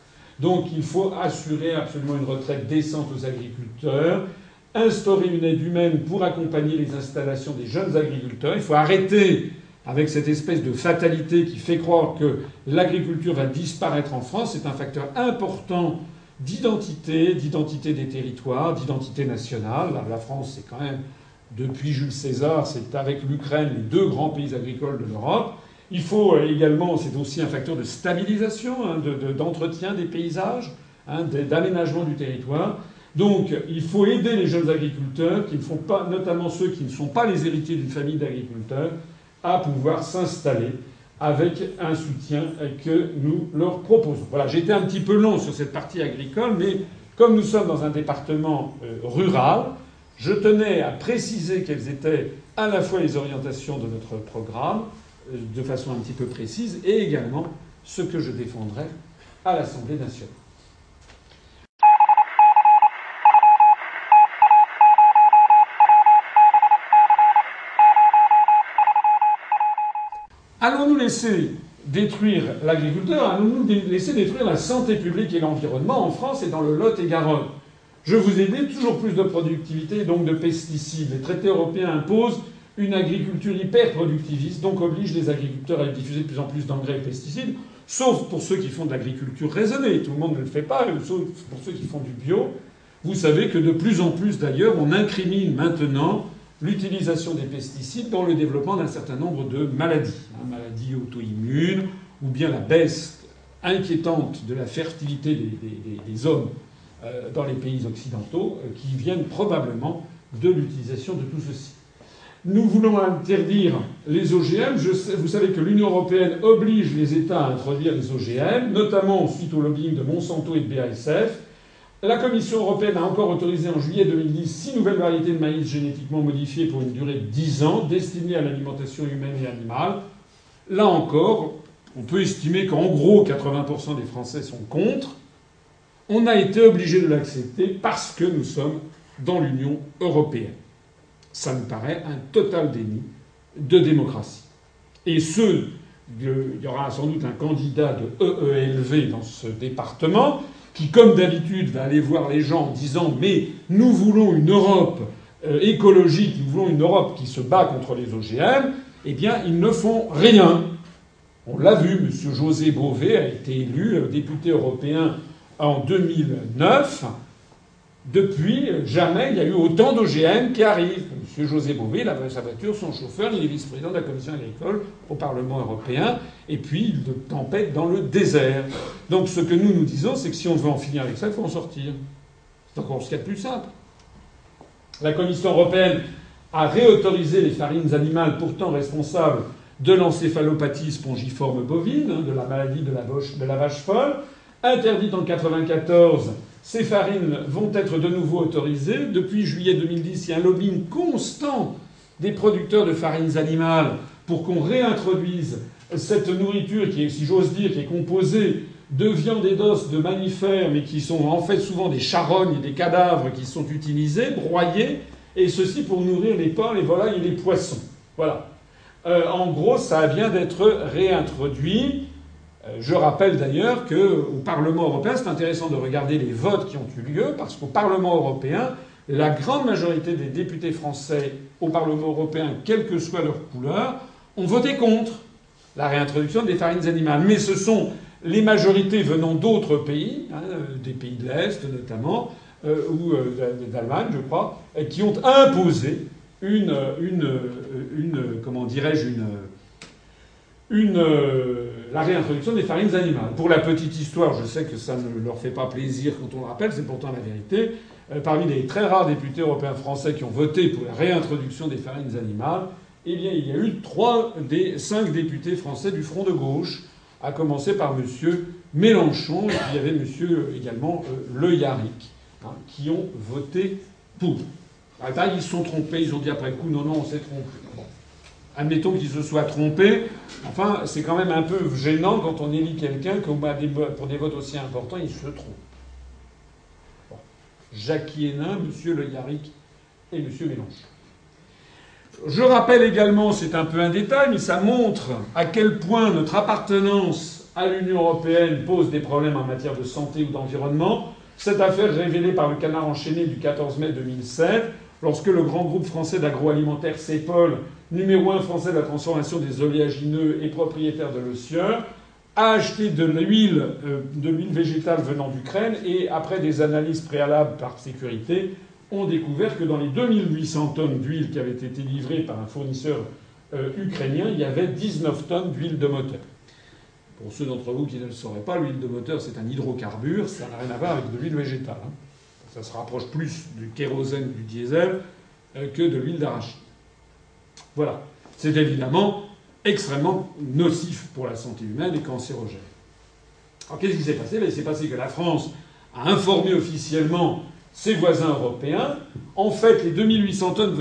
Donc il faut assurer absolument une retraite décente aux agriculteurs, instaurer une aide humaine pour accompagner les installations des jeunes agriculteurs. Il faut arrêter avec cette espèce de fatalité qui fait croire que l'agriculture va disparaître en France. C'est un facteur important d'identité, d'identité des territoires, d'identité nationale. La France, c'est quand même, depuis Jules César, c'est avec l'Ukraine les deux grands pays agricoles de l'Europe. Il faut euh, également, c'est aussi un facteur de stabilisation, hein, d'entretien des paysages, hein, d'aménagement du territoire. Donc, il faut aider les jeunes agriculteurs, qui ne font pas, notamment ceux qui ne sont pas les héritiers d'une famille d'agriculteurs, à pouvoir s'installer avec un soutien que nous leur proposons. Voilà, été un petit peu long sur cette partie agricole, mais comme nous sommes dans un département euh, rural, je tenais à préciser quelles étaient à la fois les orientations de notre programme, de façon un petit peu précise, et également ce que je défendrai à l'Assemblée nationale. Allons-nous laisser détruire l'agriculteur? Allons-nous laisser détruire la santé publique et l'environnement en France et dans le Lot-et-Garonne Je vous ai dit toujours plus de productivité et donc de pesticides. Les traités européens imposent une agriculture hyper productiviste, donc oblige les agriculteurs à diffuser de plus en plus d'engrais et de pesticides, sauf pour ceux qui font de l'agriculture raisonnée. Tout le monde ne le fait pas, sauf pour ceux qui font du bio. Vous savez que de plus en plus, d'ailleurs, on incrimine maintenant l'utilisation des pesticides dans le développement d'un certain nombre de maladies, maladies auto-immunes, ou bien la baisse inquiétante de la fertilité des, hommes euh, dans les pays occidentaux, euh, qui viennent probablement de l'utilisation de tout ceci. Nous voulons interdire les OGM. vous savez que l'Union européenne oblige les États à introduire les OGM, notamment suite au lobbying de Monsanto et de BASF, La Commission européenne a encore autorisé en juillet 2010 six nouvelles variétés de maïs génétiquement modifiées pour une durée de 10 ans, destinées à l'alimentation humaine et animale. Là encore, on peut estimer qu'en gros 80% des Français sont contre. On a été obligé de l'accepter parce que nous sommes dans l'Union européenne. Ça me paraît un total déni de démocratie. Et ce, il y aura sans doute un candidat de EELV dans ce département qui, comme d'habitude, va aller voir les gens en disant Mais nous voulons une Europe euh, écologique, nous voulons une Europe qui se bat contre les OGM, eh bien, ils ne font rien. On l'a vu, M. José Bové a été élu euh, député européen en 2009. Depuis, jamais il y a eu autant d'OGM qui arrivent. M. José Bové, il a sa voiture, son chauffeur, il est vice-président de la Commission agricole au Parlement européen, et puis il tempête dans le désert. Donc ce que nous nous disons, c'est que si on veut en finir avec ça, il faut en sortir. C'est encore ce qu'il y a de plus simple. La Commission européenne a réautorisé les farines animales pourtant responsables de l'encéphalopathie spongiforme bovine, hein, de la maladie de la, de la vache folle, interdite en 1994 ces farines vont être de nouveau autorisées. Depuis juillet 2010, il y a un lobbying constant des producteurs de farines animales pour qu'on réintroduise cette nourriture qui est, si j'ose dire, qui est composée de viande et d'os de mammifères, mais qui sont en fait souvent des charognes et des cadavres qui sont utilisés, broyés, et ceci pour nourrir les pains, les volailles et les poissons. Voilà. Euh, en gros, ça vient d'être réintroduit. Euh, je rappelle d'ailleurs qu'au Parlement européen, c'est intéressant de regarder les votes qui ont eu lieu, parce qu'au Parlement européen, la grande majorité des députés français au Parlement européen, quelle que soit leur couleur, ont voté contre la réintroduction des farines animales. Mais ce sont les majorités venant d'autres pays, hein, des pays de l'Est notamment, euh, ou euh, d'Allemagne, je crois, qui ont imposé une, une, une comment dirais-je, une, une la réintroduction des farines animales. Pour la petite histoire, je sais que ça ne leur fait pas plaisir quand on le rappelle, c'est pourtant la vérité. Euh, parmi les très rares députés européens français qui ont voté pour la réintroduction des farines animales, eh bien, il y a eu trois des cinq députés français du Front de gauche, à commencer par M. Mélenchon, et puis il y avait M. également euh, Le Yarrick, hein, qui ont voté pour. Ah, ils se sont trompés, ils ont dit après coup, non, non, on s'est trompé. Admettons qu'ils se soient trompés. Enfin, c'est quand même un peu gênant quand on élit quelqu'un que pour des votes aussi importants, il se trompe. Jacques Hénin, M. Le Yarrick et M. Mélenchon. Je rappelle également, c'est un peu un détail, mais ça montre à quel point notre appartenance à l'Union européenne pose des problèmes en matière de santé ou d'environnement. Cette affaire révélée par le canard enchaîné du 14 mai 2007, lorsque le grand groupe français d'agroalimentaire CEPOL numéro un français de la transformation des oléagineux et propriétaire de Le a acheté de l'huile, euh, de l'huile végétale venant d'Ukraine et après des analyses préalables par sécurité, ont découvert que dans les 2800 tonnes d'huile qui avaient été livrées par un fournisseur euh, ukrainien, il y avait 19 tonnes d'huile de moteur. Pour ceux d'entre vous qui ne le sauraient pas, l'huile de moteur, c'est un hydrocarbure, ça n'a rien à voir avec de l'huile végétale. Hein. Ça se rapproche plus du kérosène, du diesel, euh, que de l'huile d'arachide. Voilà. C'est évidemment extrêmement nocif pour la santé humaine et cancérogène. Alors qu'est-ce qui s'est passé? Ben, Il s'est passé que la France a informé officiellement ses voisins européens. En fait, les 2800 tonnes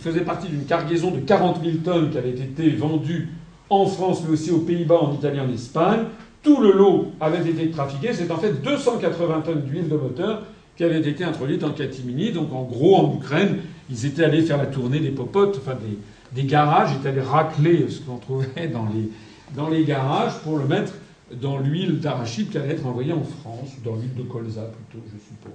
faisaient partie d'une cargaison de 40 000 tonnes qui avait été vendue en France, mais aussi aux Pays-Bas, en Italie, en Espagne. Tout le lot avait été trafiqué. C'est en fait 280 tonnes d'huile de moteur qui avaient été introduites en catimini. Donc en gros, en Ukraine, ils étaient allés faire la tournée des popotes, enfin des, des garages, étaient allés racler ce qu'on trouvait dans les, garages pour le mettre dans l'huile d'arachide qui allait être envoyée en France, ou dans l'huile de colza plutôt, je suppose.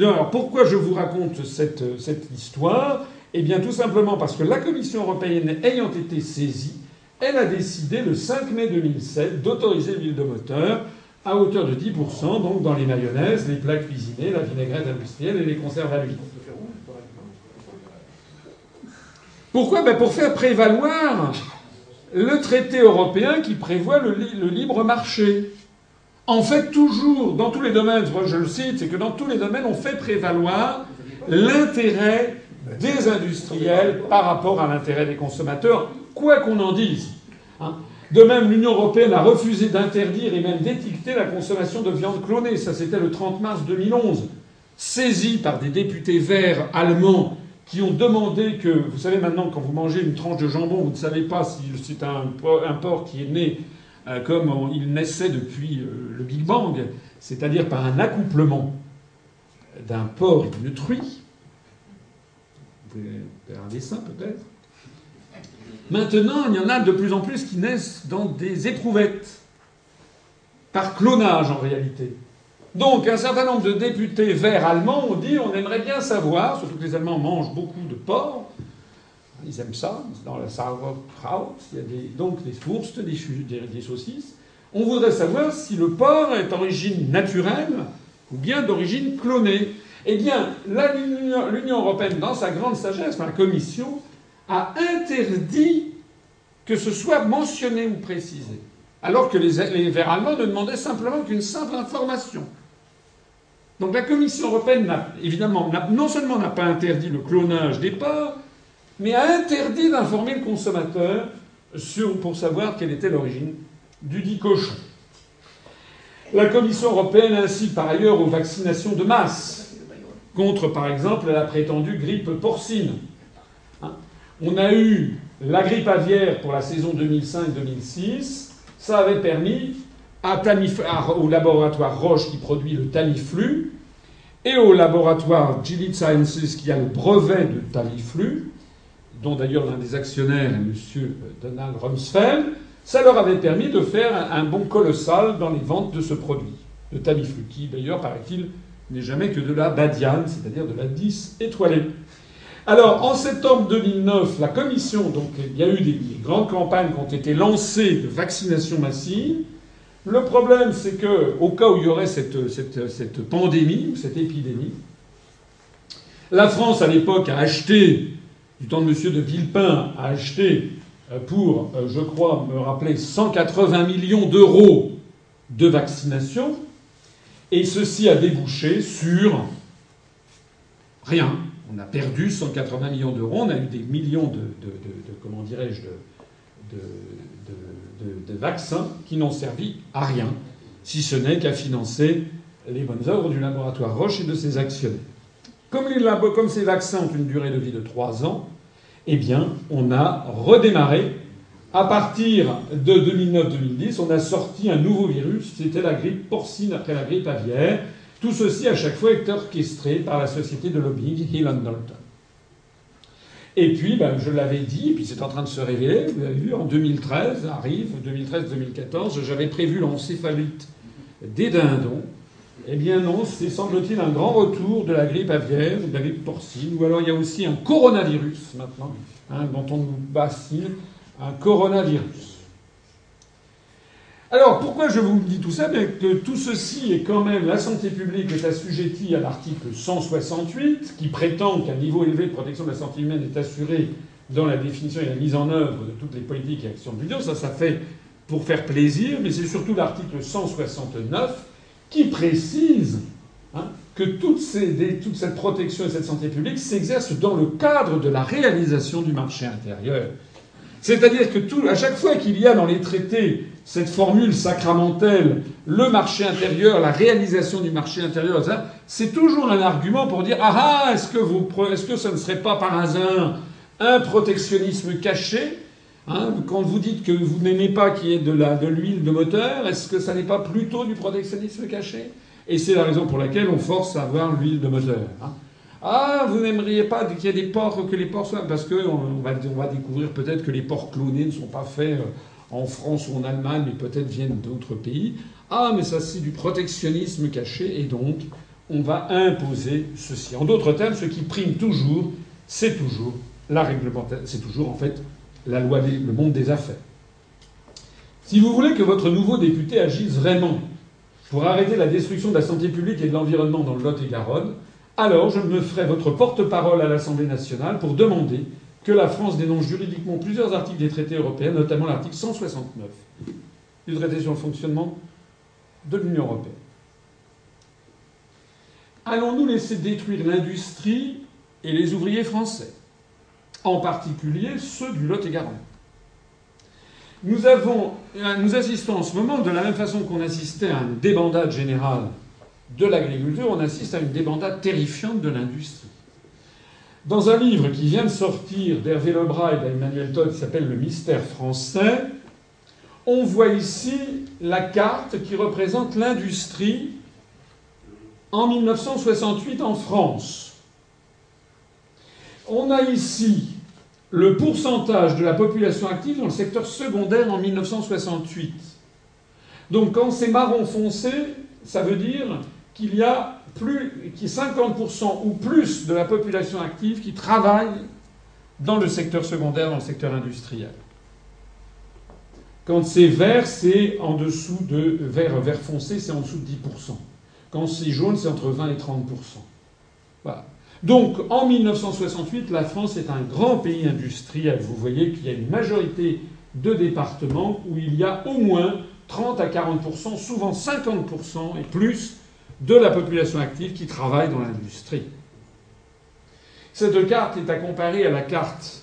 Alors pourquoi je vous raconte cette, cette histoire? Eh bien tout simplement parce que la Commission européenne ayant été saisie, elle a décidé le 5 mai 2007 d'autoriser l'huile de moteur à hauteur de 10%, donc dans les mayonnaises, les plats cuisinés, la vinaigrette industrielle et les conserves à l'huile. Pourquoi? Ben Pour faire prévaloir le traité européen qui prévoit le, libre marché. En fait, toujours, dans tous les domaines, je le cite, c'est que dans tous les domaines, on fait prévaloir l'intérêt des industriels par rapport à l'intérêt des consommateurs, quoi qu'on en dise. Hein. de même, l'Union européenne a refusé d'interdire et même d'étiqueter la consommation de viande clonée. Ça, c'était le 30 mars 2011. Saisi par des députés verts allemands qui ont demandé que, vous savez maintenant, quand vous mangez une tranche de jambon, vous ne savez pas si c'est un, porc qui est né euh, comme il naissait depuis euh, le Big Bang, c'est-à-dire par un accouplement d'un porc et d'une truie. Vous pouvez faire un dessin peut-être. Maintenant, il y en a de plus en plus qui naissent dans des éprouvettes, par clonage en réalité. Donc un certain nombre de députés verts allemands ont dit on aimerait bien savoir, surtout que les Allemands mangent beaucoup de porc, ils aiment ça, dans la Sauerkraut, il y a donc des foursts, des, saucisses. On voudrait savoir si le porc est d'origine naturelle ou bien d'origine clonée. Eh bien, l'Union européenne, dans sa grande sagesse, la Commission, a interdit que ce soit mentionné ou précisé. Alors que les Verts allemands ne demandaient simplement qu'une simple information. Donc la Commission européenne, évidemment, non seulement n'a pas interdit le clonage des porcs, mais a interdit d'informer le consommateur sur, pour savoir quelle était l'origine du dit cochon. La Commission européenne incite par ailleurs aux vaccinations de masse contre, par exemple, la prétendue grippe porcine. Hein? On a eu la grippe aviaire pour la saison 2005-2006. Ça avait permis au laboratoire Roche qui produit le Tamiflu et au laboratoire Gilead Sciences qui a le brevet de Tamiflu, dont d'ailleurs l'un des actionnaires est M. Donald Rumsfeld, ça leur avait permis de faire un bond colossal dans les ventes de ce produit, le Tamiflu, qui d'ailleurs, paraît-il, n'est jamais que de la badiane, c'est-à-dire de la 10 étoilée. Alors, en septembre 2009, la Commission, donc il y a eu des grandes campagnes qui ont été lancées de vaccination massive, le problème, c'est que, au cas où il y aurait cette, pandémie, cette épidémie, la France, à l'époque, a acheté, du temps de M. de Villepin, a acheté euh, pour, euh, je crois, me rappeler, 180 millions d'euros de vaccination, et ceci a débouché sur rien. On a perdu 180 millions d'euros, on a eu des millions de, de, de comment dirais-je, de, vaccins qui n'ont servi à rien, si ce n'est qu'à financer les bonnes œuvres du laboratoire Roche et de ses actionnaires. Comme, ces vaccins ont une durée de vie de trois ans, eh bien, on a redémarré. À partir de 2009-2010, on a sorti un nouveau virus, c'était la grippe porcine après la grippe aviaire. Tout ceci, à chaque fois, est orchestré par la société de lobbying Hill Dalton. Et puis, ben, je l'avais dit, et puis c'est en train de se révéler, vous avez vu, en 2013, arrive, 2013-2014, j'avais prévu l'encéphalite des dindons. Eh bien non, c'est semble-t-il un grand retour de la grippe aviaire, de la grippe porcine, ou alors il y a aussi un coronavirus maintenant, hein, dont on nous bassine, un coronavirus. Alors, pourquoi je vous dis tout ça Bien que tout ceci est quand même, la santé publique est assujettie à l'article 168, qui prétend qu'un niveau élevé de protection de la santé humaine est assuré dans la définition et la mise en œuvre de toutes les politiques et actions publiques. Ça, ça fait pour faire plaisir, mais c'est surtout l'article 169 qui précise hein, que toute, toute cette protection et cette santé publique s'exercent dans le cadre de la réalisation du marché intérieur. C'est-à-dire que tout, à chaque fois qu'il y a dans les traités cette formule sacramentelle, le marché intérieur, la réalisation du marché intérieur, c'est toujours un argument pour dire ah ah, est-ce que, ce ne serait pas par hasard un protectionnisme caché hein, Quand vous dites que vous n'aimez pas qu'il y ait de l'huile de moteur, est-ce que ça n'est pas plutôt du protectionnisme caché? Et c'est la raison pour laquelle on force à avoir l'huile de moteur. Hein. Ah, vous n'aimeriez pas qu'il y ait des porcs, que les porcs soient. Parce qu'on on va, on va découvrir peut-être que les porcs clonés ne sont pas faits euh, en France ou en Allemagne, mais peut-être viennent d'autres pays. Ah, mais ça, c'est du protectionnisme caché, et donc, on va imposer ceci. En d'autres termes, ce qui prime toujours, c'est toujours la réglementation, c'est toujours, en fait, la loi, le monde des affaires. Si vous voulez que votre nouveau député agisse vraiment pour arrêter la destruction de la santé publique et de l'environnement dans le Lot-et-Garonne, alors je me ferai votre porte-parole à l'Assemblée nationale pour demander que la France dénonce juridiquement plusieurs articles des traités européens, notamment l'article 169 du traité sur le fonctionnement de l'Union européenne. Allons-nous laisser détruire l'industrie et les ouvriers français, en particulier ceux du Lot-et-Garonne? Nous, nous assistons en ce moment, de la même façon qu'on assistait à une débandade générale de l'agriculture, on assiste à une débandade terrifiante de l'industrie. Dans un livre qui vient de sortir d'Hervé Lebras et d'Emmanuel Todd qui s'appelle Le mystère français, on voit ici la carte qui représente l'industrie en 1968 en France. On a ici le pourcentage de la population active dans le secteur secondaire en 1968. Donc quand c'est marron foncé, ça veut dire qu'il y a plus, 50% ou plus de la population active qui travaille dans le secteur secondaire, dans le secteur industriel. Quand c'est vert, c'est en dessous de vert, vert foncé, c'est en dessous de 10%. Quand c'est jaune, c'est entre 20 et 30%. Voilà. Donc en 1968, la France est un grand pays industriel. Vous voyez qu'il y a une majorité de départements où il y a au moins 30 à 40%, souvent 50% et plus de la population active qui travaille dans l'industrie. Cette carte est à comparer à la carte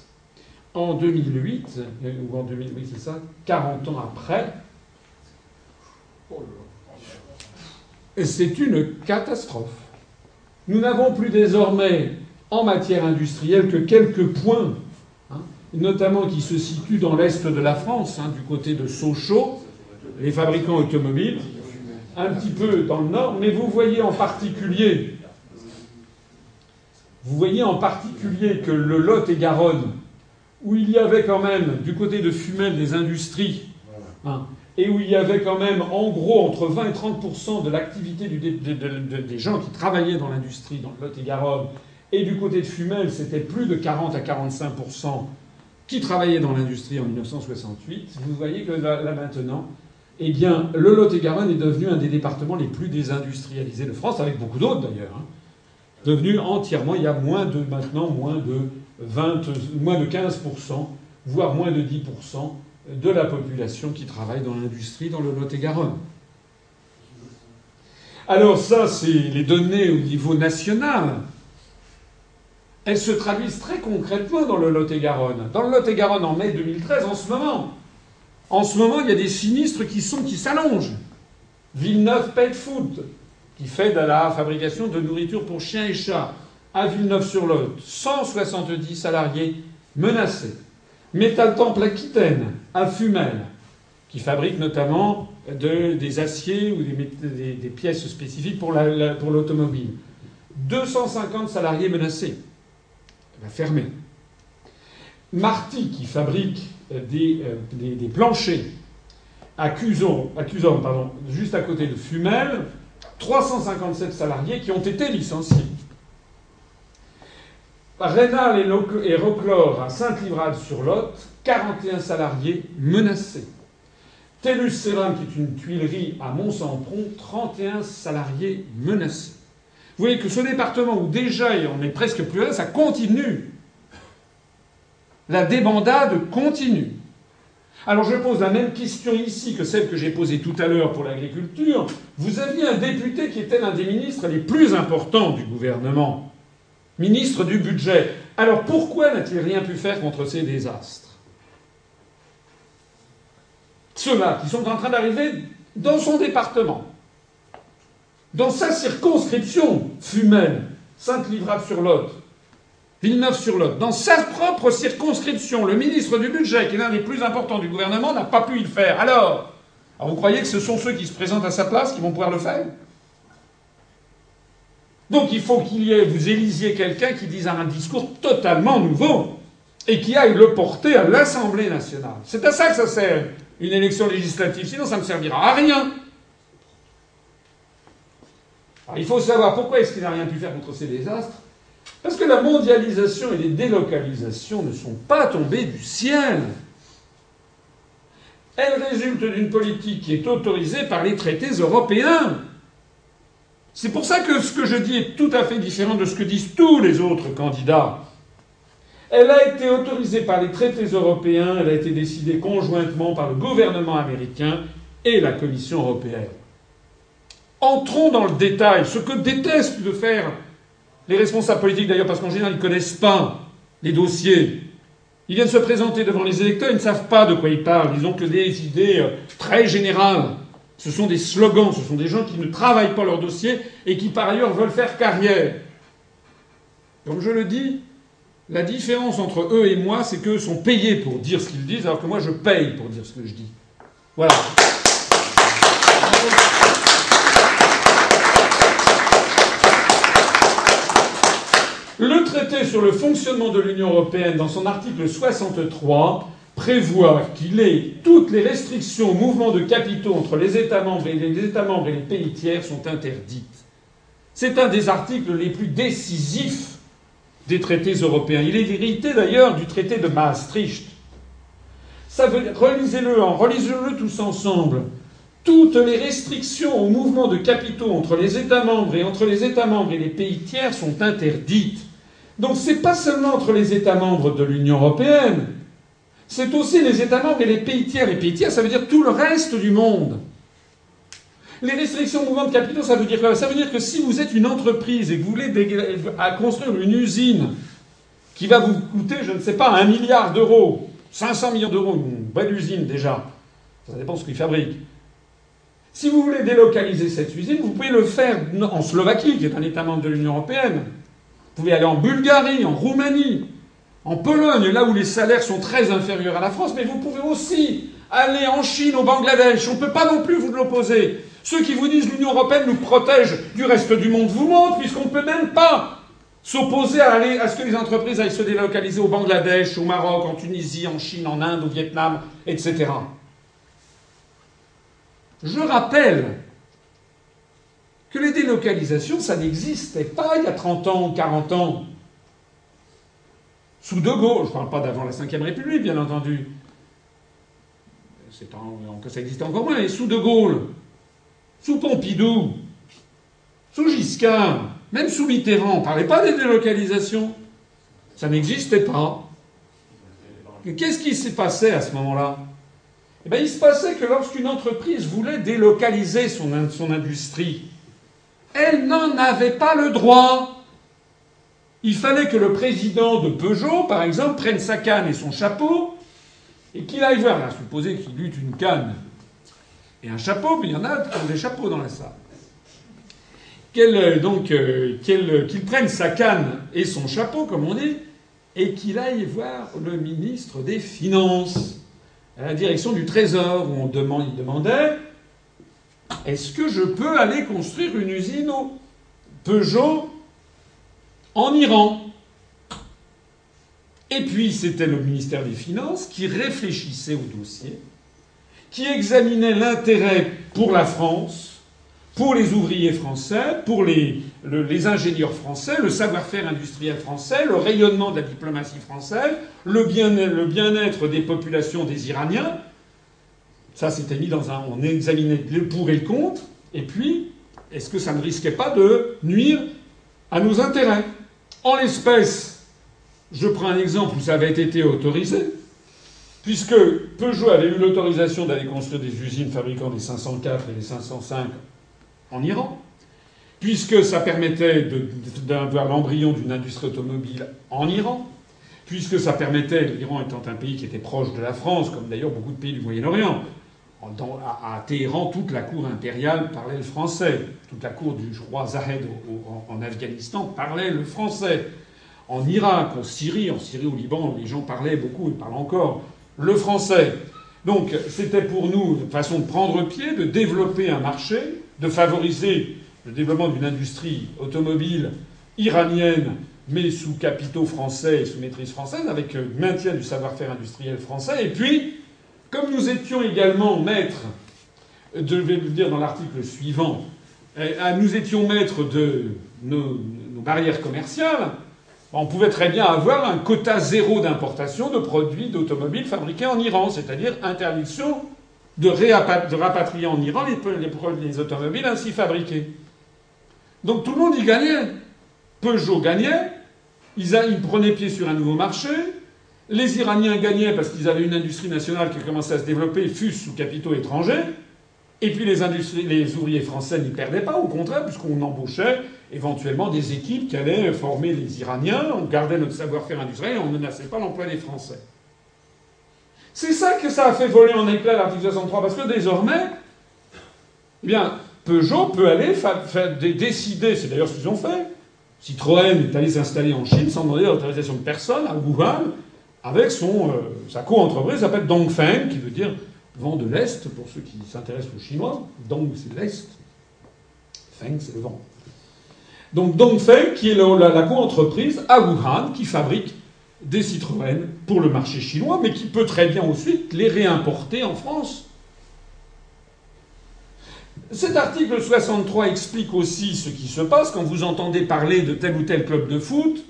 en 2008, ou en 2008, c'est ça, 40 ans après. C'est une catastrophe. Nous n'avons plus désormais en matière industrielle que quelques points, hein, notamment qui se situent dans l'est de la France, hein, du côté de Sochaux, les fabricants automobiles, un petit peu dans le nord, mais vous voyez en particulier, vous voyez en particulier que le Lot et Garonne, où il y avait quand même du côté de Fumel des industries, hein, et où il y avait quand même en gros entre 20 et 30% de l'activité des gens qui travaillaient dans l'industrie, dans le Lot-et-Garonne, et du côté de Fumel, c'était plus de 40 à 45% qui travaillaient dans l'industrie en 1968. Vous voyez que là, maintenant, eh bien, le Lot-et-Garonne est devenu un des départements les plus désindustrialisés de France, avec beaucoup d'autres d'ailleurs. Hein. Devenu entièrement, il y a moins de maintenant moins de 20, moins de 15% voire moins de 10% de la population qui travaille dans l'industrie dans le Lot-et-Garonne. Alors ça, c'est les données au niveau national. Elles se traduisent très concrètement dans le Lot-et-Garonne. Dans le Lot-et-Garonne, en mai 2013, en ce moment, en ce moment, il y a des sinistres qui sont qui s'allongent. Villeneuve Pet Food, qui fait de la fabrication de nourriture pour chiens et chats, à Villeneuve-sur-Lot, 170 salariés menacés. Métal Temple Aquitaine, à Fumel, qui fabrique notamment des aciers ou des, pièces spécifiques pour l'automobile. 250 salariés menacés. Fermer. Marty, qui fabrique euh, euh, des, planchers à Cuson, pardon, juste à côté de Fumel, 357 salariés qui ont été licenciés. Rénal et Roclore à Sainte-Livrade-sur-Lot, 41 salariés menacés. Tellus Céram, qui est une tuilerie à Mont-Sampron, 31 salariés menacés. Vous voyez que ce département où déjà on est presque plus là, ça continue. La débandade continue. Alors je pose la même question ici que celle que j'ai posée tout à l'heure pour l'agriculture. Vous aviez un député qui était l'un des ministres les plus importants du gouvernement ministre du Budget. Alors pourquoi n'a-t-il rien pu faire contre ces désastres? Ceux-là qui sont en train d'arriver dans son département, dans sa circonscription, Fumel, Sainte-Livrade-sur-Lot, Villeneuve-sur-Lot, dans sa propre circonscription, le ministre du Budget, qui est l'un des plus importants du gouvernement, n'a pas pu y le faire. Alors, alors vous croyez que ce sont ceux qui se présentent à sa place qui vont pouvoir le faire? Donc il faut qu'il y ait, vous élisiez quelqu'un qui dise un discours totalement nouveau et qui aille le porter à l'Assemblée nationale. C'est à ça que ça sert une élection législative, sinon ça ne servira à rien. il faut savoir pourquoi est-ce qu'il n'a rien pu faire contre ces désastres. Parce que la mondialisation et les délocalisations ne sont pas tombées du ciel. Elles résultent d'une politique qui est autorisée par les traités européens. C'est pour ça que ce que je dis est tout à fait différent de ce que disent tous les autres candidats. Elle a été autorisée par les traités européens, elle a été décidée conjointement par le gouvernement américain et la Commission européenne. Entrons dans le détail, ce que détestent de faire les responsables politiques d'ailleurs, parce qu'en général ils ne connaissent pas les dossiers. Ils viennent se présenter devant les électeurs, ils ne savent pas de quoi ils parlent, ils ont que des idées euh, très générales. Ce sont des slogans, ce sont des gens qui ne travaillent pas leur dossier et qui par ailleurs veulent faire carrière. Comme je le dis, la différence entre eux et moi, c'est qu'eux sont payés pour dire ce qu'ils disent, alors que moi je paye pour dire ce que je dis. Voilà. Le traité sur le fonctionnement de l'Union européenne, dans son article 63, prévoit qu'il est toutes les restrictions au mouvement de capitaux entre les États membres et les États membres et les pays tiers sont interdites. C'est un des articles les plus décisifs des traités européens. Il est l'hérité d'ailleurs du traité de Maastricht. Ça relisez-le, hein, relisez-le tous ensemble. Toutes les restrictions au mouvement de capitaux entre les États membres et entre les États membres et les pays tiers sont interdites. Donc c'est pas seulement entre les États membres de l'Union européenne, c'est aussi les États membres et les pays tiers. Les pays tiers, ça veut dire tout le reste du monde. Les restrictions au mouvement de capitaux, ça veut dire quoi? Ça veut dire que si vous êtes une entreprise et que vous voulez construire une usine qui va vous coûter, je ne sais pas, un milliard d'euros, 500 millions d'euros, une belle usine déjà, ça dépend de ce qu'ils fabriquent. Si vous voulez délocaliser cette usine, vous pouvez le faire en Slovaquie, qui est un État membre de l'Union européenne. Vous pouvez aller en Bulgarie, en Roumanie, en Pologne, là où les salaires sont très inférieurs à la France, mais vous pouvez aussi aller en Chine, au Bangladesh. On ne peut pas non plus vous l'opposer. Ceux qui vous disent l'Union européenne nous protège du reste du monde vous montrent, puisqu'on ne peut même pas s'opposer à, à ce que les entreprises aillent se délocaliser au Bangladesh, au Maroc, en Tunisie, en Chine, en Inde, au Vietnam, etc. Je rappelle que les délocalisations, ça n'existait pas il y a 30 ans ou 40 ans. Sous De Gaulle, je ne parle pas d'avant la Ve République, bien entendu. ça existait encore moins, mais sous De Gaulle, sous Pompidou, sous Giscard, même sous Mitterrand, on ne parlait pas des délocalisations. Ça n'existait pas. Qu'est-ce qui s'est passé à ce moment-là? Eh bien, Il se passait que lorsqu'une entreprise voulait délocaliser son industrie, elle n'en avait pas le droit. Il fallait que le président de Peugeot, par exemple, prenne sa canne et son chapeau et qu'il aille voir. Là, supposez qu'il eût une canne et un chapeau, mais il y en a des chapeaux dans la salle. Euh, donc, euh, qu'il prenne sa canne et son chapeau, comme on dit, et qu'il aille voir le ministre des Finances, à la direction du Trésor, où on demandait est-ce que je peux aller construire une usine au Peugeot en Iran? Et puis c'était le ministère des Finances qui réfléchissait au dossier qui examinait l'intérêt pour la France, pour les ouvriers français, pour les, ingénieurs français, le savoir-faire industriel français, le rayonnement de la diplomatie française, le bien-être des populations des Iraniens. Ça, c'était mis dans un. On examinait le pour et le contre. Et puis, est-ce que ça ne risquait pas de nuire à nos intérêts? En l'espèce, je prends un exemple où ça avait été autorisé puisque Peugeot avait eu l'autorisation d'aller construire des usines fabriquant des 504 et des 505 en Iran, puisque ça permettait d'avoir l'embryon d'une industrie automobile en Iran, puisque ça permettait, l'Iran étant un pays qui était proche de la France, comme d'ailleurs beaucoup de pays du Moyen-Orient, à, Téhéran, toute la cour impériale parlait le français. Toute la cour du roi Zahed en Afghanistan parlait le français. En Irak, en Syrie, en Syrie, au Liban, les gens parlaient beaucoup, ils parlent encore le français. Donc c'était pour nous une façon de prendre pied, de développer un marché, de favoriser le développement d'une industrie automobile iranienne, mais sous capitaux français et sous maîtrise française, avec le maintien du savoir-faire industriel français. Et puis, comme nous étions également maîtres, je vais le dire dans l'article suivant, euh, nous étions maîtres de nos barrières commerciales, on pouvait très bien avoir un quota zéro d'importation de produits d'automobiles fabriqués en Iran, c'est-à-dire interdiction de, rapatrier en Iran les, automobiles ainsi fabriqués. Donc tout le monde y gagnait. Peugeot gagnait, ils prenaient pied sur un nouveau marché, les Iraniens gagnaient parce qu'ils avaient une industrie nationale qui commençait à se développer, fût sous capitaux étrangers, et puis les, ouvriers français n'y perdaient pas, au contraire, puisqu'on embauchait éventuellement des équipes qui allaient former les Iraniens, on gardait notre savoir-faire industriel et on ne menaçait pas l'emploi des Français. C'est ça que ça a fait voler en éclats l'article 63, parce que désormais, eh bien, Peugeot peut aller décider, c'est d'ailleurs ce qu'ils ont fait. Citroën est allé s'installer en Chine sans demander l'autorisation de personne, à Wuhan, avec son, euh, sa co-entreprise s'appelle Dongfeng, qui veut dire vent de l'Est, pour ceux qui s'intéressent aux Chinois. Dong, c'est l'Est. Feng, c'est le vent. Donc Dongfeng, qui est la, la co-entreprise à Wuhan, qui fabrique des Citroën pour le marché chinois, mais qui peut très bien ensuite les réimporter en France. Cet article 63 explique aussi ce qui se passe quand vous entendez parler de tel ou tel club de foot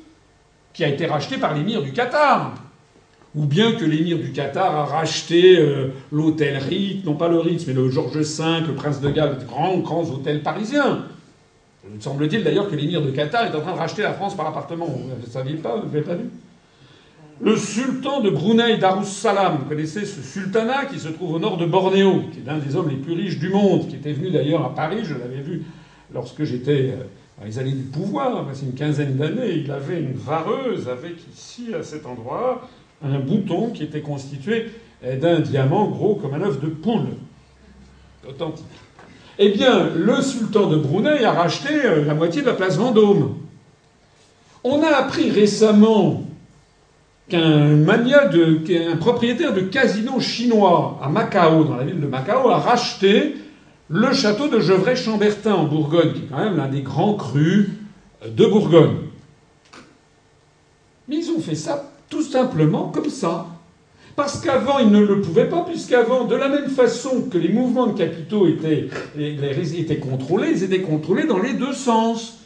qui a été racheté par l'émir du Qatar. Ou bien que l'émir du Qatar a racheté euh, l'hôtel Ritz, non pas le Ritz, mais le Georges V, le Prince de Galles, grands, grands hôtels parisiens. Il semble-t-il d'ailleurs que l'émir de Qatar est en train de racheter la France par appartement. Vous ne saviez pas Vous n'avez pas vu? Le sultan de Brunei Darussalam, vous connaissez ce sultanat qui se trouve au nord de Bornéo, qui est l'un des hommes les plus riches du monde, qui était venu d'ailleurs à Paris, je l'avais vu lorsque j'étais euh, dans les années du pouvoir, c'est une quinzaine d'années, il avait une vareuse avec ici, à cet endroit, un bouton qui était constitué d'un diamant gros comme un œuf de poule. Authentique. Eh bien, le sultan de Brunei a racheté euh, la moitié de la place Vendôme. On a appris récemment qu'un mania de, qu'un propriétaire de casino chinois à Macao, dans la ville de Macao, a racheté le château de Gevrey-Chambertin en Bourgogne, qui est quand même l'un des grands crus de Bourgogne. Mais ils ont fait ça tout simplement comme ça. Parce qu'avant, ils ne le pouvaient pas, puisqu'avant, de la même façon que les mouvements de capitaux étaient, étaient contrôlés, ils étaient contrôlés dans les deux sens.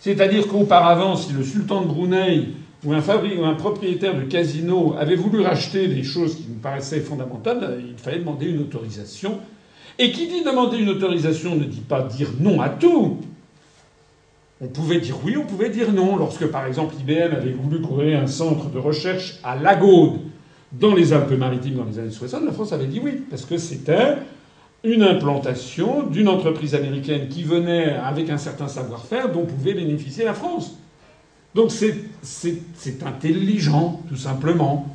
C'est-à-dire qu'auparavant, si le sultan de Brunei où un, ou un propriétaire de casino avait voulu racheter des choses qui nous paraissaient fondamentales, il fallait demander une autorisation. Et qui dit demander une autorisation ne dit pas dire non à tout. On pouvait dire oui, on pouvait dire non. Lorsque, par exemple, IBM avait voulu créer un centre de recherche à Lagode, dans les Alpes-Maritimes, dans les années 60, la France avait dit oui, parce que c'était une implantation d'une entreprise américaine qui venait avec un certain savoir-faire dont pouvait bénéficier la France. Donc c'est intelligent, tout simplement.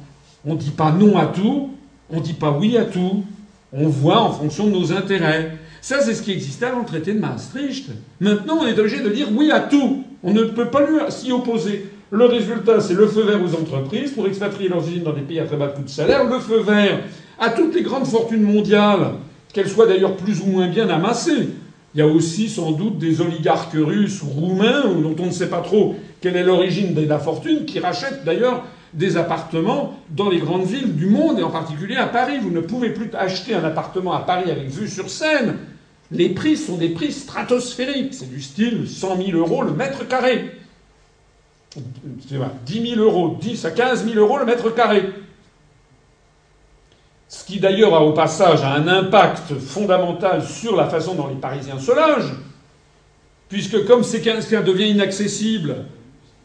On ne dit pas non à tout, on ne dit pas oui à tout. On voit en fonction de nos intérêts. Ça, c'est ce qui existait avant le traité de Maastricht. Maintenant, on est obligé de dire oui à tout. On ne peut pas s'y opposer. Le résultat, c'est le feu vert aux entreprises pour expatrier leurs usines dans des pays à très bas coût de salaire. Le feu vert à toutes les grandes fortunes mondiales, qu'elles soient d'ailleurs plus ou moins bien amassées. Il y a aussi sans doute des oligarques russes ou roumains dont on ne sait pas trop quelle est l'origine de la fortune, qui rachètent d'ailleurs des appartements dans les grandes villes du monde, et en particulier à Paris. Vous ne pouvez plus acheter un appartement à Paris avec vue sur Seine. Les prix sont des prix stratosphériques. C'est du style 100 000 euros le mètre carré. 10 000 euros, 10 à 15 000 euros le mètre carré. Ce qui d'ailleurs a au passage un impact fondamental sur la façon dont les Parisiens se logent, puisque comme c'est qu'un devient inaccessible,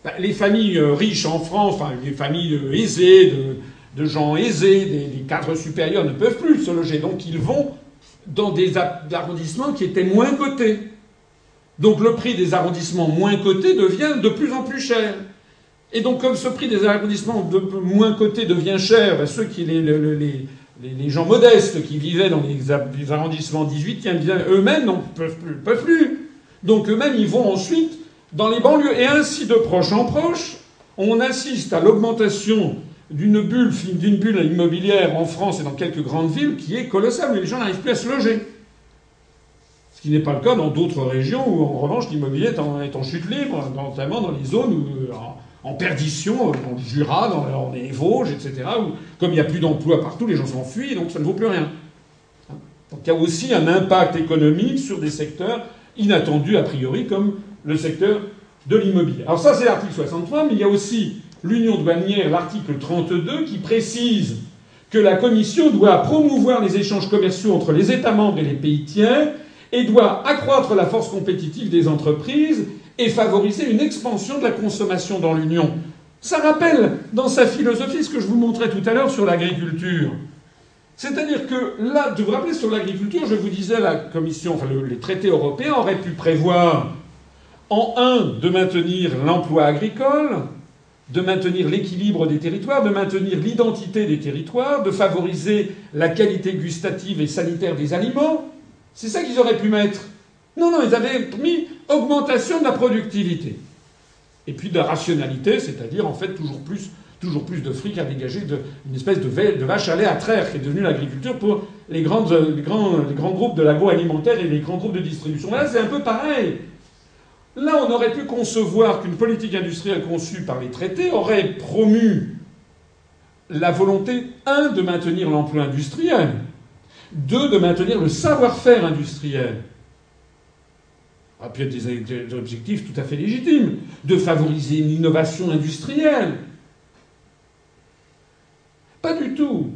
bah, les familles euh, riches en France, enfin les familles euh, aisées, de, gens aisés, des, cadres supérieurs ne peuvent plus se loger. Donc ils vont dans des arrondissements qui étaient moins cotés. Donc le prix des arrondissements moins cotés devient de plus en plus cher. Et donc comme ce prix des arrondissements moins cotés devient cher, bah, ceux qui les, gens modestes qui vivaient dans les, arrondissements 18 eux-mêmes ne peuvent plus, peuvent plus. Donc eux-mêmes ils vont ensuite dans les banlieues. Et ainsi, de proche en proche, on assiste à l'augmentation d'une bulle, d'une bulle immobilière en France et dans quelques grandes villes qui est colossale, où les gens n'arrivent plus à se loger. Ce qui n'est pas le cas dans d'autres régions où, en revanche, l'immobilier est en, chute libre, notamment dans les zones euh, en, perdition, dans le Jura, dans, les Vosges, etc., où, comme il n'y a plus d'emplois partout, les gens s'enfuient, donc ça ne vaut plus rien. Donc il y a aussi un impact économique sur des secteurs inattendus a priori, comme le secteur de l'immobilier. Alors ça, c'est l'article 63, mais il y a aussi l'union douanière, l'article 32, qui précise que la Commission doit promouvoir les échanges commerciaux entre les États membres et les pays tiers et doit accroître la force compétitive des entreprises et favoriser une expansion de la consommation dans l'Union. Ça rappelle dans sa philosophie ce que je vous montrais tout à l'heure sur l'agriculture. C'est-à-dire que là, vous vous rappelez sur l'agriculture, je vous disais la Commission, enfin les traités européens auraient pu prévoir en un, de maintenir l'emploi agricole, de maintenir l'équilibre des territoires, de maintenir l'identité des territoires, de favoriser la qualité gustative et sanitaire des aliments. C'est ça qu'ils auraient pu mettre. Non, non, ils avaient mis augmentation de la productivité. Et puis de la rationalité, c'est-à-dire en fait toujours plus, de fric à dégager d'une espèce de, vache à lait à traire qui est devenue l'agriculture pour les, grands, les grands groupes de l'agroalimentaire et les grands groupes de distribution. Là, c'est un peu pareil. Là, on aurait pu concevoir qu'une politique industrielle conçue par les traités aurait promu la volonté, un, de maintenir l'emploi industriel, deux, de maintenir le savoir-faire industriel. Ah, puis il y des objectifs tout à fait légitimes, de favoriser une innovation industrielle. Pas du tout.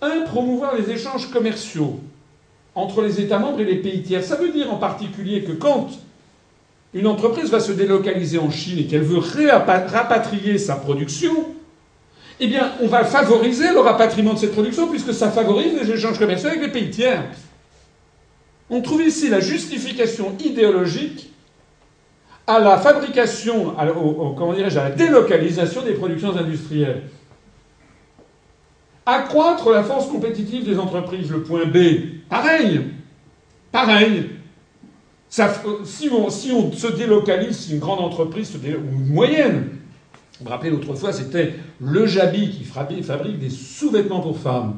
Un, promouvoir les échanges commerciaux entre les États membres et les pays tiers. Ça veut dire en particulier que quand une entreprise va se délocaliser en Chine et qu'elle veut rapatrier sa production, eh bien, on va favoriser le rapatriement de cette production puisque ça favorise les échanges commerciaux avec les pays tiers. On trouve ici la justification idéologique à la fabrication, à, comment dirais-je, à la délocalisation des productions industrielles. Accroître la force compétitive des entreprises, le point B. Pareil. Pareil. On, si, on, se délocalise, si une grande entreprise, ou une moyenne, vous vous rappelez l'autre fois, c'était le Jabi qui fabrique des sous-vêtements pour femmes,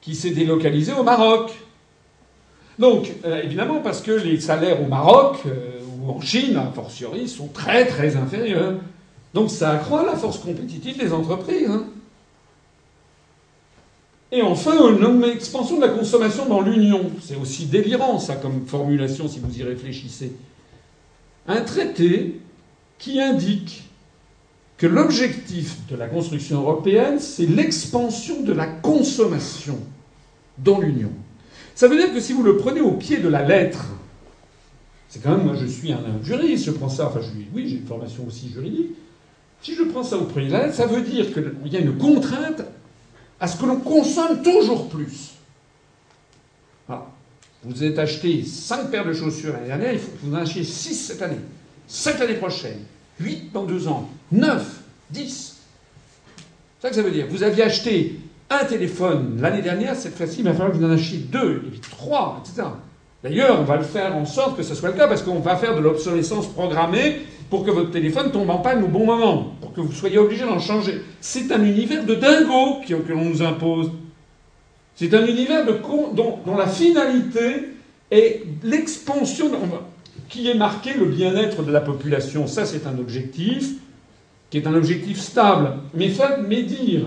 qui s'est délocalisé au Maroc. Donc, euh, évidemment, parce que les salaires au Maroc euh, ou en Chine, a fortiori, sont très très inférieurs. Donc ça accroît la force compétitive des entreprises. Hein. Et enfin, une expansion de la consommation dans l'Union. C'est aussi délirant, ça, comme formulation, si vous y réfléchissez. Un traité qui indique que l'objectif de la construction européenne, c'est l'expansion de la consommation dans l'Union. Ça veut dire que si vous le prenez au pied de la lettre, c'est quand même, moi je suis un, juriste, je prends ça, enfin je, oui, j'ai une formation aussi juridique, si je prends ça au pied de la lettre, ça veut dire qu'il y a une contrainte à ce que l'on consomme toujours plus. Vous avez acheté 5 paires de chaussures l'année dernière, il faut que vous en achetiez 6 cette année, 7 l'année prochaine, 8 dans 2 ans, 9, 10. C'est ça que ça veut dire. Vous aviez acheté un téléphone l'année dernière, cette fois-ci, il va falloir que vous en achetiez 2, et puis 3, etc. D'ailleurs, on va le faire en sorte que ce soit le cas, parce qu'on va faire de l'obsolescence programmée pour que votre téléphone tombe en panne au bon moment, pour que vous soyez obligé d'en changer. C'est un univers de dingo que l'on nous impose. C'est un univers de dont, la finalité est l'expansion, qui est marqué le bien-être de la population. Ça, c'est un objectif qui est un objectif stable. Mais, mais dire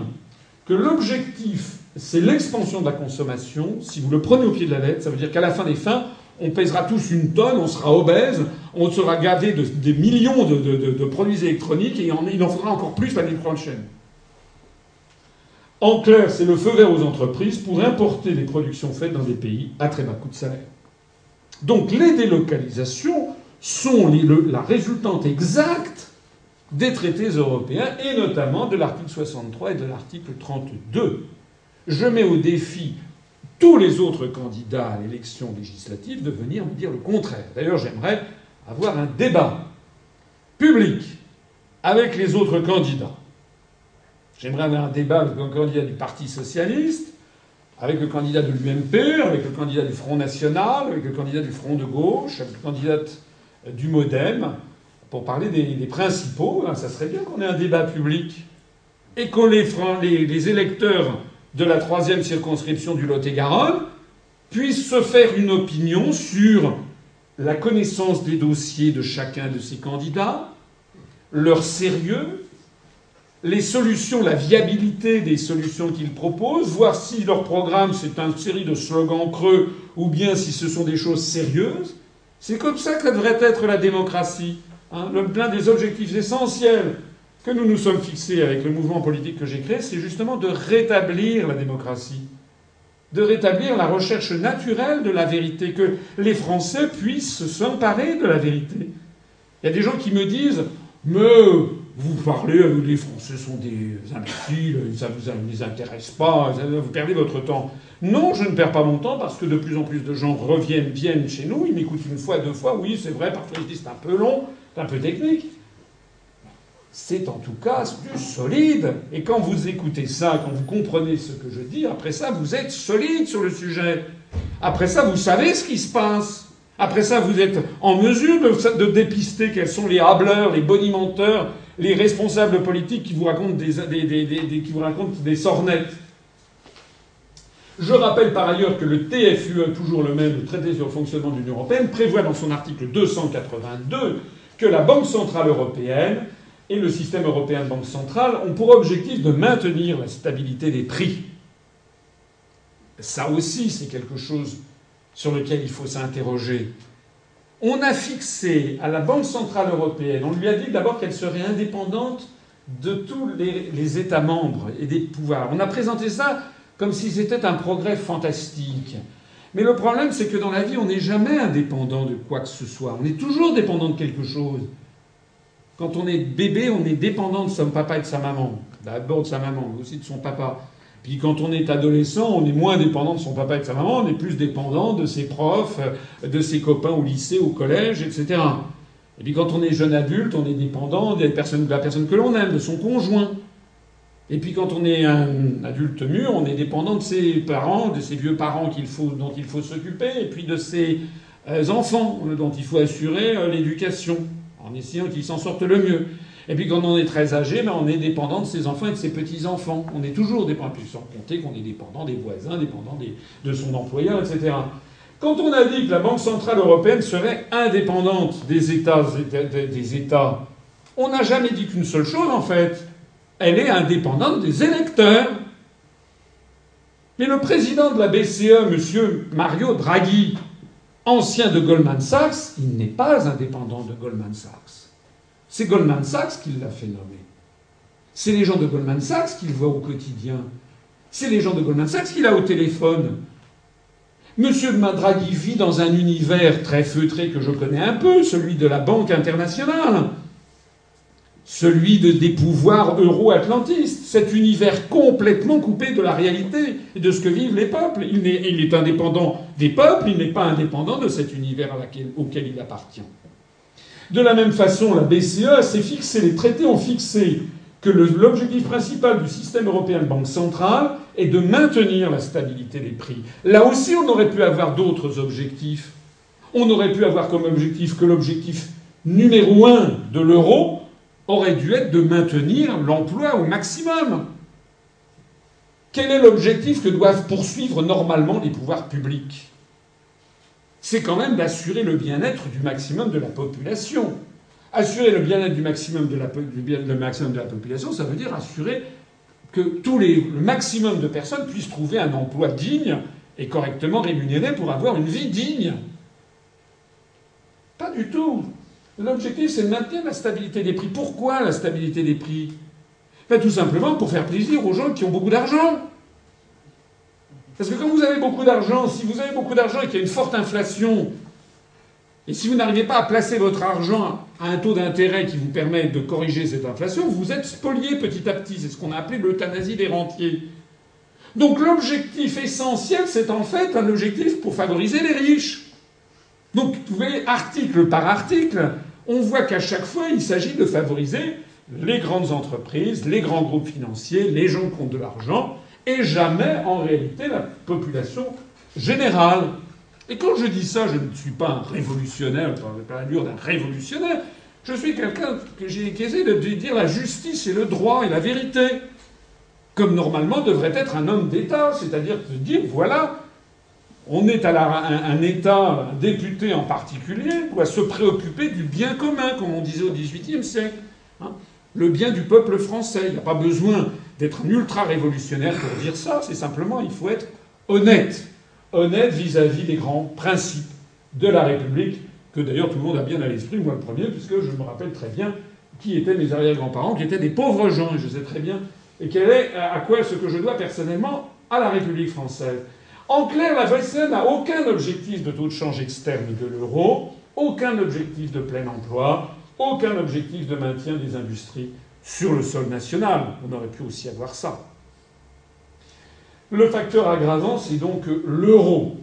que l'objectif, c'est l'expansion de la consommation, si vous le prenez au pied de la lettre, ça veut dire qu'à la fin des fins, on pèsera tous une tonne, on sera obèse, on sera gavé de, des millions de, produits électroniques et il en faudra encore plus l'année prochaine. En clair, c'est le feu vert aux entreprises pour importer les productions faites dans des pays à très bas coût de salaire. Donc les délocalisations sont la résultante exacte des traités européens et notamment de l'article 63 et de l'article 32. Je mets au défi tous les autres candidats à l'élection législative de venir me dire le contraire. D'ailleurs, j'aimerais avoir un débat public avec les autres candidats. J'aimerais avoir un débat avec le candidat du Parti socialiste, avec le candidat de l'UMP, avec le candidat du Front national, avec le candidat du Front de gauche, avec le candidat du MoDem, pour parler des, principaux. Ça serait bien qu'on ait un débat public et que les, les électeurs de la troisième circonscription du Lot-et-Garonne puisse se faire une opinion sur la connaissance des dossiers de chacun de ces candidats, leur sérieux, les solutions, la viabilité des solutions qu'ils proposent, voir si leur programme c'est une série de slogans creux ou bien si ce sont des choses sérieuses. C'est comme ça que devrait être la démocratie. Hein. L'un des objectifs essentiels que nous nous sommes fixés avec le mouvement politique que j'ai créé, c'est justement de rétablir la démocratie, de rétablir la recherche naturelle de la vérité, que les Français puissent s'emparer de la vérité. Il y a des gens qui me disent Mais vous parlez, les Français sont des imbéciles, ça ne vous intéresse pas, vous perdez votre temps. Non, je ne perds pas mon temps parce que de plus en plus de gens reviennent, viennent chez nous, ils m'écoutent une fois, deux fois, oui, c'est vrai, parfois ils disent c'est un peu long, c'est un peu technique. C'est en tout cas du solide. Et quand vous écoutez ça, quand vous comprenez ce que je dis, après ça, vous êtes solide sur le sujet. Après ça, vous savez ce qui se passe. Après ça, vous êtes en mesure de, dépister quels sont les hableurs, les bonimenteurs, les responsables politiques qui vous racontent des, qui vous racontent des sornettes. Je rappelle par ailleurs que le TFUE, toujours le même, le traité sur le fonctionnement de l'Union européenne, prévoit dans son article 282 que la Banque centrale européenne et le système européen de banque centrale ont pour objectif de maintenir la stabilité des prix. Ça aussi, c'est quelque chose sur lequel il faut s'interroger. On a fixé à la Banque centrale européenne, on lui a dit d'abord qu'elle serait indépendante de tous les, les, États membres et des pouvoirs. On a présenté ça comme si c'était un progrès fantastique. Mais le problème, c'est que dans la vie, on n'est jamais indépendant de quoi que ce soit. On est toujours dépendant de quelque chose. Quand on est bébé, on est dépendant de son papa et de sa maman. D'abord de sa maman, mais aussi de son papa. Puis quand on est adolescent, on est moins dépendant de son papa et de sa maman, on est plus dépendant de ses profs, de ses copains au lycée, au collège, etc. Et puis quand on est jeune adulte, on est dépendant de la personne que l'on aime, de son conjoint. Et puis quand on est un adulte mûr, on est dépendant de ses parents, de ses vieux parents dont il faut s'occuper, et puis de ses euh, enfants dont il faut assurer euh, l'éducation en essayant qu'ils s'en sortent le mieux. Et puis quand on est très âgé, ben on est dépendant de ses enfants et de ses petits-enfants. On est toujours dépendant, puis sans compter qu'on est dépendant des voisins, dépendant de son employeur, etc. Quand on a dit que la Banque Centrale Européenne serait indépendante des États, des États on n'a jamais dit qu'une seule chose en fait. Elle est indépendante des électeurs. Mais le président de la BCE, M. Mario Draghi, ancien de Goldman Sachs, il n'est pas indépendant de Goldman Sachs. C'est Goldman Sachs qui l'a fait nommer. C'est les gens de Goldman Sachs qu'il voit au quotidien. C'est les gens de Goldman Sachs qu'il a au téléphone. Monsieur Draghi vit dans un univers très feutré que je connais un peu, celui de la Banque internationale celui de, des pouvoirs euro-atlantistes, cet univers complètement coupé de la réalité et de ce que vivent les peuples. Il est, indépendant des peuples, il n'est pas indépendant de cet univers auquel il appartient. De la même façon, la BCE s'est fixé, les traités ont fixé que l'objectif principal du système européen de banque centrale est de maintenir la stabilité des prix. Là aussi, on aurait pu avoir d'autres objectifs. On aurait pu avoir comme objectif que l'objectif numéro un de l'euro, aurait dû être de maintenir l'emploi au maximum. Quel est l'objectif que doivent poursuivre normalement les pouvoirs publics? C'est quand même d'assurer le bien-être du maximum de la population. Assurer le bien-être du maximum de la, population, ça veut dire assurer que tous les, le maximum de personnes puissent trouver un emploi digne et correctement rémunéré pour avoir une vie digne. Pas du tout. L'objectif, c'est de maintenir la stabilité des prix. Pourquoi la stabilité des prix? Ben, Tout simplement pour faire plaisir aux gens qui ont beaucoup d'argent. Parce que quand vous avez beaucoup d'argent, si vous avez beaucoup d'argent et qu'il y a une forte inflation, et si vous n'arrivez pas à placer votre argent à un taux d'intérêt qui vous permet de corriger cette inflation, vous êtes spolié petit à petit. C'est ce qu'on a appelé l'euthanasie des rentiers. Donc l'objectif essentiel, c'est en fait un objectif pour favoriser les riches. Donc vous voyez, article par article, on voit qu'à chaque fois, il s'agit de favoriser les grandes entreprises, les grands groupes financiers, les gens qui ont de l'argent, et jamais en réalité la population générale. Et quand je dis ça, je ne suis pas un révolutionnaire, je ne pas l'allure d'un révolutionnaire, je suis quelqu'un qui essaie de dire la justice et le droit et la vérité, comme normalement devrait être un homme d'État, c'est-à-dire de dire voilà, on est à un, État, un député en particulier, doit se préoccuper du bien commun, comme on disait au XVIIIe siècle. Hein. le bien du peuple français. Il n'y a pas besoin d'être un ultra-révolutionnaire pour dire ça, c'est simplement il faut être honnête. Honnête vis-à-vis des grands principes de la République, que d'ailleurs tout le monde a bien à l'esprit, moi le premier, puisque je me rappelle très bien qui étaient mes arrière-grands-parents, qui étaient des pauvres gens, et je sais très bien, et quel est à quoi ce que je dois personnellement à la République française. En clair, la BCE n'a aucun objectif de taux de change externe de l'euro, aucun objectif de plein emploi, aucun objectif de maintien des industries sur le sol national. On aurait pu aussi avoir ça. Le facteur aggravant, c'est donc l'euro.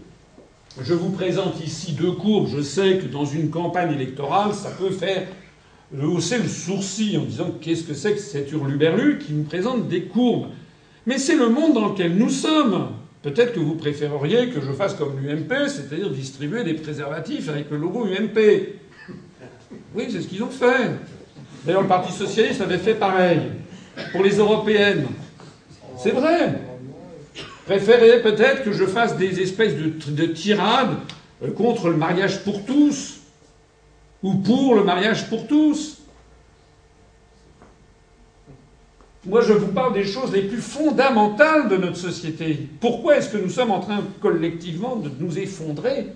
Je vous présente ici deux courbes. Je sais que dans une campagne électorale, ça peut faire hausser le sourcil en disant qu'est-ce que c'est que cet hurluberlu qui nous présente des courbes. Mais c'est le monde dans lequel nous sommes. Peut-être que vous préféreriez que je fasse comme l'UMP, c'est-à-dire distribuer des préservatifs avec le logo UMP. Oui, c'est ce qu'ils ont fait. D'ailleurs, le Parti socialiste avait fait pareil pour les européennes. C'est vrai. Préférez peut-être que je fasse des espèces de, tirades euh, contre le mariage pour tous ou pour le mariage pour tous. Moi, je vous parle des choses les plus fondamentales de notre société. Pourquoi est-ce que nous sommes en train collectivement de nous effondrer?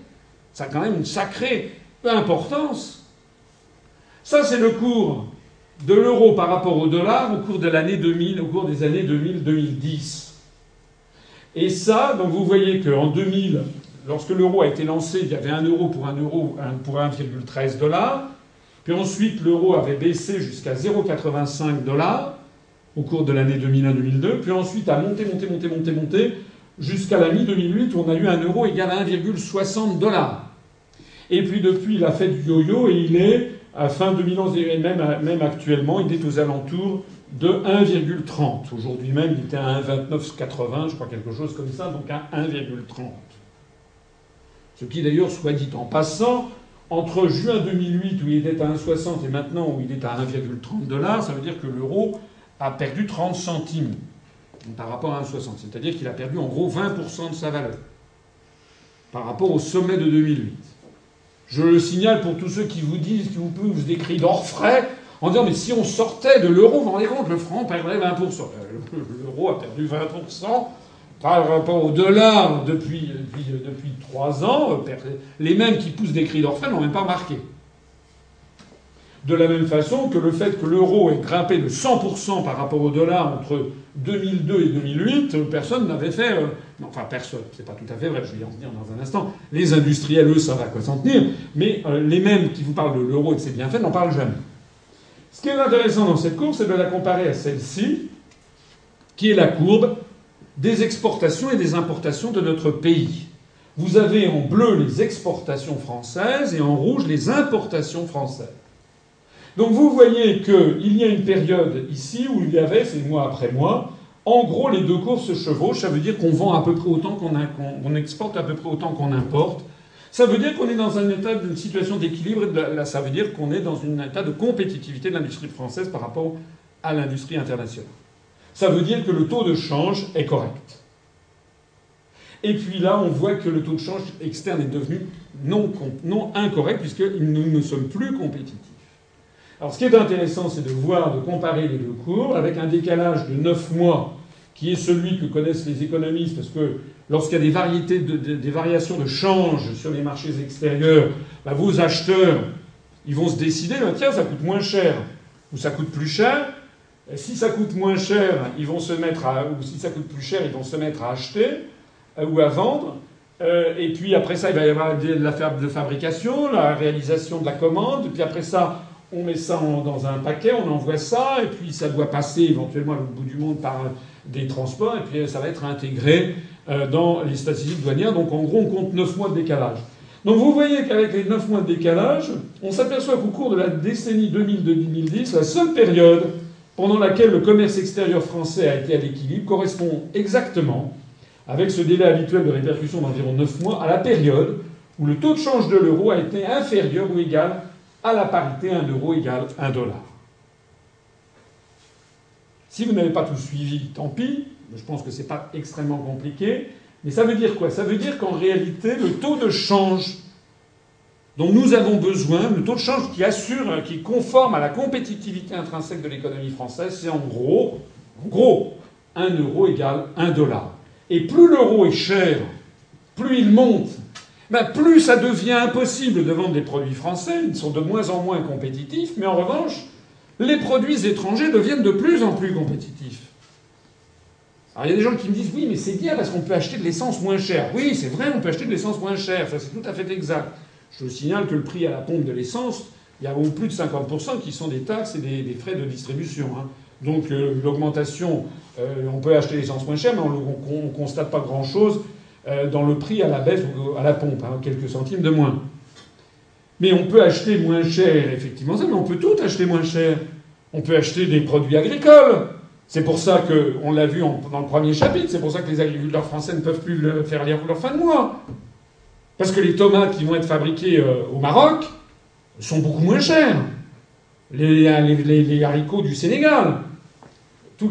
Ça a quand même une sacrée importance. Ça, c'est le cours de l'euro par rapport au dollar au cours de l'année 2000, au cours des années 2000-2010. Et ça, donc vous voyez qu'en 2000, lorsque l'euro a été lancé, il y avait un euro pour un euro pour 1,13 dollars. Puis ensuite, l'euro avait baissé jusqu'à 0,85 dollars au cours de l'année 2001-2002, puis ensuite a monté, monté, monté, monté, monté, jusqu'à la mi-2008 où on a eu un euro égal à 1,60 dollars. Et puis depuis, il a fait du yo-yo et il est, à fin 2011 et même, actuellement, il est aux alentours de 1,30. Aujourd'hui même, il était à 1,2980, je crois quelque chose comme ça, donc à 1,30. Ce qui d'ailleurs, soit dit en passant, entre juin 2008 où il était à 1,60 et maintenant où il est à 1,30 dollars, ça veut dire que l'euro a perdu 30 centimes par rapport à 1,60. C'est-à-dire qu'il a perdu en gros 20% de sa valeur par rapport au sommet de 2008. Je le signale pour tous ceux qui vous disent, qui vous poussent des cris d'orfraie en disant mais si on sortait de l'euro, vous vous rendez compte, le franc perdrait 20%. Euh, l'euro a perdu 20% par rapport au dollar depuis, depuis, depuis 3 ans. Euh, les mêmes qui poussent des cris d'orfraie n'ont même pas marqué. De la même façon que le fait que l'euro ait grimpé de 100% par rapport au dollar entre 2002 et 2008, personne n'avait fait. Euh, enfin, personne, c'est pas tout à fait vrai, je vais y en venir dans un instant. Les industriels, eux, ça va quoi s'en tenir, mais euh, les mêmes qui vous parlent de l'euro et que c'est bien fait n'en parlent jamais. Ce qui est intéressant dans cette courbe, c'est de la comparer à celle-ci, qui est la courbe des exportations et des importations de notre pays. Vous avez en bleu les exportations françaises et en rouge les importations françaises. Donc vous voyez qu'il y a une période ici où il y avait, c'est mois après mois, en gros les deux courses se chevauchent, ça veut dire qu'on vend à peu près autant qu'on exporte à peu près autant qu'on importe. Ça veut dire qu'on est dans un état d'une situation d'équilibre, ça veut dire qu'on est dans un état de compétitivité de l'industrie française par rapport à l'industrie internationale. Ça veut dire que le taux de change est correct. Et puis là, on voit que le taux de change externe est devenu non incorrect puisque nous ne sommes plus compétitifs. Alors ce qui est intéressant, c'est de voir, de comparer les deux cours avec un décalage de 9 mois qui est celui que connaissent les économistes, parce que lorsqu'il y a des, variétés des variations de change sur les marchés extérieurs, bah, vos acheteurs, ils vont se décider, bah, tiens, ça coûte moins cher, ou ça coûte plus cher. Si ça coûte moins cher, ils vont se mettre à, ou si ça coûte plus cher, ils vont se mettre à acheter euh, ou à vendre. Euh, et puis après ça, il va y avoir de fabrication, la réalisation de la commande. Puis après ça, on met ça dans un paquet, on envoie ça, et puis ça doit passer éventuellement à bout du monde par des transports, et puis ça va être intégré euh, dans les statistiques douanières. Donc en gros, on compte 9 mois de décalage. Donc vous voyez qu'avec les 9 mois de décalage, on s'aperçoit qu'au cours de la décennie 2000-2010, la seule période pendant laquelle le commerce extérieur français a été à l'équilibre correspond exactement, avec ce délai habituel de répercussion d'environ 9 mois, à la période où le taux de change de l'euro a été inférieur ou égal à la parité 1 euro égale 1 dollar. Si vous n'avez pas tout suivi, tant pis. Je pense que ce n'est pas extrêmement compliqué. Mais ça veut dire quoi? Ça veut dire qu'en réalité, le taux de change dont nous avons besoin, le taux de change qui assure, qui conforme à la compétitivité intrinsèque de l'économie française, c'est en gros, en gros, 1 euro égale 1 dollar. Et plus l'euro est cher, plus il monte ben, plus ça devient impossible de vendre des produits français, ils sont de moins en moins compétitifs, mais en revanche, les produits étrangers deviennent de plus en plus compétitifs. Alors il y a des gens qui me disent oui, mais c'est bien parce qu'on peut acheter de l'essence moins chère. Oui, c'est vrai, on peut acheter de l'essence moins chère, ça c'est tout à fait exact. Je signale que le prix à la pompe de l'essence, il y a au plus de 50% qui sont des taxes et des, frais de distribution. Hein. Donc euh, l'augmentation, euh, on peut acheter l'essence moins chère, mais on ne constate pas grand-chose euh, dans le prix à la baisse ou à la pompe, hein, quelques centimes de moins. Mais on peut acheter moins cher, effectivement, ça, mais on peut tout acheter moins cher. On peut acheter des produits agricoles. C'est pour ça que, on l'a vu dans le premier chapitre, c'est pour ça que les agriculteurs français ne peuvent plus faire lire leur fin de mois. Parce que les tomates qui vont être fabriquées euh, au Maroc sont beaucoup moins chères. Les, haricots du Sénégal. Tout,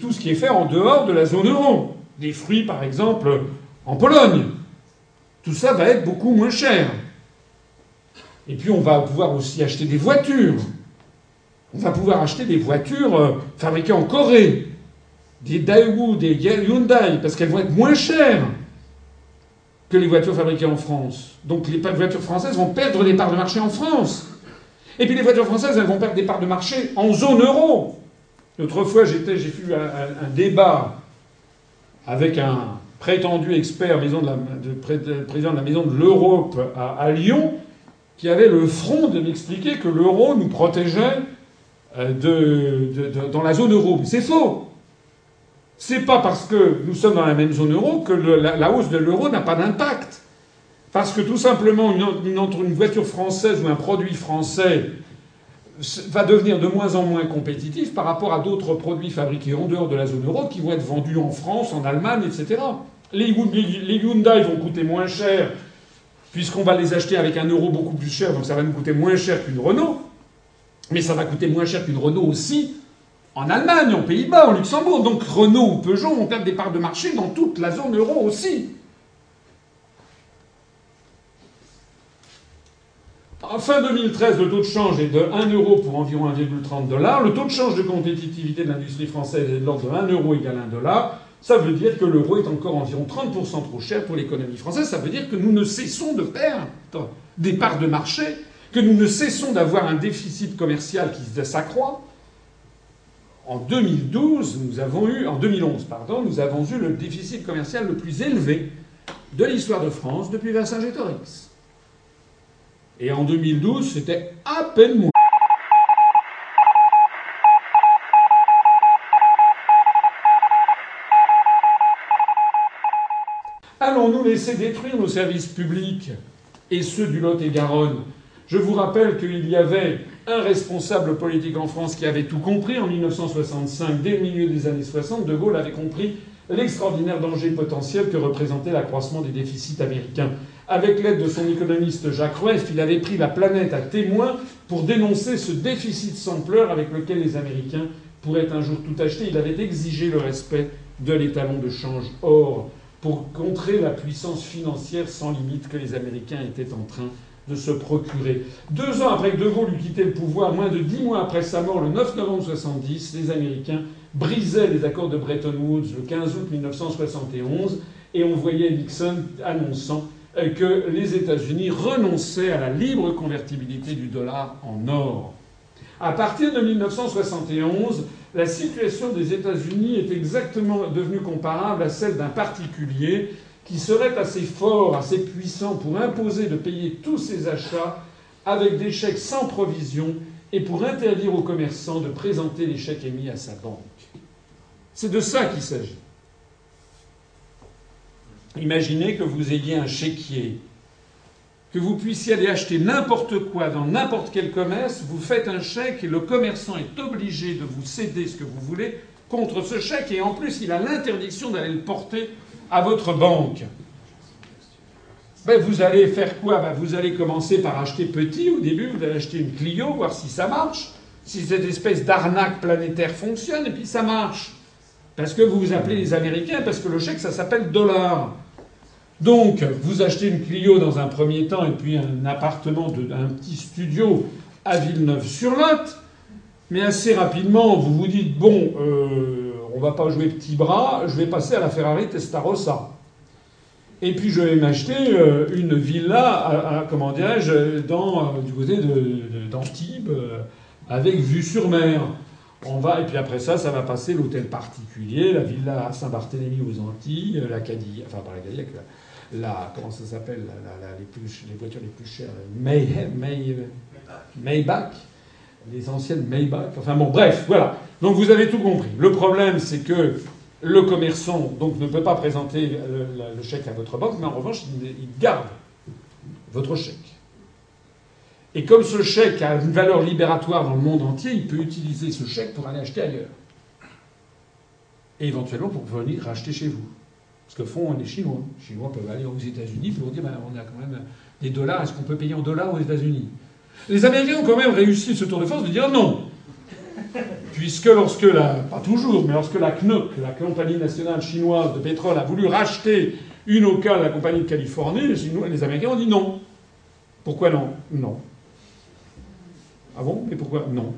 tout, ce qui est fait en dehors de la zone euro. Des fruits, par exemple, en Pologne. Tout ça va être beaucoup moins cher. Et puis on va pouvoir aussi acheter des voitures. On va pouvoir acheter des voitures euh, fabriquées en Corée, des Daewoo, des Hyundai, parce qu'elles vont être moins chères que les voitures fabriquées en France. Donc les voitures françaises vont perdre des parts de marché en France. Et puis les voitures françaises, elles vont perdre des parts de marché en zone euro. L'autre fois, j'ai vu un, débat avec un prétendu expert président de la Maison de l'Europe à, Lyon, qui avait le front de m'expliquer que l'euro nous protégeait euh, dans la zone euro. Mais c'est faux. C'est pas parce que nous sommes dans la même zone euro que la, hausse de l'euro n'a pas d'impact. Parce que tout simplement, une, une, voiture française ou un produit français va devenir de moins en moins compétitif par rapport à d'autres produits fabriqués en dehors de la zone euro qui vont être vendus en France, en Allemagne, etc. Les, Hyundai vont coûter moins cher puisqu'on va les acheter avec un euro beaucoup plus cher, donc ça va nous coûter moins cher qu'une Renault. Mais ça va coûter moins cher qu'une Renault aussi en Allemagne, en Pays-Bas, en Luxembourg. Donc Renault ou Peugeot vont perdre des parts de marché dans toute la zone euro aussi. En fin 2013, le taux de change est de 1 euro pour environ 1,30 dollars. Le taux de change de compétitivité de l'industrie française est de l'ordre de 1 euro égale 1 dollar. Ça veut dire que l'euro est encore environ 30% trop cher pour l'économie française. Ça veut dire que nous ne cessons de perdre des parts de marché que nous ne cessons d'avoir un déficit commercial qui s'accroît. En 2012, nous avons eu, en 2011, pardon, nous avons eu le déficit commercial le plus élevé de l'histoire de France depuis Vercingétorix. Et en 2012, c'était à peine moins. Allons-nous laisser détruire nos services publics et ceux du Lot-et-Garonne? Je vous rappelle qu'il y avait un responsable politique en France qui avait tout compris en 1965, dès le milieu des années 60. De Gaulle avait compris l'extraordinaire danger potentiel que représentait l'accroissement des déficits américains. Avec l'aide de son économiste Jacques Rueff, il avait pris la planète à témoin pour dénoncer ce déficit sans pleurs avec lequel les Américains pourraient un jour tout acheter. Il avait exigé le respect de l'étalon de change or pour contrer la puissance financière sans limite que les Américains étaient en train de se procurer. Deux ans après que De Gaulle eut quitté le pouvoir, moins de dix mois après sa mort, le 9 novembre 1970, les Américains brisaient les accords de Bretton Woods le 15 août 1971 et on voyait Nixon annonçant que les États-Unis renonçaient à la libre convertibilité du dollar en or. À partir de 1971, la situation des États-Unis est exactement devenue comparable à celle d'un particulier qui serait assez fort, assez puissant pour imposer de payer tous ses achats avec des chèques sans provision et pour interdire aux commerçants de présenter les chèques émis à sa banque. C'est de ça qu'il s'agit. Imaginez que vous ayez un chéquier, que vous puissiez aller acheter n'importe quoi dans n'importe quel commerce, vous faites un chèque et le commerçant est obligé de vous céder ce que vous voulez contre ce chèque et en plus il a l'interdiction d'aller le porter à votre banque, ben vous allez faire quoi? Ben Vous allez commencer par acheter petit au début, vous allez acheter une Clio, voir si ça marche, si cette espèce d'arnaque planétaire fonctionne, et puis ça marche. Parce que vous vous appelez les Américains, parce que le chèque, ça s'appelle dollar. Donc, vous achetez une Clio dans un premier temps, et puis un appartement, de, un petit studio à Villeneuve-sur-Lot, mais assez rapidement, vous vous dites, bon, euh, on va pas jouer petit bras, je vais passer à la Ferrari Testarossa. Et puis je vais m'acheter euh, une villa, à, comment dirais-je, dans, euh, du côté d'Antibes, avec vue sur mer. On va, et puis après ça, ça va passer l'hôtel particulier, la villa Saint-Barthélemy aux Antilles, la Cadillac, enfin pas la Cadillac, la, comment ça s'appelle, les, voitures les plus chères, May, May, Maybach, les anciennes Maybach, enfin bon, bref, voilà. Donc vous avez tout compris. Le problème, c'est que le commerçant donc, ne peut pas présenter le, chèque à votre banque, mais en revanche, il, garde votre chèque. Et comme ce chèque a une valeur libératoire dans le monde entier, il peut utiliser ce chèque pour aller acheter ailleurs. Et éventuellement pour venir racheter chez vous. Ce que font les Chinois. Les Chinois peuvent aller aux États-Unis pour dire ben, on a quand même des dollars, est-ce qu'on peut payer en dollars aux États-Unis? Les Américains ont quand même réussi ce tour de force de dire non. Puisque lorsque la, pas toujours, mais lorsque la CNOC, la compagnie nationale chinoise de pétrole, a voulu racheter une OCA, la compagnie de Californie, les, les Américains ont dit non. Pourquoi non? Non. Ah bon? Mais pourquoi Non?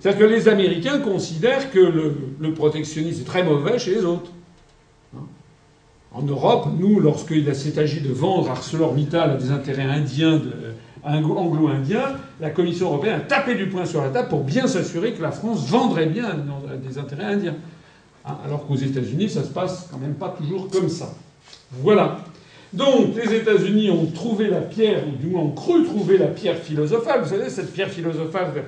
C'est-à-dire que les Américains considèrent que le, protectionnisme est très mauvais chez les autres. En Europe, nous, lorsqu'il s'est agi de vendre ArcelorMittal à des intérêts indiens, anglo-indiens, la Commission européenne a tapé du poing sur la table pour bien s'assurer que la France vendrait bien à des intérêts indiens. Hein alors qu'aux États-Unis, ça se passe quand même pas toujours comme ça. Voilà. Donc, les États-Unis ont trouvé la pierre, ou du moins ont cru trouver la pierre philosophale. Vous savez, cette pierre philosophale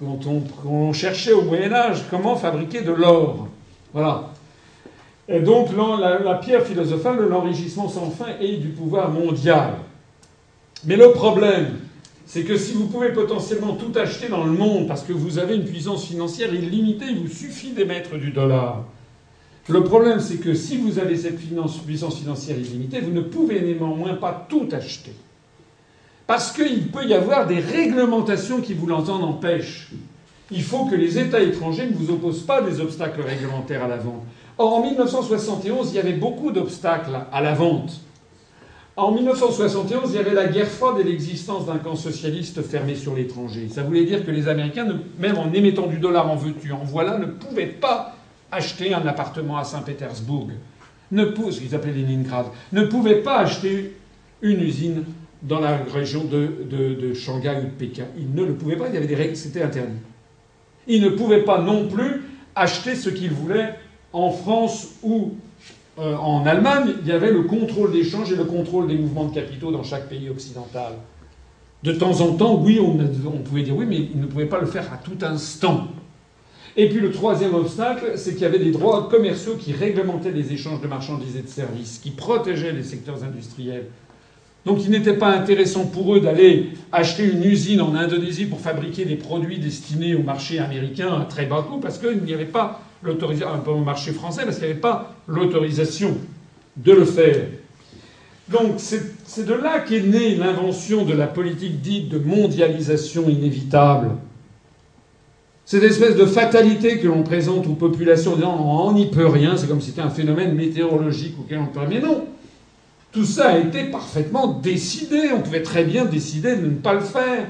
dont on, cherchait au Moyen Âge comment fabriquer de l'or? Voilà. Et donc, la, pierre philosophale de l'enrichissement sans fin et du pouvoir mondial. Mais le problème, c'est que si vous pouvez potentiellement tout acheter dans le monde parce que vous avez une puissance financière illimitée, il vous suffit d'émettre du dollar. Le problème, c'est que si vous avez cette puissance financière illimitée, vous ne pouvez néanmoins pas tout acheter. Parce qu'il peut y avoir des réglementations qui vous l'entendent empêchent. Il faut que les États étrangers ne vous opposent pas des obstacles réglementaires à la vente. Or, en 1971, il y avait beaucoup d'obstacles à la vente. En 1971, il y avait la guerre froide et l'existence d'un camp socialiste fermé sur l'étranger. Ça voulait dire que les Américains, même en émettant du dollar en veux-tu, en voilà, ne pouvaient pas acheter un appartement à Saint-Pétersbourg, ce qu'ils appelaient Leningrad, ne pouvait pas acheter une usine dans la région de, Shanghai ou de Pékin. Ils ne le pouvaient pas, il y avait des règles, c'était interdit. Ils ne pouvaient pas non plus acheter ce qu'ils voulaient en France ou euh, en Allemagne. Il y avait le contrôle d'échange et le contrôle des mouvements de capitaux dans chaque pays occidental. De temps en temps, oui, on, on pouvait dire oui, mais ils ne pouvaient pas le faire à tout instant. Et puis le troisième obstacle, c'est qu'il y avait des droits commerciaux qui réglementaient les échanges de marchandises et de services, qui protégeaient les secteurs industriels. Donc il n'était pas intéressant pour eux d'aller acheter une usine en Indonésie pour fabriquer des produits destinés au marché américain à très bas coût, parce qu'il n'y avait pas l'autorisation, au marché français, parce qu'il n'y avait pas l'autorisation de le faire. Donc c'est de là qu'est née l'invention de la politique dite de mondialisation inévitable cette espèce de fatalité que l'on présente aux populations en disant on n'y peut rien, c'est comme si c'était un phénomène météorologique auquel on peut rien. Mais non Tout ça a été parfaitement décidé. On pouvait très bien décider de ne pas le faire.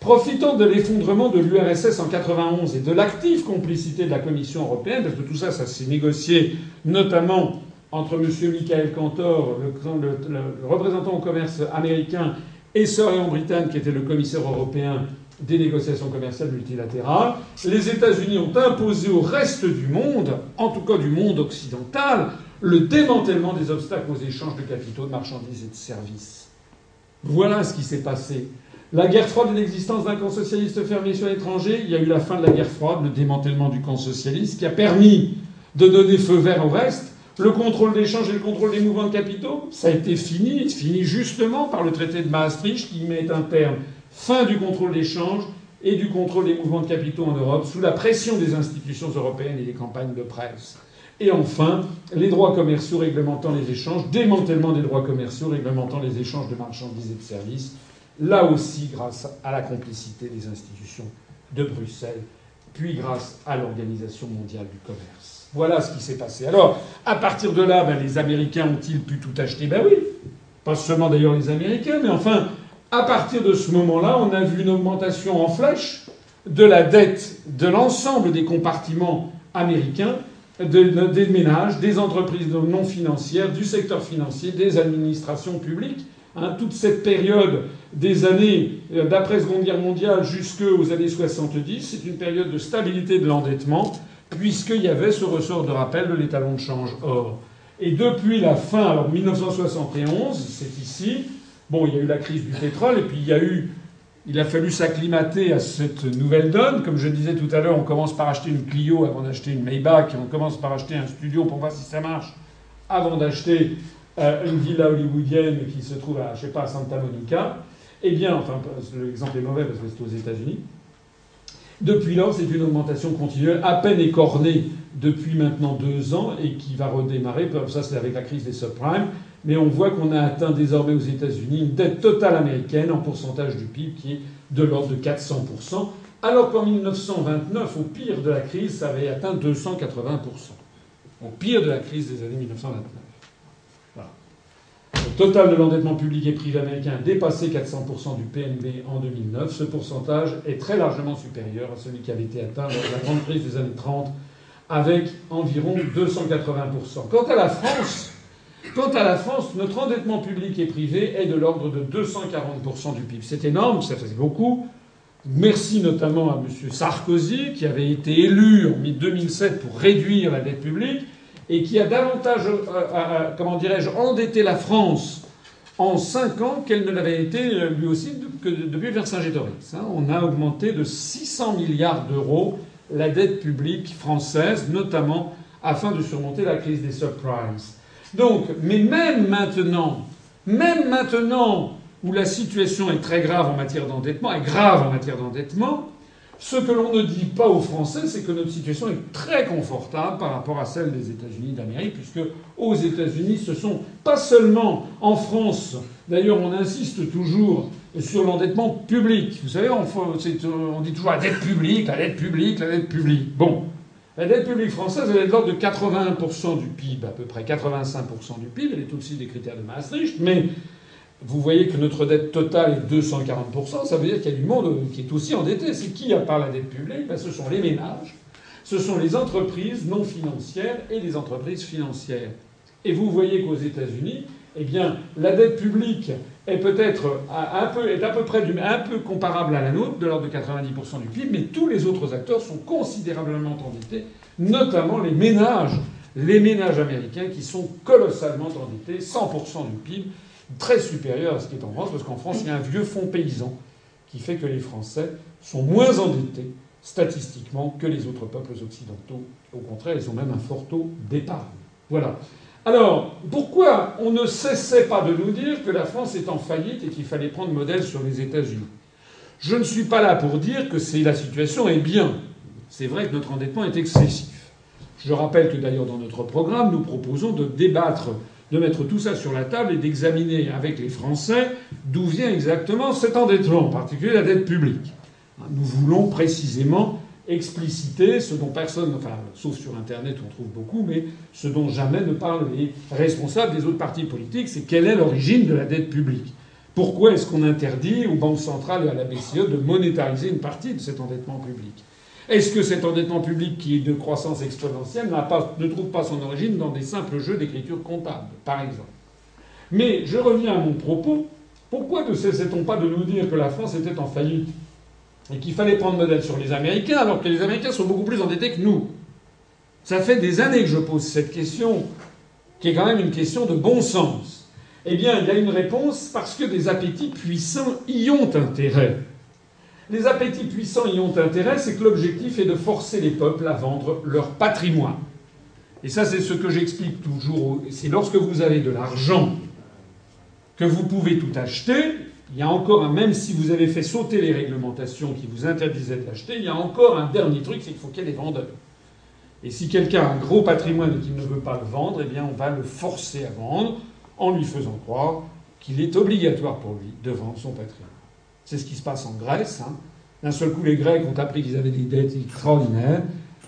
Profitant de l'effondrement de l'URSS en 91 et de l'active complicité de la Commission européenne, parce que tout ça, ça s'est négocié notamment entre M. Michael Cantor, le, représentant au commerce américain, et Sir Brittan, qui était le commissaire européen des négociations commerciales multilatérales. Les États-Unis ont imposé au reste du monde, en tout cas du monde occidental, le démantèlement des obstacles aux échanges de capitaux, de marchandises et de services. Voilà ce qui s'est passé. La guerre froide et l'existence d'un camp socialiste fermé sur l'étranger, il y a eu la fin de la guerre froide, le démantèlement du camp socialiste, qui a permis de donner feu vert au reste. Le contrôle d'échange et le contrôle des mouvements de capitaux, ça a été fini, fini justement par le traité de Maastricht qui met un terme fin du contrôle d'échange et du contrôle des mouvements de capitaux en Europe sous la pression des institutions européennes et des campagnes de presse. Et enfin, les droits commerciaux réglementant les échanges, démantèlement des droits commerciaux réglementant les échanges de marchandises et de services, là aussi grâce à la complicité des institutions de Bruxelles, puis grâce à l'Organisation mondiale du commerce. Voilà ce qui s'est passé. Alors, à partir de là, ben, les Américains ont-ils pu tout acheter? Ben oui. Pas seulement d'ailleurs les Américains, mais enfin, à partir de ce moment-là, on a vu une augmentation en flèche de la dette de l'ensemble des compartiments américains, des ménages, des entreprises non financières, du secteur financier, des administrations publiques. Toute cette période des années euh, d'après Seconde Guerre mondiale jusqu'aux années 70, c'est une période de stabilité de l'endettement, puisqu'il y avait ce ressort de rappel de l'étalon de change or. Et depuis la fin, alors 1971, c'est ici, Bon, il y a eu la crise du pétrole, et puis il a. Il a fallu s'acclimater à cette nouvelle donne. Comme je disais tout à l'heure, on commence par acheter une Clio avant d'acheter une Maybach, et on commence par acheter un studio pour voir si ça marche, avant d'acheter euh, une villa hollywoodienne qui se trouve à, je sais pas, à Santa Monica. Eh bien, enfin, l'exemple est mauvais parce que c'est aux États-Unis. Depuis lors, c'est une augmentation continuelle, à peine écornée depuis maintenant deux ans et qui va redémarrer. Ça, c'est avec la crise des subprimes. Mais on voit qu'on a atteint désormais aux États-Unis une dette totale américaine en pourcentage du PIB qui est de l'ordre de 400%, alors qu'en 1929, au pire de la crise, ça avait atteint 280%. Au pire de la crise des années 1929. Le total de l'endettement public et privé américain a dépassé 400% du PNB en 2009. Ce pourcentage est très largement supérieur à celui qui avait été atteint lors de la grande crise des années 30, avec environ 280%. Quant à la France, quant à la France, notre endettement public et privé est de l'ordre de 240% du PIB. C'est énorme, ça faisait beaucoup. Merci notamment à M. Sarkozy, qui avait été élu en 2007 pour réduire la dette publique et qui a davantage, euh, euh, euh, comment dirais-je, endetté la France en cinq ans qu'elle ne l'avait été lui aussi que depuis Vercingétorix. Hein. On a augmenté de 600 milliards d'euros la dette publique française, notamment afin de surmonter la crise des subprimes. Donc, mais même maintenant, même maintenant où la situation est très grave en matière d'endettement, est grave en matière d'endettement, ce que l'on ne dit pas aux Français, c'est que notre situation est très confortable par rapport à celle des États-Unis d'Amérique, puisque aux États-Unis, ce sont pas seulement en France, d'ailleurs on insiste toujours sur l'endettement public. Vous savez, on, dit toujours la dette publique, la dette publique, la dette publique. Bon. La dette publique française, elle est de l'ordre de 81% du PIB, à peu près 85% du PIB. Elle est aussi des critères de Maastricht, mais vous voyez que notre dette totale est 240%, ça veut dire qu'il y a du monde qui est aussi endetté. C'est qui a part la dette publique? Ben, Ce sont les ménages, ce sont les entreprises non financières et les entreprises financières. Et vous voyez qu'aux États-Unis, eh bien, la dette publique est peut-être un peu, est à peu près un peu comparable à la nôtre, de l'ordre de 90% du PIB, mais tous les autres acteurs sont considérablement endettés, notamment les ménages, les ménages américains qui sont colossalement endettés, 100% du PIB, très supérieur à ce qui est en France, parce qu'en France, il y a un vieux fonds paysan qui fait que les Français sont moins endettés statistiquement que les autres peuples occidentaux. Au contraire, ils ont même un fort taux d'épargne. Voilà. Alors, pourquoi on ne cessait pas de nous dire que la France est en faillite et qu'il fallait prendre modèle sur les États-Unis? Je ne suis pas là pour dire que la situation est bien. C'est vrai que notre endettement est excessif. Je rappelle que d'ailleurs dans notre programme, nous proposons de débattre de mettre tout ça sur la table et d'examiner avec les Français d'où vient exactement cet endettement, en particulier la dette publique. Nous voulons précisément expliciter ce dont personne, enfin, sauf sur Internet on trouve beaucoup, mais ce dont jamais ne parlent les responsables des autres partis politiques, c'est quelle est l'origine de la dette publique. Pourquoi est-ce qu'on interdit aux banques centrales et à la BCE de monétariser une partie de cet endettement public? Est-ce que cet endettement public qui est de croissance exponentielle ne trouve pas son origine dans des simples jeux d'écriture comptable, par exemple? Mais je reviens à mon propos. Pourquoi ne cessait-on pas de nous dire que la France était en faillite et qu'il fallait prendre modèle sur les Américains alors que les Américains sont beaucoup plus endettés que nous? Ça fait des années que je pose cette question, qui est quand même une question de bon sens. Eh bien, il y a une réponse parce que des appétits puissants y ont intérêt. Les appétits puissants y ont intérêt, c'est que l'objectif est de forcer les peuples à vendre leur patrimoine. Et ça, c'est ce que j'explique toujours. C'est lorsque vous avez de l'argent que vous pouvez tout acheter. Il y a encore un, même si vous avez fait sauter les réglementations qui vous interdisaient d'acheter, il y a encore un dernier truc, c'est qu'il faut qu'il y ait des vendeurs. Et si quelqu'un a un gros patrimoine et qu'il ne veut pas le vendre, eh bien, on va le forcer à vendre en lui faisant croire qu'il est obligatoire pour lui de vendre son patrimoine. C'est ce qui se passe en Grèce. Hein. D'un seul coup, les Grecs ont appris qu'ils avaient des dettes extraordinaires,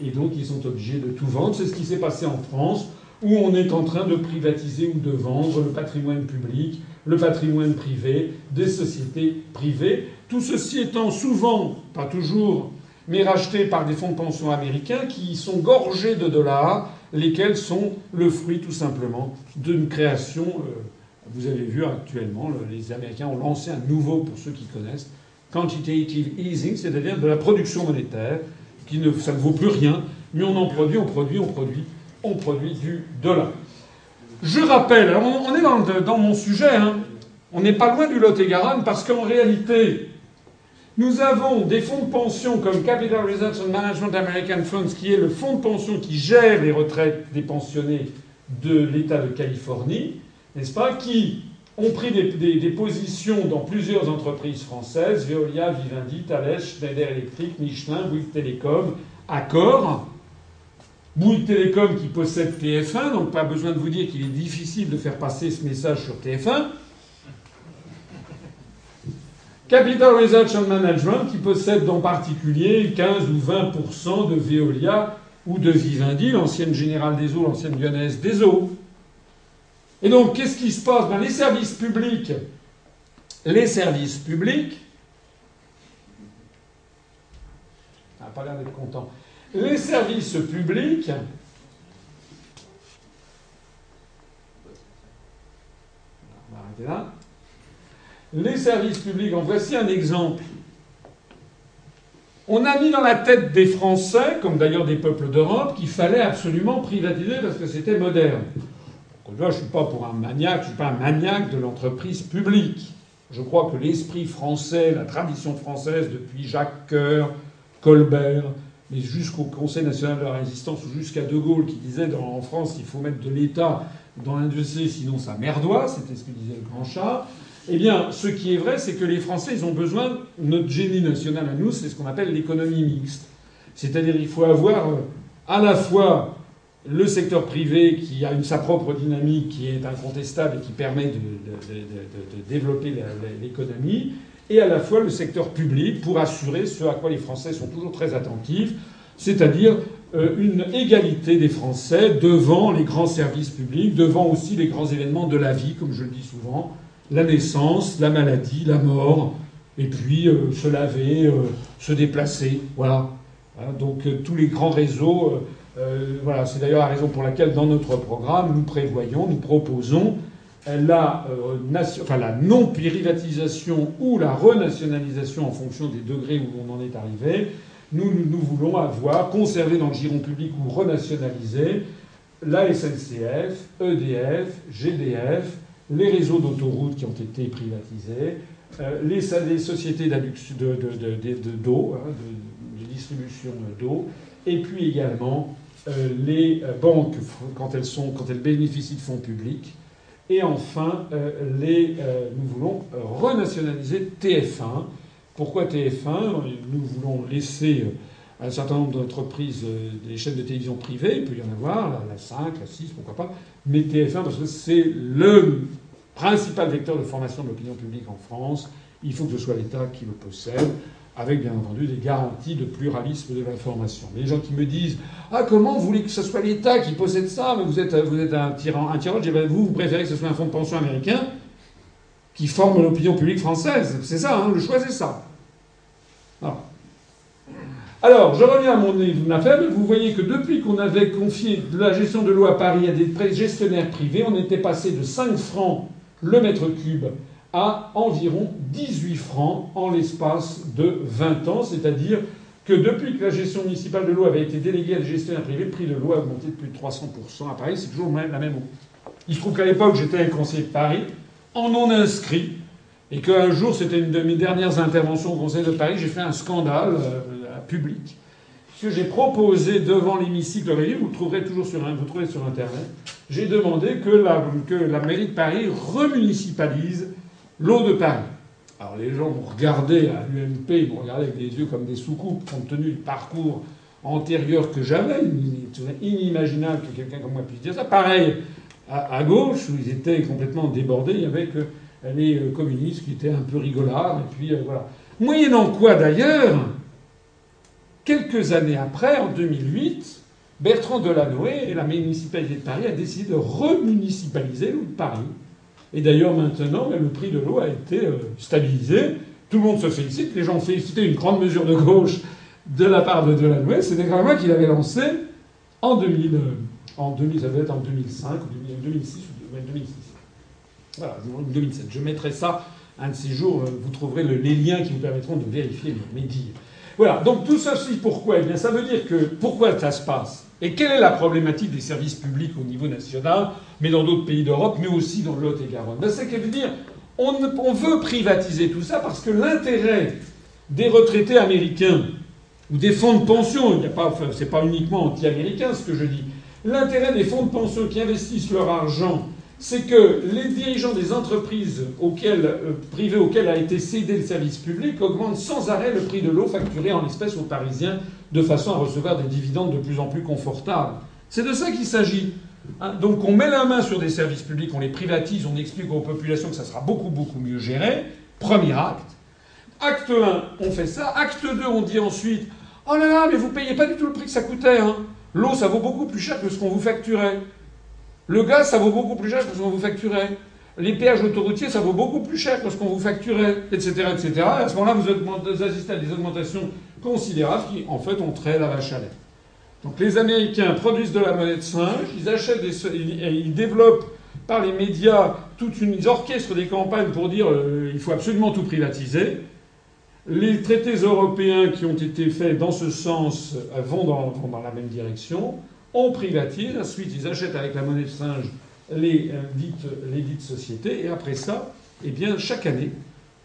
et donc ils sont obligés de tout vendre. C'est ce qui s'est passé en France, où on est en train de privatiser ou de vendre le patrimoine public, le patrimoine privé, des sociétés privées. Tout ceci étant souvent, pas toujours, mais racheté par des fonds de pension américains qui sont gorgés de dollars, lesquels sont le fruit tout simplement d'une création. Euh, vous avez vu actuellement, les Américains ont lancé un nouveau, pour ceux qui connaissent, quantitative easing, c'est-à-dire de la production monétaire, qui ne, ça ne vaut plus rien, mais on en produit, on produit, on produit, on produit du dollar. Je rappelle, on, est dans, mon sujet, hein, on n'est pas loin du Lot-et-Garonne, parce qu'en réalité, nous avons des fonds de pension comme Capital Research and Management American Funds, qui est le fonds de pension qui gère les retraites des pensionnés de l'État de Californie, n'est-ce pas, qui ont pris des, positions dans plusieurs entreprises françaises Veolia, Vivendi, Thales, Schneider Electric, Michelin, Bouygues Télécom, Accor. Bouygues Télécom qui possède TF1, donc pas besoin de vous dire qu'il est difficile de faire passer ce message sur TF1. Capital Research and Management qui possède en particulier 15 ou 20% de Veolia ou de Vivendi, l'ancienne Générale des Eaux, l'ancienne Lyonnaise des Eaux. Et donc, qu'est-ce qui se passe? Ben, Les services publics, les services publics, ça n'a pas l'air d'être content. Les services publics, on va arrêter là. Les services publics, en voici un exemple. On a mis dans la tête des Français, comme d'ailleurs des peuples d'Europe, qu'il fallait absolument privatiser parce que c'était moderne. Je ne suis pas pour un maniaque, je ne suis pas un maniaque de l'entreprise publique. Je crois que l'esprit français, la tradition française depuis Jacques Coeur, Colbert, mais jusqu'au Conseil national de la résistance ou jusqu'à De Gaulle qui disait en France il faut mettre de l'État dans l'industrie sinon ça merdoit, c'était ce que disait le grand chat. Eh bien, ce qui est vrai, c'est que les Français, ils ont besoin, notre génie national à nous, c'est ce qu'on appelle l'économie mixte. C'est-à-dire il faut avoir euh, à la fois le secteur privé qui a sa propre dynamique qui est incontestable et qui permet de, développer l'économie, et à la fois le secteur public pour assurer ce à quoi les Français sont toujours très attentifs, c'est-à-dire euh, une égalité des Français devant les grands services publics, devant aussi les grands événements de la vie, comme je le dis souvent, la naissance, la maladie, la mort, et puis euh, se laver, euh, se déplacer, voilà. Donc tous les grands réseaux voilà, c'est d'ailleurs la raison pour laquelle dans notre programme, nous prévoyons, nous proposons la, euh, la non-privatisation ou la renationalisation en fonction des degrés où on en est arrivé. Nous, voulons avoir, conservé dans le giron public ou renationaliser la SNCF, EDF, GDF, les réseaux d'autoroutes qui ont été privatisés, euh, les, sociétés d'eau, de, de, de, hein, distribution d'eau, et puis également euh, les euh, banques quand elles, sont, quand elles bénéficient de fonds publics. Et enfin, euh, les, nous voulons renationaliser TF1. Pourquoi TF1 Nous voulons laisser un certain nombre d'entreprises, des chaînes de télévision privées, il peut y en avoir, la, 5, la 6, pourquoi pas, mais TF1 parce que c'est le principal vecteur de formation de l'opinion publique en France. Il faut que ce soit l'État qui le possède avec bien entendu des garanties de pluralisme de l'information. Les gens qui me disent Ah, comment vous voulez que ce soit l'État qui possède ça? Mais vous êtes, vous êtes un tyran. Un tyran, je dis ben, Vous, vous préférez que ce soit un fonds de pension américain qui forme l'opinion publique française. C'est ça, hein, le choix, c'est ça. Alors, je reviens à mon affaire. Vous voyez que depuis qu'on avait confié la gestion de l'eau à Paris à des gestionnaires privés, on était passé de 5 francs le mètre cube à environ 18 francs en l'espace de 20 ans, c'est-à-dire que depuis que la gestion municipale de l'eau avait été déléguée à des gestionnaires privés, le prix de l'eau a augmenté de plus de 300%. À Paris, c'est toujours la même eau. Il se trouve qu'à l'époque, j'étais un conseiller de Paris, en non inscrit, et qu'un jour, c'était une de mes dernières interventions au Conseil de Paris, j'ai fait un scandale euh, public, que j'ai proposé devant l'hémicycle, vous le trouverez toujours sur, Internet, j'ai demandé que la mairie de Paris remunicipalise L'eau de Paris. Alors les gens m'ont regardé à l'UMP, ils m'ont regardé avec des yeux comme des soucoupes, compte tenu du parcours antérieur que j'avais. Inimaginable que quelqu'un comme moi puisse dire ça. Pareil, à, gauche, où ils étaient complètement débordés, il y avait les euh, communistes qui étaient un peu rigolards, et puis euh, voilà. Moyennant quoi d'ailleurs, quelques années après, en 2008, Bertrand Delanoë et la municipalité de Paris a décidé de remunicipaliser l'eau de Paris et d'ailleurs, maintenant, le prix de l'eau a été euh, stabilisé. Tout le monde se félicite. Les gens ont félicité une grande mesure de gauche de la part de Delanoë. C'était quand même qu'il avait lancé en 2000, euh, en 2000, ça devait être en 2005 ou 2006 ou 2006. Voilà, 2007. Je mettrai ça un de ces jours. Euh, vous trouverez les liens qui vous permettront de vérifier mes dires. Voilà. Donc tout ceci, pourquoi? Eh bien, ça veut dire que pourquoi ça se passe? Et quelle est la problématique des services publics au niveau national, mais dans d'autres pays d'Europe, mais aussi dans le Lot-et-Garonne ben, C'est qu'elle veut dire on, veut privatiser tout ça parce que l'intérêt des retraités américains ou des fonds de pension, il n'y a pas, uniquement anti-américain ce que je dis. L'intérêt des fonds de pension qui investissent leur argent c'est que les dirigeants des entreprises euh, privées auxquelles a été cédé le service public augmentent sans arrêt le prix de l'eau facturé en espèces aux Parisiens de façon à recevoir des dividendes de plus en plus confortables. C'est de ça qu'il s'agit. Hein, donc on met la main sur des services publics, on les privatise, on explique aux populations que ça sera beaucoup beaucoup mieux géré. Premier acte. Acte 1, on fait ça. Acte 2, on dit ensuite Oh là là, mais vous payez pas du tout le prix que ça coûtait. Hein. L'eau, ça vaut beaucoup plus cher que ce qu'on vous facturait. Le gaz, ça vaut beaucoup plus cher que ce qu'on vous facturait. Les péages autoroutiers, ça vaut beaucoup plus cher que ce qu'on vous facturait, etc., etc. Et à ce moment-là, vous, assistez à des augmentations considérables qui, en fait, ont trait la vache. Donc les Américains produisent de la monnaie de singe, ils achètent des, ils développent par les médias toute une, ils orchestrent des campagnes pour dire euh, il faut absolument tout privatiser. Les traités européens qui ont été faits dans ce sens euh, vont dans la même direction. On privatise, ensuite ils achètent avec la monnaie de singe les, euh, dites, les dites sociétés, et après ça, eh bien, chaque année,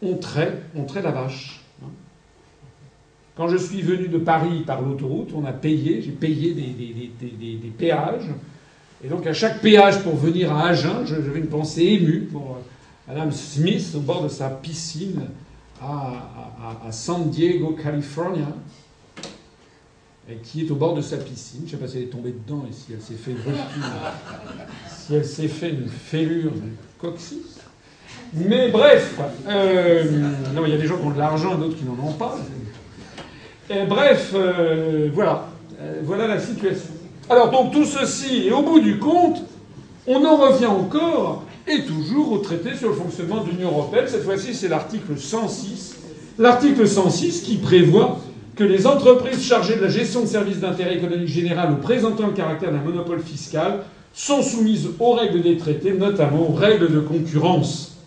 on traite, on traite la vache. Quand je suis venu de Paris par l'autoroute, on a payé, j'ai payé des, des, des, péages. Et donc à chaque péage pour venir à Agen, j'avais une pensée émue pour euh, Madame Smith au bord de sa piscine à, San Diego, California, qui est au bord de sa piscine. Je ne sais pas si elle est tombée dedans et si elle s'est fait une si elle s'est fait une fêlure du coccyx. Mais bref, euh, non, il y a des gens qui ont de l'argent et d'autres qui n'en ont pas. Bref, euh, voilà, euh, voilà la situation. Alors donc tout ceci, et au bout du compte, on en revient encore et toujours au traité sur le fonctionnement de l'Union européenne. Cette fois-ci, c'est l'article 106. L'article 106 qui prévoit que les entreprises chargées de la gestion de services d'intérêt économique général ou présentant le caractère d'un monopole fiscal sont soumises aux règles des traités, notamment aux règles de concurrence.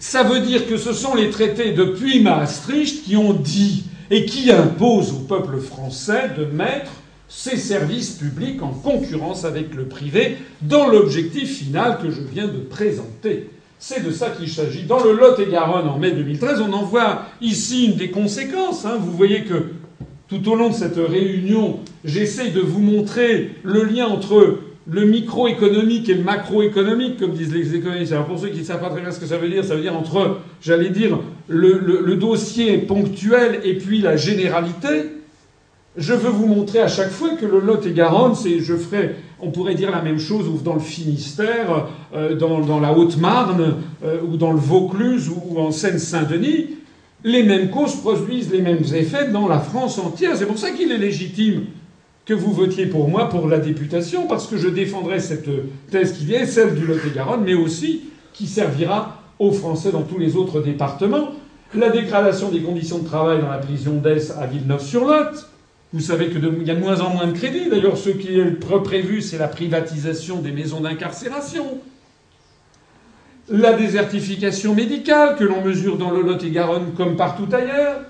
Ça veut dire que ce sont les traités depuis Maastricht qui ont dit et qui imposent au peuple français de mettre ces services publics en concurrence avec le privé dans l'objectif final que je viens de présenter. C'est de ça qu'il s'agit. Dans le Lot-et-Garonne, en mai 2013, on en voit ici une des conséquences. Hein. Vous voyez que tout au long de cette réunion, j'essaie de vous montrer le lien entre le microéconomique et le macroéconomique, comme disent les économistes. Alors pour ceux qui ne savent pas très bien ce que ça veut dire, ça veut dire entre, j'allais dire, le, le dossier ponctuel et puis la généralité. Je veux vous montrer à chaque fois que le Lot-et-Garonne, c'est, je on pourrait dire la même chose dans le Finistère, euh, dans, la Haute-Marne, euh, ou dans le Vaucluse, ou, en Seine-Saint-Denis. Les mêmes causes produisent les mêmes effets dans la France entière. C'est pour ça qu'il est légitime que vous votiez pour moi pour la députation, parce que je défendrai cette thèse qui vient, celle du Lot-et-Garonne, mais aussi qui servira aux Français dans tous les autres départements. La dégradation des conditions de travail dans la prison d'Est à Villeneuve-sur-Lot, vous savez qu'il y a de moins en moins de crédits. D'ailleurs, ce qui est prévu, c'est la privatisation des maisons d'incarcération. La désertification médicale que l'on mesure dans le Lot-et-Garonne comme partout ailleurs.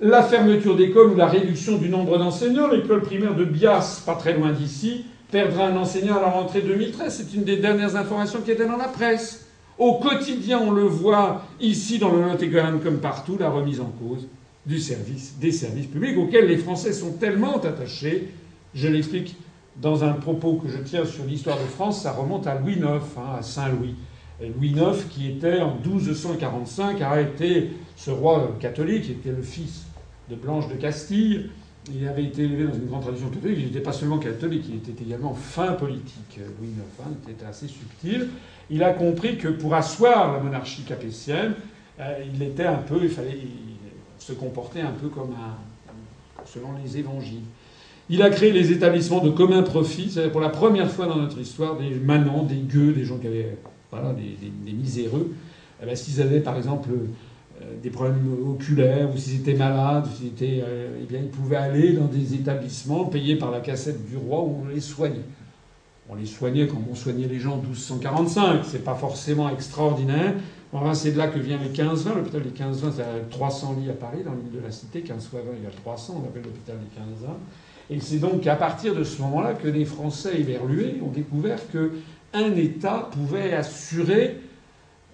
La fermeture d'écoles ou la réduction du nombre d'enseignants. L'école primaire de Bias, pas très loin d'ici, perdra un enseignant à la rentrée 2013. C'est une des dernières informations qui étaient dans la presse. Au quotidien, on le voit ici dans le Lot-et-Garonne comme partout, la remise en cause du service, des services publics auxquels les Français sont tellement attachés. Je l'explique dans un propos que je tiens sur l'histoire de France, ça remonte à Louis IX, hein, à Saint-Louis. Louis IX, qui était en 1245, a été ce roi catholique, était le fils de Blanche de Castille. Il avait été élevé dans une grande tradition catholique. Il n'était pas seulement catholique, il était également fin politique. Louis IX hein, était assez subtil. Il a compris que pour asseoir la monarchie capétienne, euh, il était un peu, il fallait, se comporter un peu comme un, selon les évangiles. Il a créé les établissements de commun profit. C'est pour la première fois dans notre histoire des manants, des gueux, des gens qui avaient voilà, des, miséreux. Eh ben, s'ils avaient par exemple euh, des problèmes oculaires ou s'ils étaient malades, s'ils étaient, euh, eh bien, ils pouvaient aller dans des établissements payés par la cassette du roi où on les soignait. On les soignait comme on soignait les gens en 1245. C'est pas forcément extraordinaire, c'est de là que vient les 15-20. L'hôpital des 15-20, c'est 300 lits à Paris, dans l'île de la Cité. 15 fois 20 a 300, on appelle l'hôpital des 15-20. Et c'est donc à partir de ce moment-là que les Français éberlués ont découvert qu'un État pouvait assurer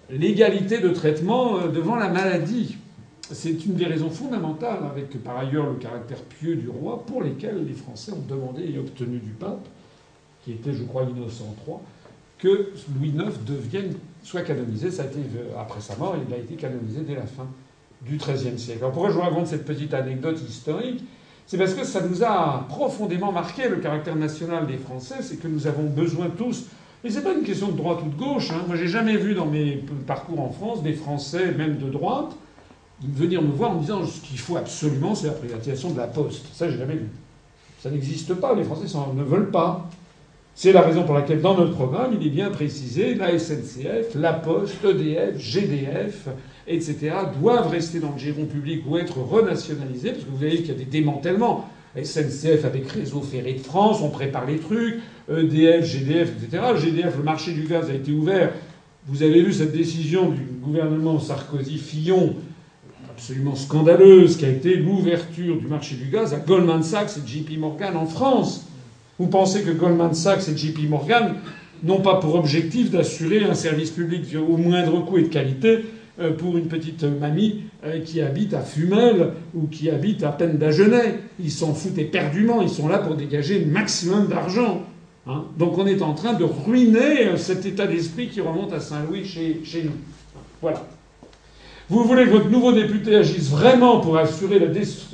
l'égalité de traitement euh, devant la maladie. C'est une des raisons fondamentales, avec par ailleurs le caractère pieux du roi, pour lesquelles les Français ont demandé et obtenu du pape, qui était, je crois, Innocent III, que Louis IX devienne, soit canonisé. Ça a été, après sa mort, il a été canonisé dès la fin du XIIIe siècle. Alors pourquoi je vous raconte cette petite anecdote historique C'est parce que ça nous a profondément marqué le caractère national des Français, c'est que nous avons besoin tous. Et c'est pas une question de droite ou de gauche. Hein. Moi, j'ai jamais vu dans mes parcours en France des Français, même de droite, venir me voir en me disant ce qu'il faut absolument, c'est la privatisation de la poste. Ça, j'ai jamais vu. Ça n'existe pas. Les Français ne veulent pas. C'est la raison pour laquelle dans notre programme, il est bien précisé la SNCF, la Poste, EDF, GDF, etc., doivent rester dans le giron public ou être renationalisés, parce que vous voyez qu'il y a des démantèlements. SNCF avec Réseau Ferré de France, on prépare les trucs, EDF, GDF, etc. GDF, le marché du gaz a été ouvert. Vous avez vu cette décision du gouvernement Sarkozy-Fillon absolument scandaleuse qui a été l'ouverture du marché du gaz à Goldman Sachs et JP Morgan en France. Vous pensez que Goldman Sachs et JP Morgan n'ont pas pour objectif d'assurer un service public au moindre coût et de qualité euh, pour une petite mamie euh, qui habite à Fumel ou qui habite à peine d'Agenais. Ils s'en foutent éperdument. Ils sont là pour dégager le maximum d'argent. Hein. Donc on est en train de ruiner euh, cet état d'esprit qui remonte à Saint-Louis chez, nous. Voilà. Vous voulez que votre nouveau député agisse vraiment pour, assurer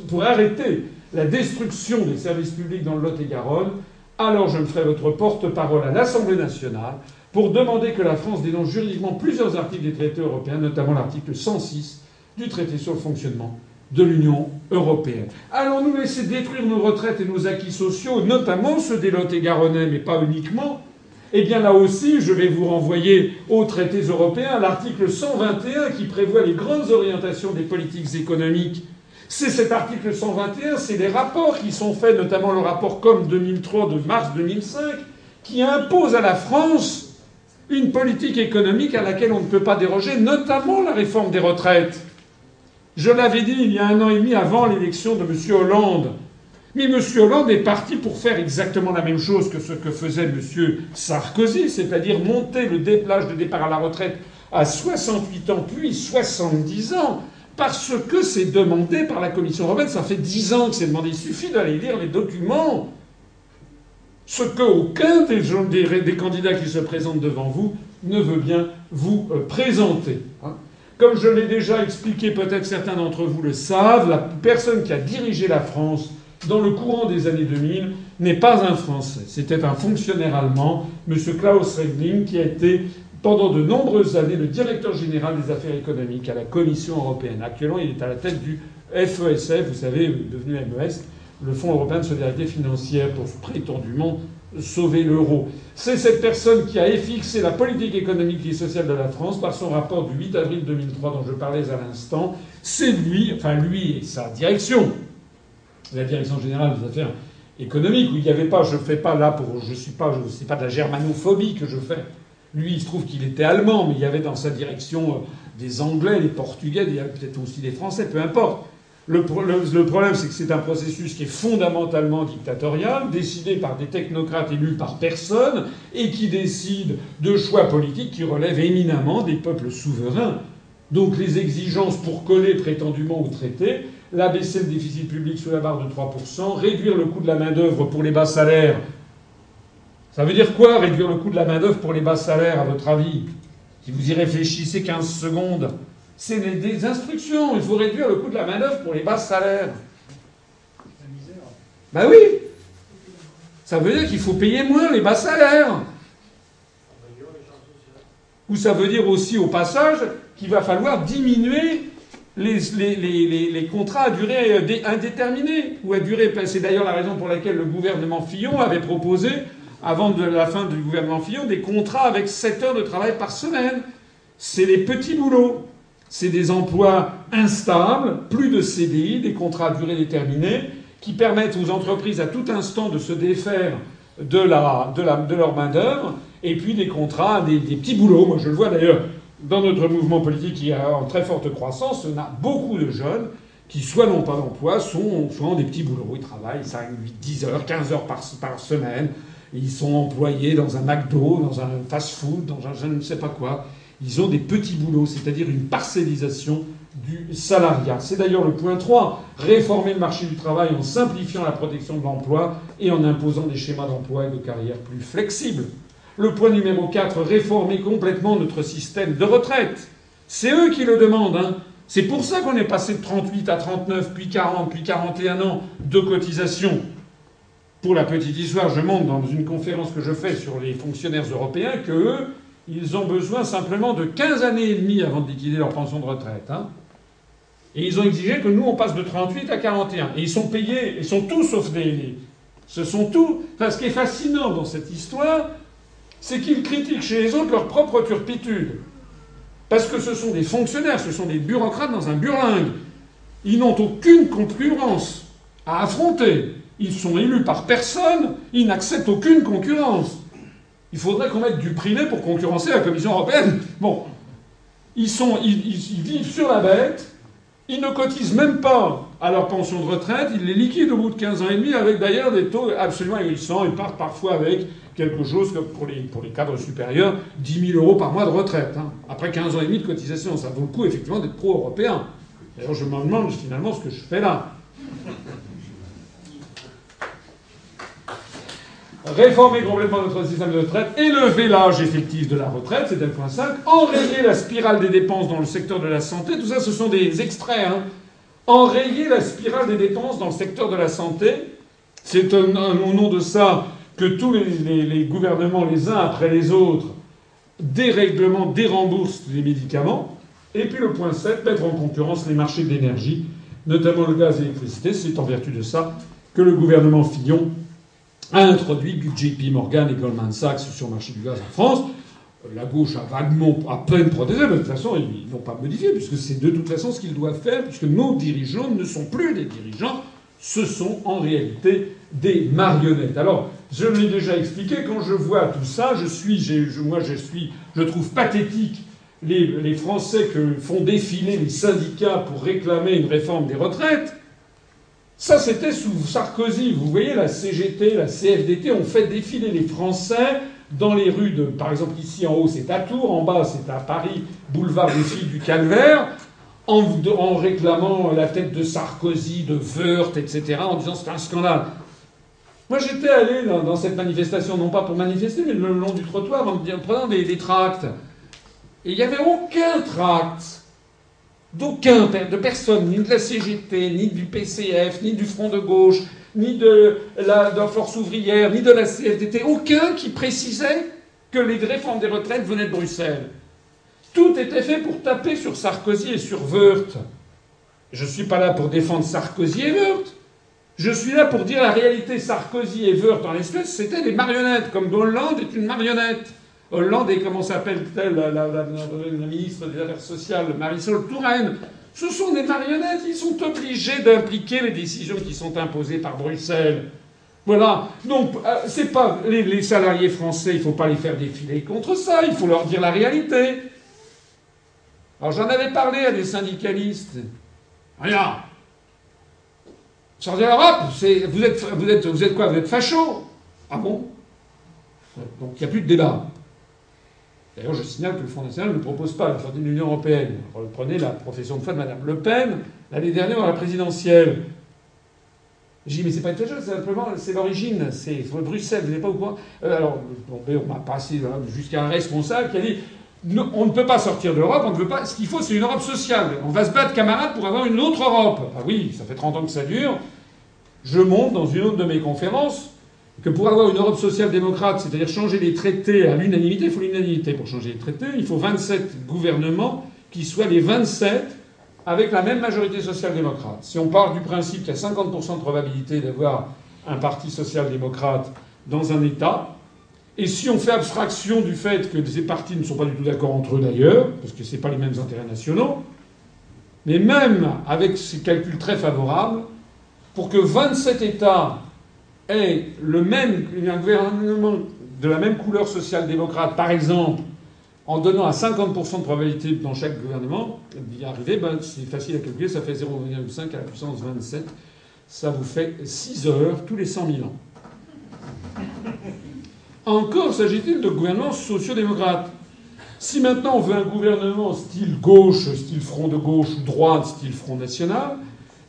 pour arrêter la destruction des services publics dans le Lot-et-Garonne Alors je me ferai votre porte-parole à l'Assemblée nationale pour demander que la France dénonce juridiquement plusieurs articles des traités européens, notamment l'article 106 du traité sur le fonctionnement de l'Union européenne. Allons-nous laisser détruire nos retraites et nos acquis sociaux, notamment ceux des Lot-et-Garonnais, mais pas uniquement? Eh bien là aussi, je vais vous renvoyer aux traités européens, l'article 121 qui prévoit les grandes orientations des politiques économiques. C'est cet article 121, c'est les rapports qui sont faits, notamment le rapport COM 2003 de mars 2005, qui impose à la France une politique économique à laquelle on ne peut pas déroger, notamment la réforme des retraites. Je l'avais dit il y a un an et demi avant l'élection de M. Hollande. Mais M. Hollande est parti pour faire exactement la même chose que ce que faisait M. Sarkozy, c'est-à-dire monter le l'âge de départ à la retraite à 68 ans, puis 70 ans, parce que c'est demandé par la Commission européenne. Ça fait 10 ans que c'est demandé. Il suffit d'aller lire les documents. Ce qu'aucun des, des, des, candidats qui se présentent devant vous ne veut bien vous euh, présenter. Hein. Comme je l'ai déjà expliqué, peut-être certains d'entre vous le savent, la personne qui a dirigé la France dans le courant des années 2000, n'est pas un Français. C'était un fonctionnaire allemand, M. Klaus Regling, qui a été pendant de nombreuses années le directeur général des affaires économiques à la Commission européenne. Actuellement, il est à la tête du FESF, vous savez, devenu MES, le Fonds européen de solidarité financière, pour prétendument sauver l'euro. C'est cette personne qui a fixé la politique économique et sociale de la France par son rapport du 8 avril 2003 dont je parlais à l'instant. C'est lui, enfin lui et sa direction, la direction générale des affaires économiques, où il n'y avait pas, je fais pas là pour, je suis pas, je sais pas de la germanophobie que je fais. Lui, il se trouve qu'il était allemand, mais il y avait dans sa direction euh, des Anglais, des Portugais, il y peut-être aussi des Français, peu importe. Le, le, problème, c'est que c'est un processus qui est fondamentalement dictatorial, décidé par des technocrates élus par personne, et qui décide de choix politiques qui relèvent éminemment des peuples souverains. Donc les exigences pour coller prétendument au traité l'abaisser le déficit public sous la barre de 3%, réduire le coût de la main-d'œuvre pour les bas salaires. Ça veut dire quoi, réduire le coût de la main-d'œuvre pour les bas salaires, à votre avis? Si vous y réfléchissez 15 secondes, c'est des instructions. Il faut réduire le coût de la main-d'œuvre pour les bas salaires. Ben oui Ça veut dire qu'il faut payer moins les bas salaires. Ou ça veut dire aussi, au passage, qu'il va falloir diminuer les, contrats à durée euh, indéterminée ou à durée. C'est d'ailleurs la raison pour laquelle le gouvernement Fillon avait proposé, avant la fin du gouvernement Fillon, des contrats avec 7 heures de travail par semaine. C'est les petits boulots. C'est des emplois instables, plus de CDI, des contrats à durée déterminée, qui permettent aux entreprises à tout instant de se défaire de, leur main-d'œuvre, et puis des contrats, des, petits boulots. Moi, je le vois d'ailleurs dans notre mouvement politique qui est en très forte croissance, on a beaucoup de jeunes qui soit n'ont pas d'emploi, soit ont des petits boulots. Ils travaillent 5, 8, 10 heures, 15 heures par semaine. Ils sont employés dans un McDo, dans un fast-food, dans un je ne sais pas quoi. Ils ont des petits boulots, c'est-à-dire une parcellisation du salariat. C'est d'ailleurs le point 3, réformer le marché du travail en simplifiant la protection de l'emploi et en imposant des schémas d'emploi et de carrière plus flexibles. Le point numéro 4, réformer complètement notre système de retraite. C'est eux qui le demandent. Hein. C'est pour ça qu'on est passé de 38 à 39, puis 40, puis 41 ans de cotisation. Pour la petite histoire, je montre dans une conférence que je fais sur les fonctionnaires européens que eux, ils ont besoin simplement de 15 années et demie avant de liquider leur pension de retraite. Hein. Et ils ont exigé que nous, on passe de 38 à 41. Et ils sont payés, ils sont tous sauf des. Ce sont tous. Enfin, ce qui est fascinant dans cette histoire, c'est qu'ils critiquent chez les autres leur propre turpitude. Parce que ce sont des fonctionnaires, ce sont des bureaucrates dans un burlingue. Ils n'ont aucune concurrence à affronter. Ils sont élus par personne, ils n'acceptent aucune concurrence. Il faudrait qu'on mette du privé pour concurrencer la Commission européenne. Bon. Ils, sont, ils, vivent sur la bête, ils ne cotisent même pas à leur pension de retraite, ils les liquident au bout de 15 ans et demi avec d'ailleurs des taux absolument ahurissants. Ils partent parfois avec quelque chose comme pour les, pour les cadres supérieurs, 10 000 euros par mois de retraite. Hein. Après 15 ans et demi de cotisation, ça vaut le coup effectivement d'être pro-européen. D'ailleurs, je me demande finalement ce que je fais là. Réformer complètement notre système de retraite, élever l'âge effectif de la retraite, c'est le point 5, enrayer la spirale des dépenses dans le secteur de la santé, tout ça ce sont des extraits. Hein. Enrayer la spirale des dépenses dans le secteur de la santé, c'est au nom de ça que tous les, gouvernements, les uns après les autres, dérèglement, déremboursent les médicaments. Et puis le point 7, mettre en concurrence les marchés d'énergie, notamment le gaz et l'électricité. C'est en vertu de ça que le gouvernement Fillon a introduit JP Morgan et Goldman Sachs sur le marché du gaz en France. La gauche a vaguement, à peine protégé, mais de toute façon, ils n'ont pas modifié, puisque c'est de toute façon ce qu'ils doivent faire, puisque nos dirigeants ne sont plus des dirigeants, ce sont en réalité des marionnettes. Alors, je l'ai déjà expliqué, quand je vois tout ça, je suis, moi je suis, je trouve pathétique les, les, Français que font défiler les syndicats pour réclamer une réforme des retraites. Ça, c'était sous Sarkozy. Vous voyez, la CGT, la CFDT ont fait défiler les Français dans les rues de, par exemple, ici en haut, c'est à Tours, en bas, c'est à Paris, boulevard Filles du Calvaire, en, réclamant la tête de Sarkozy, de Wörth, etc., en disant c'est un scandale. Moi, j'étais allé dans, cette manifestation, non pas pour manifester, mais le long du trottoir, en, prenant des, des, tracts. Et il n'y avait aucun tract, d'aucun, de personne, ni de la CGT, ni du PCF, ni du Front de gauche, ni de la, Force ouvrière, ni de la CFDT, aucun qui précisait que les réformes des retraites venaient de Bruxelles. Tout était fait pour taper sur Sarkozy et sur Wörth. Je ne suis pas là pour défendre Sarkozy et Wörth. Je suis là pour dire la réalité. Sarkozy et Wörth, en l'espèce, c'était des marionnettes, comme Hollande est une marionnette. Hollande et comment s'appelle-t-elle la, ministre des Affaires sociales, Marisol Touraine. Ce sont des marionnettes. Ils sont obligés d'impliquer les décisions qui sont imposées par Bruxelles. Voilà. Donc, euh, c'est pas les, salariés français. Il faut pas les faire défiler contre ça. Il faut leur dire la réalité. Alors, j'en avais parlé à des syndicalistes. Rien. Sortir l'Europe, vous êtes, vous, êtes, vous êtes quoi Vous êtes facho? Ah bon? Donc il n'y a plus de débat. D'ailleurs, je signale que le Front National ne propose pas la sortie de l'Union Européenne. Reprenez la profession de foi de Mme Le Pen, l'année dernière à la présidentielle. J'ai dit, mais c'est pas une chose, c'est simplement, c'est l'origine, c'est Bruxelles, vous n'êtes pas au courant. Euh, alors, on m'a passé jusqu'à un responsable qui a dit, on ne peut pas sortir de l'Europe, on ne veut pas. Ce qu'il faut, c'est une Europe sociale. On va se battre, camarades, pour avoir une autre Europe. Ah oui, ça fait 30 ans que ça dure. Je montre dans une autre de mes conférences que pour avoir une Europe social-démocrate, c'est-à-dire changer les traités à l'unanimité, il faut l'unanimité pour changer les traités, il faut 27 gouvernements qui soient les 27 avec la même majorité social-démocrate. Si on part du principe qu'il y a 50% de probabilité d'avoir un parti social-démocrate dans un État, et si on fait abstraction du fait que ces partis ne sont pas du tout d'accord entre eux d'ailleurs, parce que ce n'est pas les mêmes intérêts nationaux, mais même avec ces calculs très favorables, pour que 27 États aient le même, un gouvernement de la même couleur social-démocrate, par exemple, en donnant à 50% de probabilité dans chaque gouvernement d'y arriver, ben, c'est facile à calculer, ça fait 0,5 à la puissance 27. Ça vous fait 6 heures tous les 100 000 ans. Encore s'agit-il de gouvernements sociaux-démocrates. Si maintenant on veut un gouvernement style gauche, style front de gauche, droite, style front national,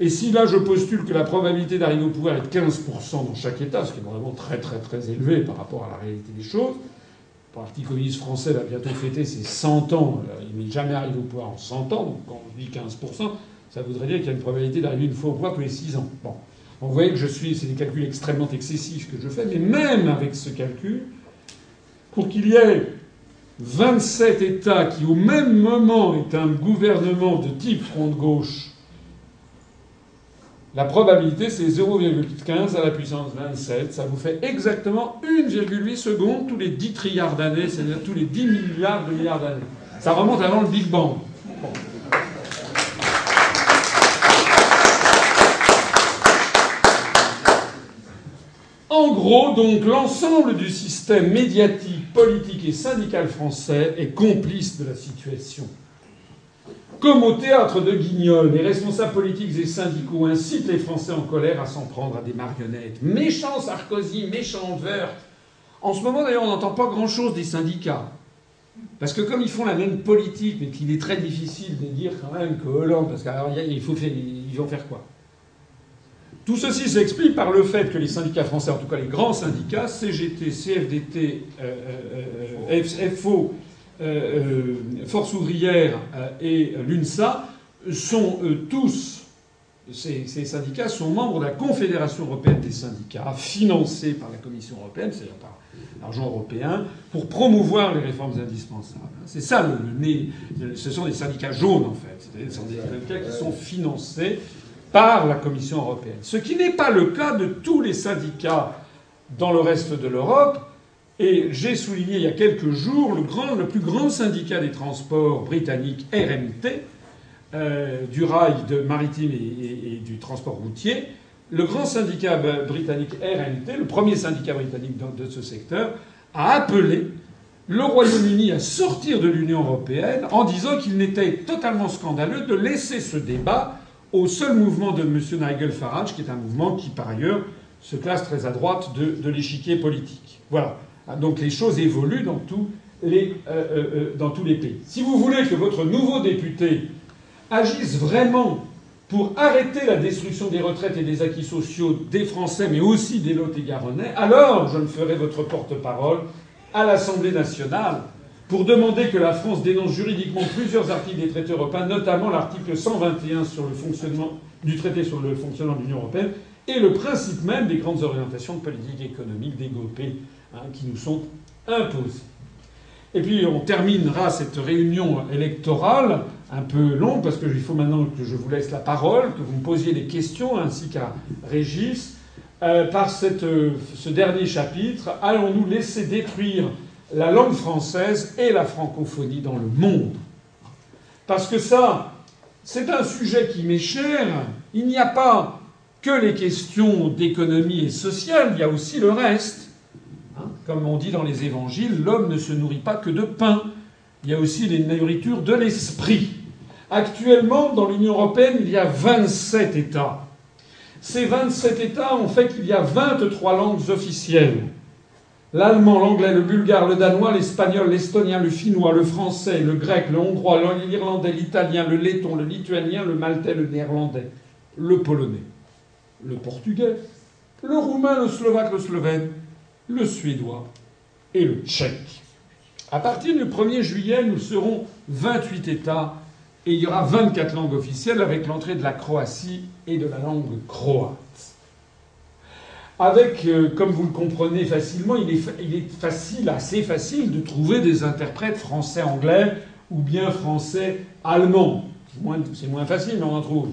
et si là je postule que la probabilité d'arriver au pouvoir est de 15% dans chaque État, ce qui est vraiment très très très élevé par rapport à la réalité des choses, Le Parti communiste français va bientôt fêter ses 100 ans. Il n'est jamais arrivé au pouvoir en 100 ans. Donc quand on dit 15%, ça voudrait dire qu'il y a une probabilité d'arriver une fois au pouvoir tous les 6 ans. Bon. vous voyez que je suis. C'est des calculs extrêmement excessifs que je fais. Mais même avec ce calcul, pour qu'il y ait 27 États qui, au même moment, est un gouvernement de type front de gauche, la probabilité, c'est 0,15 à la puissance 27. Ça vous fait exactement 1,8 secondes tous les 10 trilliards d'années, c'est-à-dire tous les 10 milliards de milliards d'années. Ça remonte avant le Big Bang. En gros, donc, l'ensemble du système médiatique, politique et syndical français est complice de la situation. Comme au théâtre de Guignol, les responsables politiques et syndicaux incitent les Français en colère à s'en prendre à des marionnettes. Méchant Sarkozy, méchant Wörth. En ce moment, d'ailleurs, on n'entend pas grand-chose des syndicats. Parce que comme ils font la même politique, mais qu'il est très difficile de dire quand même que Hollande, parce qu'il faut faire, ils vont faire quoi? Tout ceci s'explique par le fait que les syndicats français, en tout cas les grands syndicats, CGT, CFDT, euh, euh, FO, euh, Force ouvrière et l'UNSA, sont tous, ces, syndicats sont membres de la Confédération européenne des syndicats, financée par la Commission européenne, c'est-à-dire par l'argent européen, pour promouvoir les réformes indispensables. C'est ça le, nez. Ce sont des syndicats jaunes, en fait. Ce sont des syndicats qui sont financés par la Commission européenne. Ce qui n'est pas le cas de tous les syndicats dans le reste de l'Europe. Et j'ai souligné il y a quelques jours le, grand, le plus grand syndicat des transports britannique, RMT, euh, du rail de maritime et, et, du transport routier. Le grand syndicat britannique RMT, le premier syndicat britannique de ce secteur, a appelé le Royaume-Uni à sortir de l'Union européenne en disant qu'il n'était totalement scandaleux de laisser ce débat au seul mouvement de M. Nigel Farage, qui est un mouvement qui, par ailleurs, se classe très à droite de, de l'échiquier politique. Voilà. Donc les choses évoluent dans tous les, euh, euh, euh, dans tous les pays. Si vous voulez que votre nouveau député agisse vraiment pour arrêter la destruction des retraites et des acquis sociaux des Français, mais aussi des Lot-et-Garonnais, alors je me ferai votre porte-parole à l'Assemblée nationale pour demander que la France dénonce juridiquement plusieurs articles des traités européens, notamment l'article 121 sur le fonctionnement du traité sur le fonctionnement de l'Union européenne et le principe même des grandes orientations de politique économique développées hein, qui nous sont imposées. Et puis on terminera cette réunion électorale un peu longue parce qu'il faut maintenant que je vous laisse la parole, que vous me posiez des questions ainsi qu'à Régis. Euh, par cette, euh, ce dernier chapitre, allons-nous laisser détruire la langue française et la francophonie dans le monde? Parce que ça, c'est un sujet qui m'est cher. Il n'y a pas que les questions d'économie et sociale, il y a aussi le reste. Comme on dit dans les évangiles, l'homme ne se nourrit pas que de pain. Il y a aussi les nourritures de l'esprit. Actuellement, dans l'Union européenne, il y a 27 États. Ces 27 États ont fait qu'il y a 23 langues officielles. L'allemand, l'anglais, le bulgare, le danois, l'espagnol, l'estonien, le finnois, le français, le grec, le hongrois, l'irlandais, l'italien, le letton, le lituanien, le maltais, le néerlandais, le polonais, le portugais, le roumain, le slovaque, le slovène, le suédois et le tchèque. À partir du 1er juillet, nous serons 28 États et il y aura 24 langues officielles avec l'entrée de la Croatie et de la langue croate avec, euh, comme vous le comprenez facilement, il est, il est, facile, assez facile de trouver des interprètes français-anglais ou bien français-allemand. C'est moins, facile, mais on en trouve.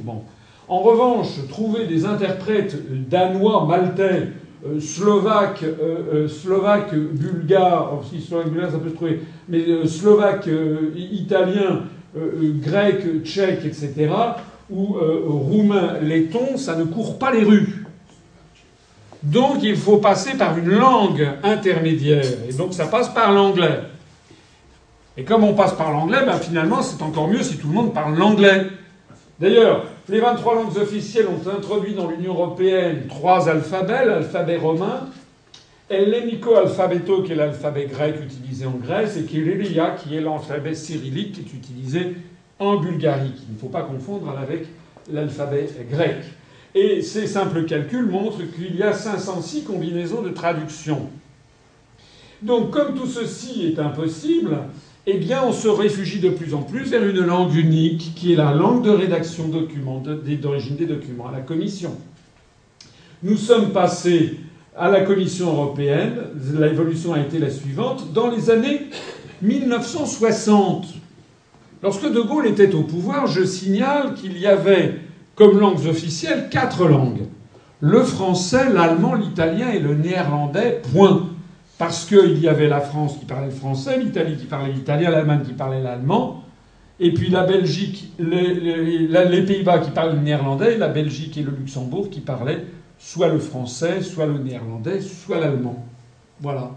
En revanche, trouver des interprètes danois, maltais, euh, slovaques, euh, euh slovaques, bulgares, si slovaque, bulgare, ça peut se trouver, mais slovaques, italiens, grecs, tchèques, etc., ou roumains, lettons, ça ne court pas les rues. Donc il faut passer par une langue intermédiaire. Et donc ça passe par l'anglais. Et comme on passe par l'anglais, ben finalement c'est encore mieux si tout le monde parle l'anglais. D'ailleurs, les 23 langues officielles ont introduit dans l'Union européenne trois alphabets, l'alphabet romain, hellénico alphabeto qui est l'alphabet grec utilisé en Grèce, et Kyrillia qui est l'alphabet cyrillique utilisé en Bulgarie, qu'il ne faut pas confondre avec l'alphabet grec. Et ces simples calculs montrent qu'il y a 506 combinaisons de traduction. Donc comme tout ceci est impossible, eh bien on se réfugie de plus en plus vers une langue unique qui est la langue de rédaction d'origine des documents, à la Commission. Nous sommes passés à la Commission européenne, l'évolution a été la suivante, dans les années 1960. Lorsque De Gaulle était au pouvoir, je signale qu'il y avait comme langues officielles quatre langues. Le français, l'allemand, l'italien et le néerlandais, point. Parce qu'il y avait la France qui parlait le français, l'Italie qui parlait l'italien, l'Allemagne qui parlait l'allemand, et puis la Belgique, les, Pays-Bas qui parlaient le néerlandais, la Belgique et le Luxembourg qui parlaient soit le français, soit le néerlandais, soit l'allemand. Voilà.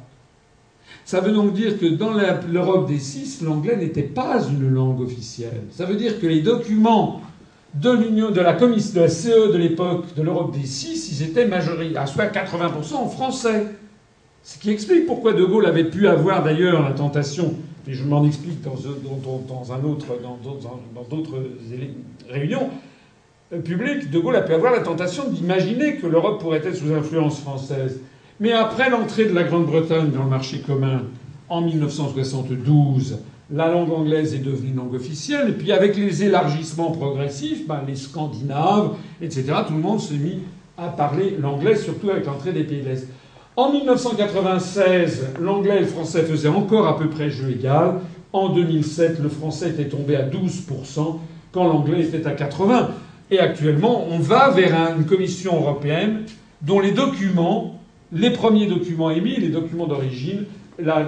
Ça veut donc dire que dans l'Europe des six, l'anglais n'était pas une langue officielle. Ça veut dire que les documents de l'Union, de la commission, de la CE de l'époque de l'Europe des six, ils étaient majoritaires, à soit 80% en français. Ce qui explique pourquoi De Gaulle avait pu avoir d'ailleurs la tentation, et je m'en explique dans, un autre, dans d'autres réunions, euh, public, De Gaulle a pu avoir la tentation d'imaginer que l'Europe pourrait être sous influence française. Mais après l'entrée de la Grande-Bretagne dans le marché commun en 1972, la langue anglaise est devenue langue officielle. Et puis avec les élargissements progressifs, ben, les Scandinaves, etc., tout le monde s'est mis à parler l'anglais, surtout avec l'entrée des pays de l'Est. En 1996, l'anglais et le français faisaient encore à peu près jeu égal. En 2007, le français était tombé à 12%, quand l'anglais était à 80%. Et actuellement, on va vers une commission européenne dont les documents, les premiers documents émis, les documents d'origine, la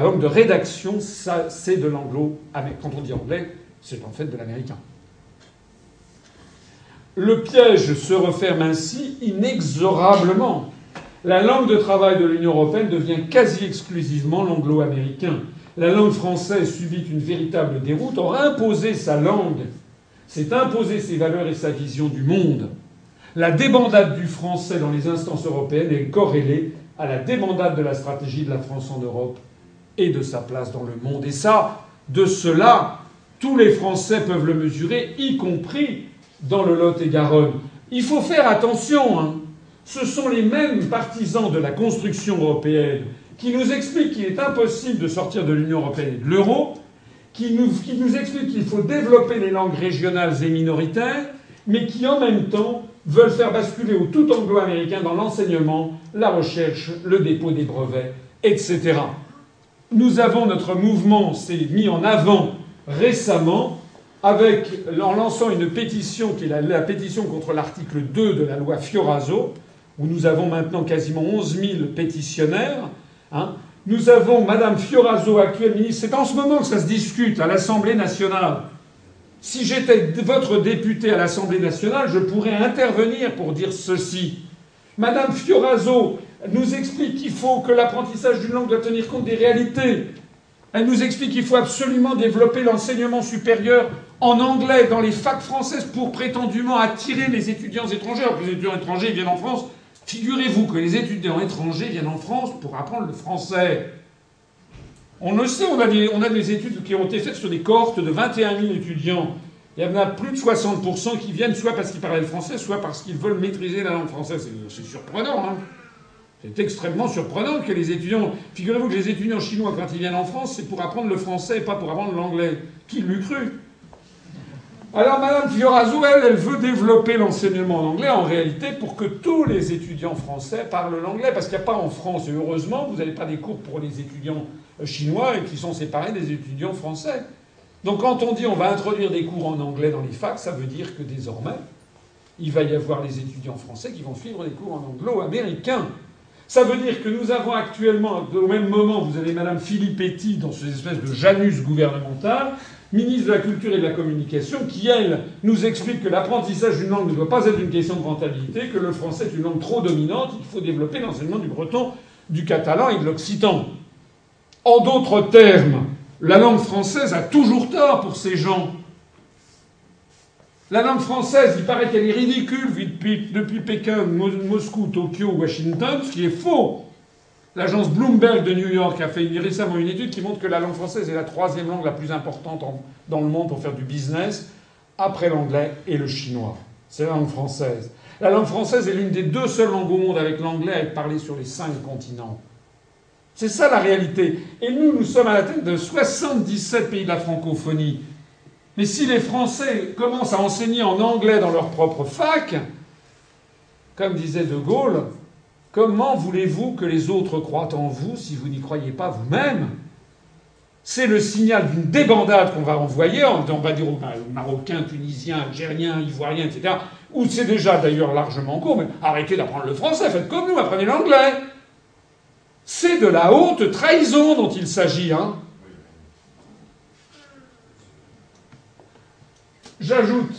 langue de rédaction, c'est de l'anglo. Quand on dit anglais, c'est en fait de l'américain. Le piège se referme ainsi inexorablement. La langue de travail de l'Union européenne devient quasi exclusivement l'anglo-américain. La langue française subit une véritable déroute. Or, imposer sa langue c'est imposer ses valeurs et sa vision du monde. La débandade du français dans les instances européennes est corrélée à la débandade de la stratégie de la France en Europe et de sa place dans le monde. Et ça, de cela, tous les Français peuvent le mesurer, y compris dans le Lot-et-Garonne. Il faut faire attention. Hein. Ce sont les mêmes partisans de la construction européenne qui nous expliquent qu'il est impossible de sortir de l'Union européenne et de l'euro qui nous, qui nous explique qu'il faut développer les langues régionales et minoritaires, mais qui en même temps veulent faire basculer au tout anglo-américain dans l'enseignement, la recherche, le dépôt des brevets, etc. Nous avons notre mouvement s'est mis en avant récemment avec, en lançant une pétition qui est la, la pétition contre l'article 2 de la loi Fioraso, où nous avons maintenant quasiment 11 000 pétitionnaires, hein, nous avons Madame Fioraso, actuelle ministre. C'est en ce moment que ça se discute à l'Assemblée nationale. Si j'étais votre député à l'Assemblée nationale, je pourrais intervenir pour dire ceci. Madame Fioraso nous explique qu'il faut que l'apprentissage d'une langue doit tenir compte des réalités. Elle nous explique qu'il faut absolument développer l'enseignement supérieur en anglais dans les facs françaises pour prétendument attirer les étudiants étrangers. Alors que les étudiants étrangers viennent en France Figurez-vous que les étudiants étrangers viennent en France pour apprendre le français. On le sait, on a, des, études qui ont été faites sur des cohortes de 21 000 étudiants. Il y en a plus de 60% qui viennent soit parce qu'ils parlent le français, soit parce qu'ils veulent maîtriser la langue française. C'est surprenant, hein C'est extrêmement surprenant que les étudiants. Figurez-vous que les étudiants chinois, quand ils viennent en France, c'est pour apprendre le français et pas pour apprendre l'anglais. Qui l'eût cru? Alors Madame Fioraso, elle, elle veut développer l'enseignement en anglais en réalité pour que tous les étudiants français parlent l'anglais, parce qu'il n'y a pas en France, et heureusement, vous n'avez pas des cours pour les étudiants euh, chinois et qui sont séparés des étudiants français. Donc quand on dit on va introduire des cours en anglais dans les facs, ça veut dire que désormais, il va y avoir les étudiants français qui vont suivre des cours en anglo-américain. Ça veut dire que nous avons actuellement, au même moment, vous avez Madame Filippetti dans cette espèce de Janus gouvernemental, ministre de la Culture et de la Communication, qui, elle, nous explique que l'apprentissage d'une langue ne doit pas être une question de rentabilité, que le français est une langue trop dominante, il faut développer l'enseignement du breton, du catalan et de l'occitan. En d'autres termes, la langue française a toujours tort pour ces gens. La langue française, il paraît qu'elle est ridicule depuis Pékin, Moscou, Tokyo, Washington, ce qui est faux. L'agence Bloomberg de New York a fait récemment une étude qui montre que la langue française est la troisième langue la plus importante dans le monde pour faire du business, après l'anglais et le chinois. C'est la langue française. La langue française est l'une des deux seules langues au monde avec l'anglais à être parlée sur les cinq continents. C'est ça la réalité. Et nous, nous sommes à la tête de 77 pays de la francophonie. Mais si les Français commencent à enseigner en anglais dans leur propre fac, comme disait De Gaulle, comment voulez-vous que les autres croient en vous si vous n'y croyez pas vous-même? C'est le signal d'une débandade qu'on va envoyer, on va dire aux Marocains, Tunisiens, Algériens, Ivoiriens, etc., ou c'est déjà d'ailleurs largement en cours, mais arrêtez d'apprendre le français, faites comme nous, apprenez l'anglais. C'est de la haute trahison dont il s'agit. Hein. J'ajoute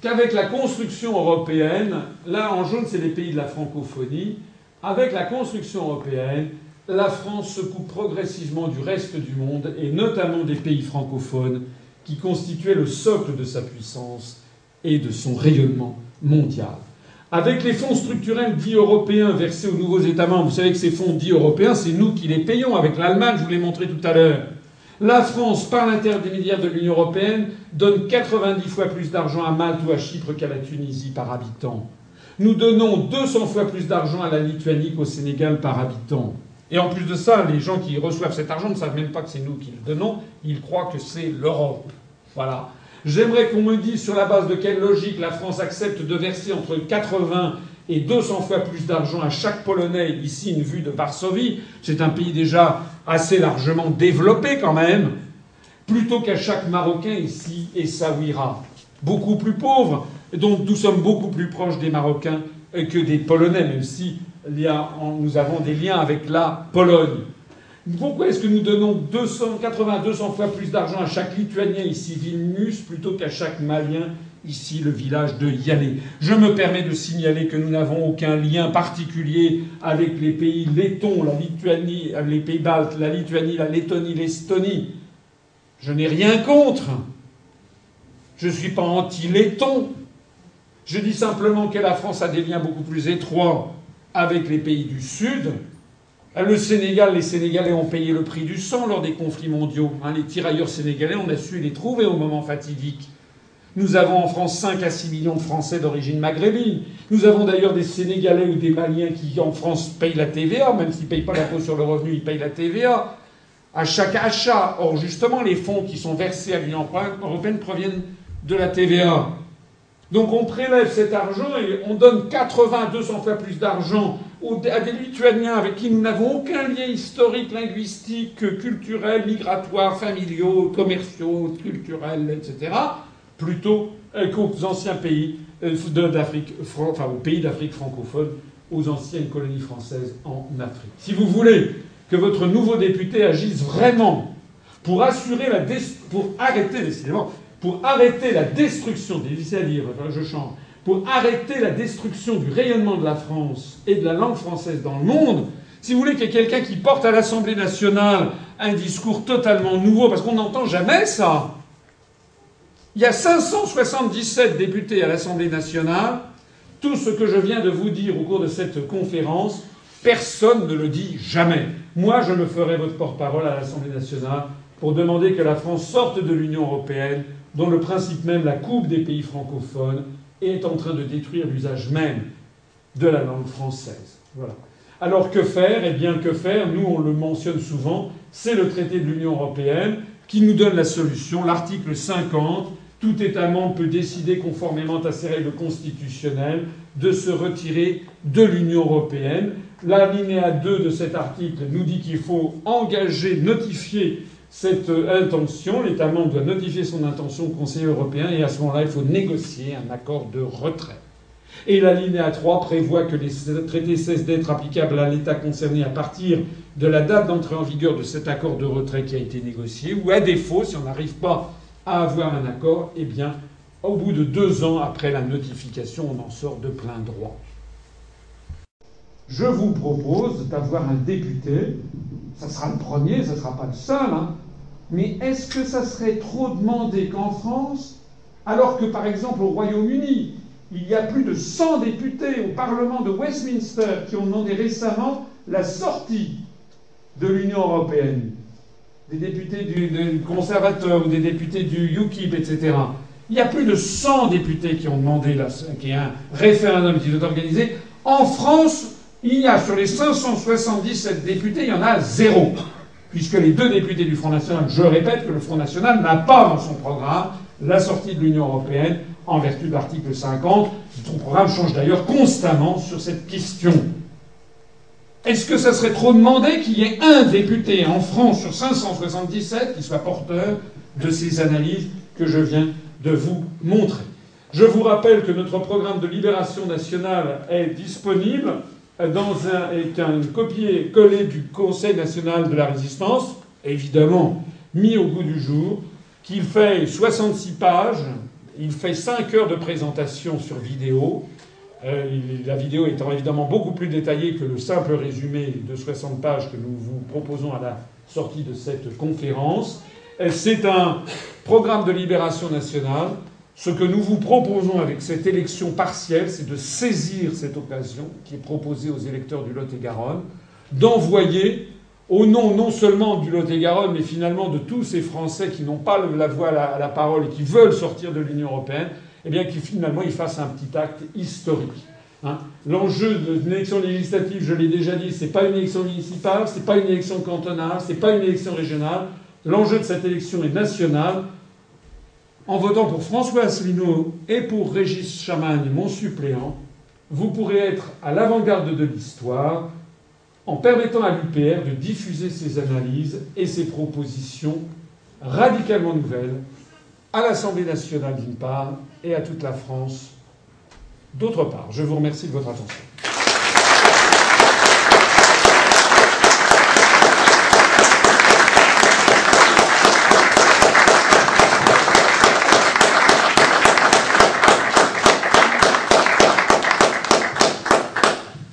qu'avec la construction européenne, là en jaune c'est les pays de la francophonie, avec la construction européenne, la France se coupe progressivement du reste du monde, et notamment des pays francophones, qui constituaient le socle de sa puissance et de son rayonnement mondial. Avec les fonds structurels dits européens versés aux nouveaux États membres, vous savez que ces fonds dits européens, c'est nous qui les payons avec l'Allemagne, je vous l'ai montré tout à l'heure. La France, par l'intermédiaire de l'Union européenne, donne 90 fois plus d'argent à Malte ou à Chypre qu'à la Tunisie par habitant. Nous donnons 200 fois plus d'argent à la Lituanie qu'au Sénégal par habitant. Et en plus de ça, les gens qui reçoivent cet argent ne savent même pas que c'est nous qui le donnons, ils croient que c'est l'Europe. Voilà. J'aimerais qu'on me dise sur la base de quelle logique la France accepte de verser entre 80 et 200 fois plus d'argent à chaque Polonais, ici une vue de Varsovie, c'est un pays déjà assez largement développé quand même, plutôt qu'à chaque Marocain ici et Sawira, beaucoup plus pauvre, donc nous sommes beaucoup plus proches des Marocains que des Polonais, même si nous avons des liens avec la Pologne. Pourquoi est-ce que nous donnons 280, 200 fois plus d'argent à chaque Lituanien ici Vilnius plutôt qu'à chaque Malien ici le village de Yalé Je me permets de signaler que nous n'avons aucun lien particulier avec les pays lettons, la Lituanie, les pays baltes, la Lituanie, la Lettonie, l'Estonie. Je n'ai rien contre. Je ne suis pas anti-letton. Je dis simplement que la France a des liens beaucoup plus étroits avec les pays du Sud le Sénégal, les Sénégalais ont payé le prix du sang lors des conflits mondiaux. Hein, les tirailleurs sénégalais, on a su les trouver au moment fatidique. Nous avons en France 5 à 6 millions de Français d'origine maghrébine. Nous avons d'ailleurs des Sénégalais ou des Maliens qui, en France, payent la TVA, même s'ils ne payent pas l'impôt sur le revenu, ils payent la TVA. À chaque achat. Or, justement, les fonds qui sont versés à l'Union européenne proviennent de la TVA. Donc on prélève cet argent et on donne 80 200 fois plus d'argent à des Lituaniens avec qui nous n'avons aucun lien historique, linguistique, culturel, migratoire, familiaux, commerciaux, culturels, etc., plutôt qu'aux anciens pays euh, d'Afrique, aux pays d'Afrique francophone, aux anciennes colonies françaises en Afrique. Si vous voulez que votre nouveau député agisse vraiment pour assurer la pour arrêter décidément pour arrêter la destruction, dire, je change, pour arrêter la destruction du rayonnement de la France et de la langue française dans le monde, si vous voulez qu'il y ait quelqu'un qui porte à l'Assemblée nationale un discours totalement nouveau, parce qu'on n'entend jamais ça. Il y a 577 députés à l'Assemblée nationale. Tout ce que je viens de vous dire au cours de cette conférence, personne ne le dit jamais. Moi, je me ferai votre porte-parole à l'Assemblée nationale pour demander que la France sorte de l'Union européenne dont le principe même, la coupe des pays francophones, est en train de détruire l'usage même de la langue française. Voilà. Alors que faire? Eh bien, que faire? Nous, on le mentionne souvent, c'est le traité de l'Union européenne qui nous donne la solution. L'article 50, tout État membre peut décider, conformément à ses règles constitutionnelles, de se retirer de l'Union européenne. L'alinéa 2 de cet article nous dit qu'il faut engager, notifier cette intention, l'État membre doit notifier son intention au Conseil européen et à ce moment-là, il faut négocier un accord de retrait. Et l'alinéa 3 prévoit que les traités cessent d'être applicables à l'État concerné à partir de la date d'entrée en vigueur de cet accord de retrait qui a été négocié, ou à défaut, si on n'arrive pas à avoir un accord, eh bien, au bout de deux ans après la notification, on en sort de plein droit. Je vous propose d'avoir un député ça sera le premier, ça ne sera pas le seul, hein. mais est-ce que ça serait trop demandé qu'en France, alors que par exemple au Royaume-Uni, il y a plus de 100 députés au Parlement de Westminster qui ont demandé récemment la sortie de l'Union européenne, des députés du, conservateur ou des députés du UKIP, etc. Il y a plus de 100 députés qui ont demandé qu'il y ait un référendum qui soit organisé. En France, il y a sur les 577 députés, il y en a zéro. Puisque les deux députés du Front National, je répète que le Front National n'a pas dans son programme la sortie de l'Union européenne en vertu de l'article 50. Son programme change d'ailleurs constamment sur cette question. Est-ce que ça serait trop demandé qu'il y ait un député en France sur 577 qui soit porteur de ces analyses que je viens de vous montrer? Je vous rappelle que notre programme de libération nationale est disponible dans un, est un copier-coller du Conseil national de la résistance, évidemment mis au goût du jour, qu'il fait 66 pages, il fait 5 heures de présentation sur vidéo, euh, la vidéo étant évidemment beaucoup plus détaillée que le simple résumé de 60 pages que nous vous proposons à la sortie de cette conférence. C'est un programme de libération nationale. Ce que nous vous proposons avec cette élection partielle, c'est de saisir cette occasion qui est proposée aux électeurs du Lot-et-Garonne, d'envoyer, au nom non seulement du Lot-et-Garonne, mais finalement de tous ces Français qui n'ont pas la voix à la parole et qui veulent sortir de l'Union européenne, eh bien, qu'il finalement il fasse un petit acte historique. Hein. L'enjeu d'une élection législative, je l'ai déjà dit, c'est pas une élection municipale, c'est pas une élection cantonale, c'est pas une élection régionale. L'enjeu de cette élection est national. En votant pour François Asselineau et pour Régis Chamagne, mon suppléant, vous pourrez être à l'avant-garde de l'histoire en permettant à l'UPR de diffuser ses analyses et ses propositions radicalement nouvelles à l'Assemblée nationale d'une part et à toute la France d'autre part. Je vous remercie de votre attention.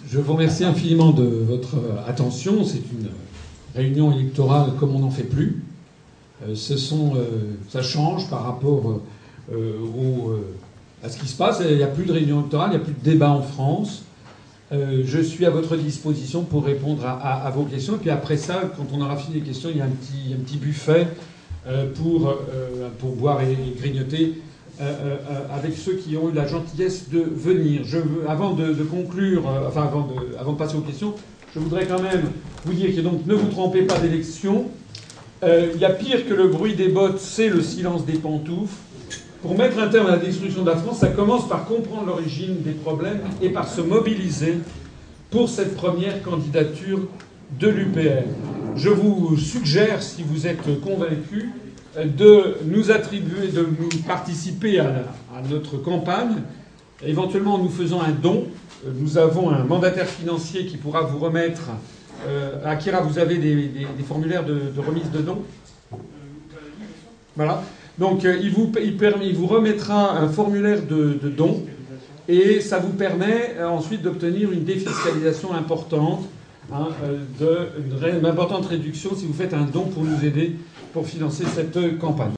Je vous remercie infiniment de votre attention. C'est une réunion électorale comme on n'en fait plus. Euh, euh, ça change par rapport euh, à ce qui se passe. Il n'y a plus de réunion électorale, il n'y a plus de débat en France. je suis à votre disposition pour répondre à, vos questions. Et puis après ça, quand on aura fini les questions, il y a un petit, un petit buffet pour, pour boire et, grignoter avec ceux qui ont eu la gentillesse de venir. Avant de, conclure, enfin avant de, avant de passer aux questions, je voudrais quand même vous dire que donc ne vous trompez pas d'élection. Euh, il y a pire que le bruit des bottes, c'est le silence des pantoufles. Pour mettre un terme à la destruction de la France, ça commence par comprendre l'origine des problèmes et par se mobiliser pour cette première candidature de l'UPR. Je vous suggère, si vous êtes convaincus, de nous attribuer, de nous participer à, notre campagne, éventuellement en nous faisant un don. Nous avons un mandataire financier qui pourra vous remettre euh, Akira, vous avez des, formulaires de, remise de dons Voilà. Donc euh, il, vous, remettra un formulaire de, dons et ça vous permet euh, ensuite d'obtenir une défiscalisation importante, hein, une importante réduction si vous faites un don pour nous aider pour financer cette campagne.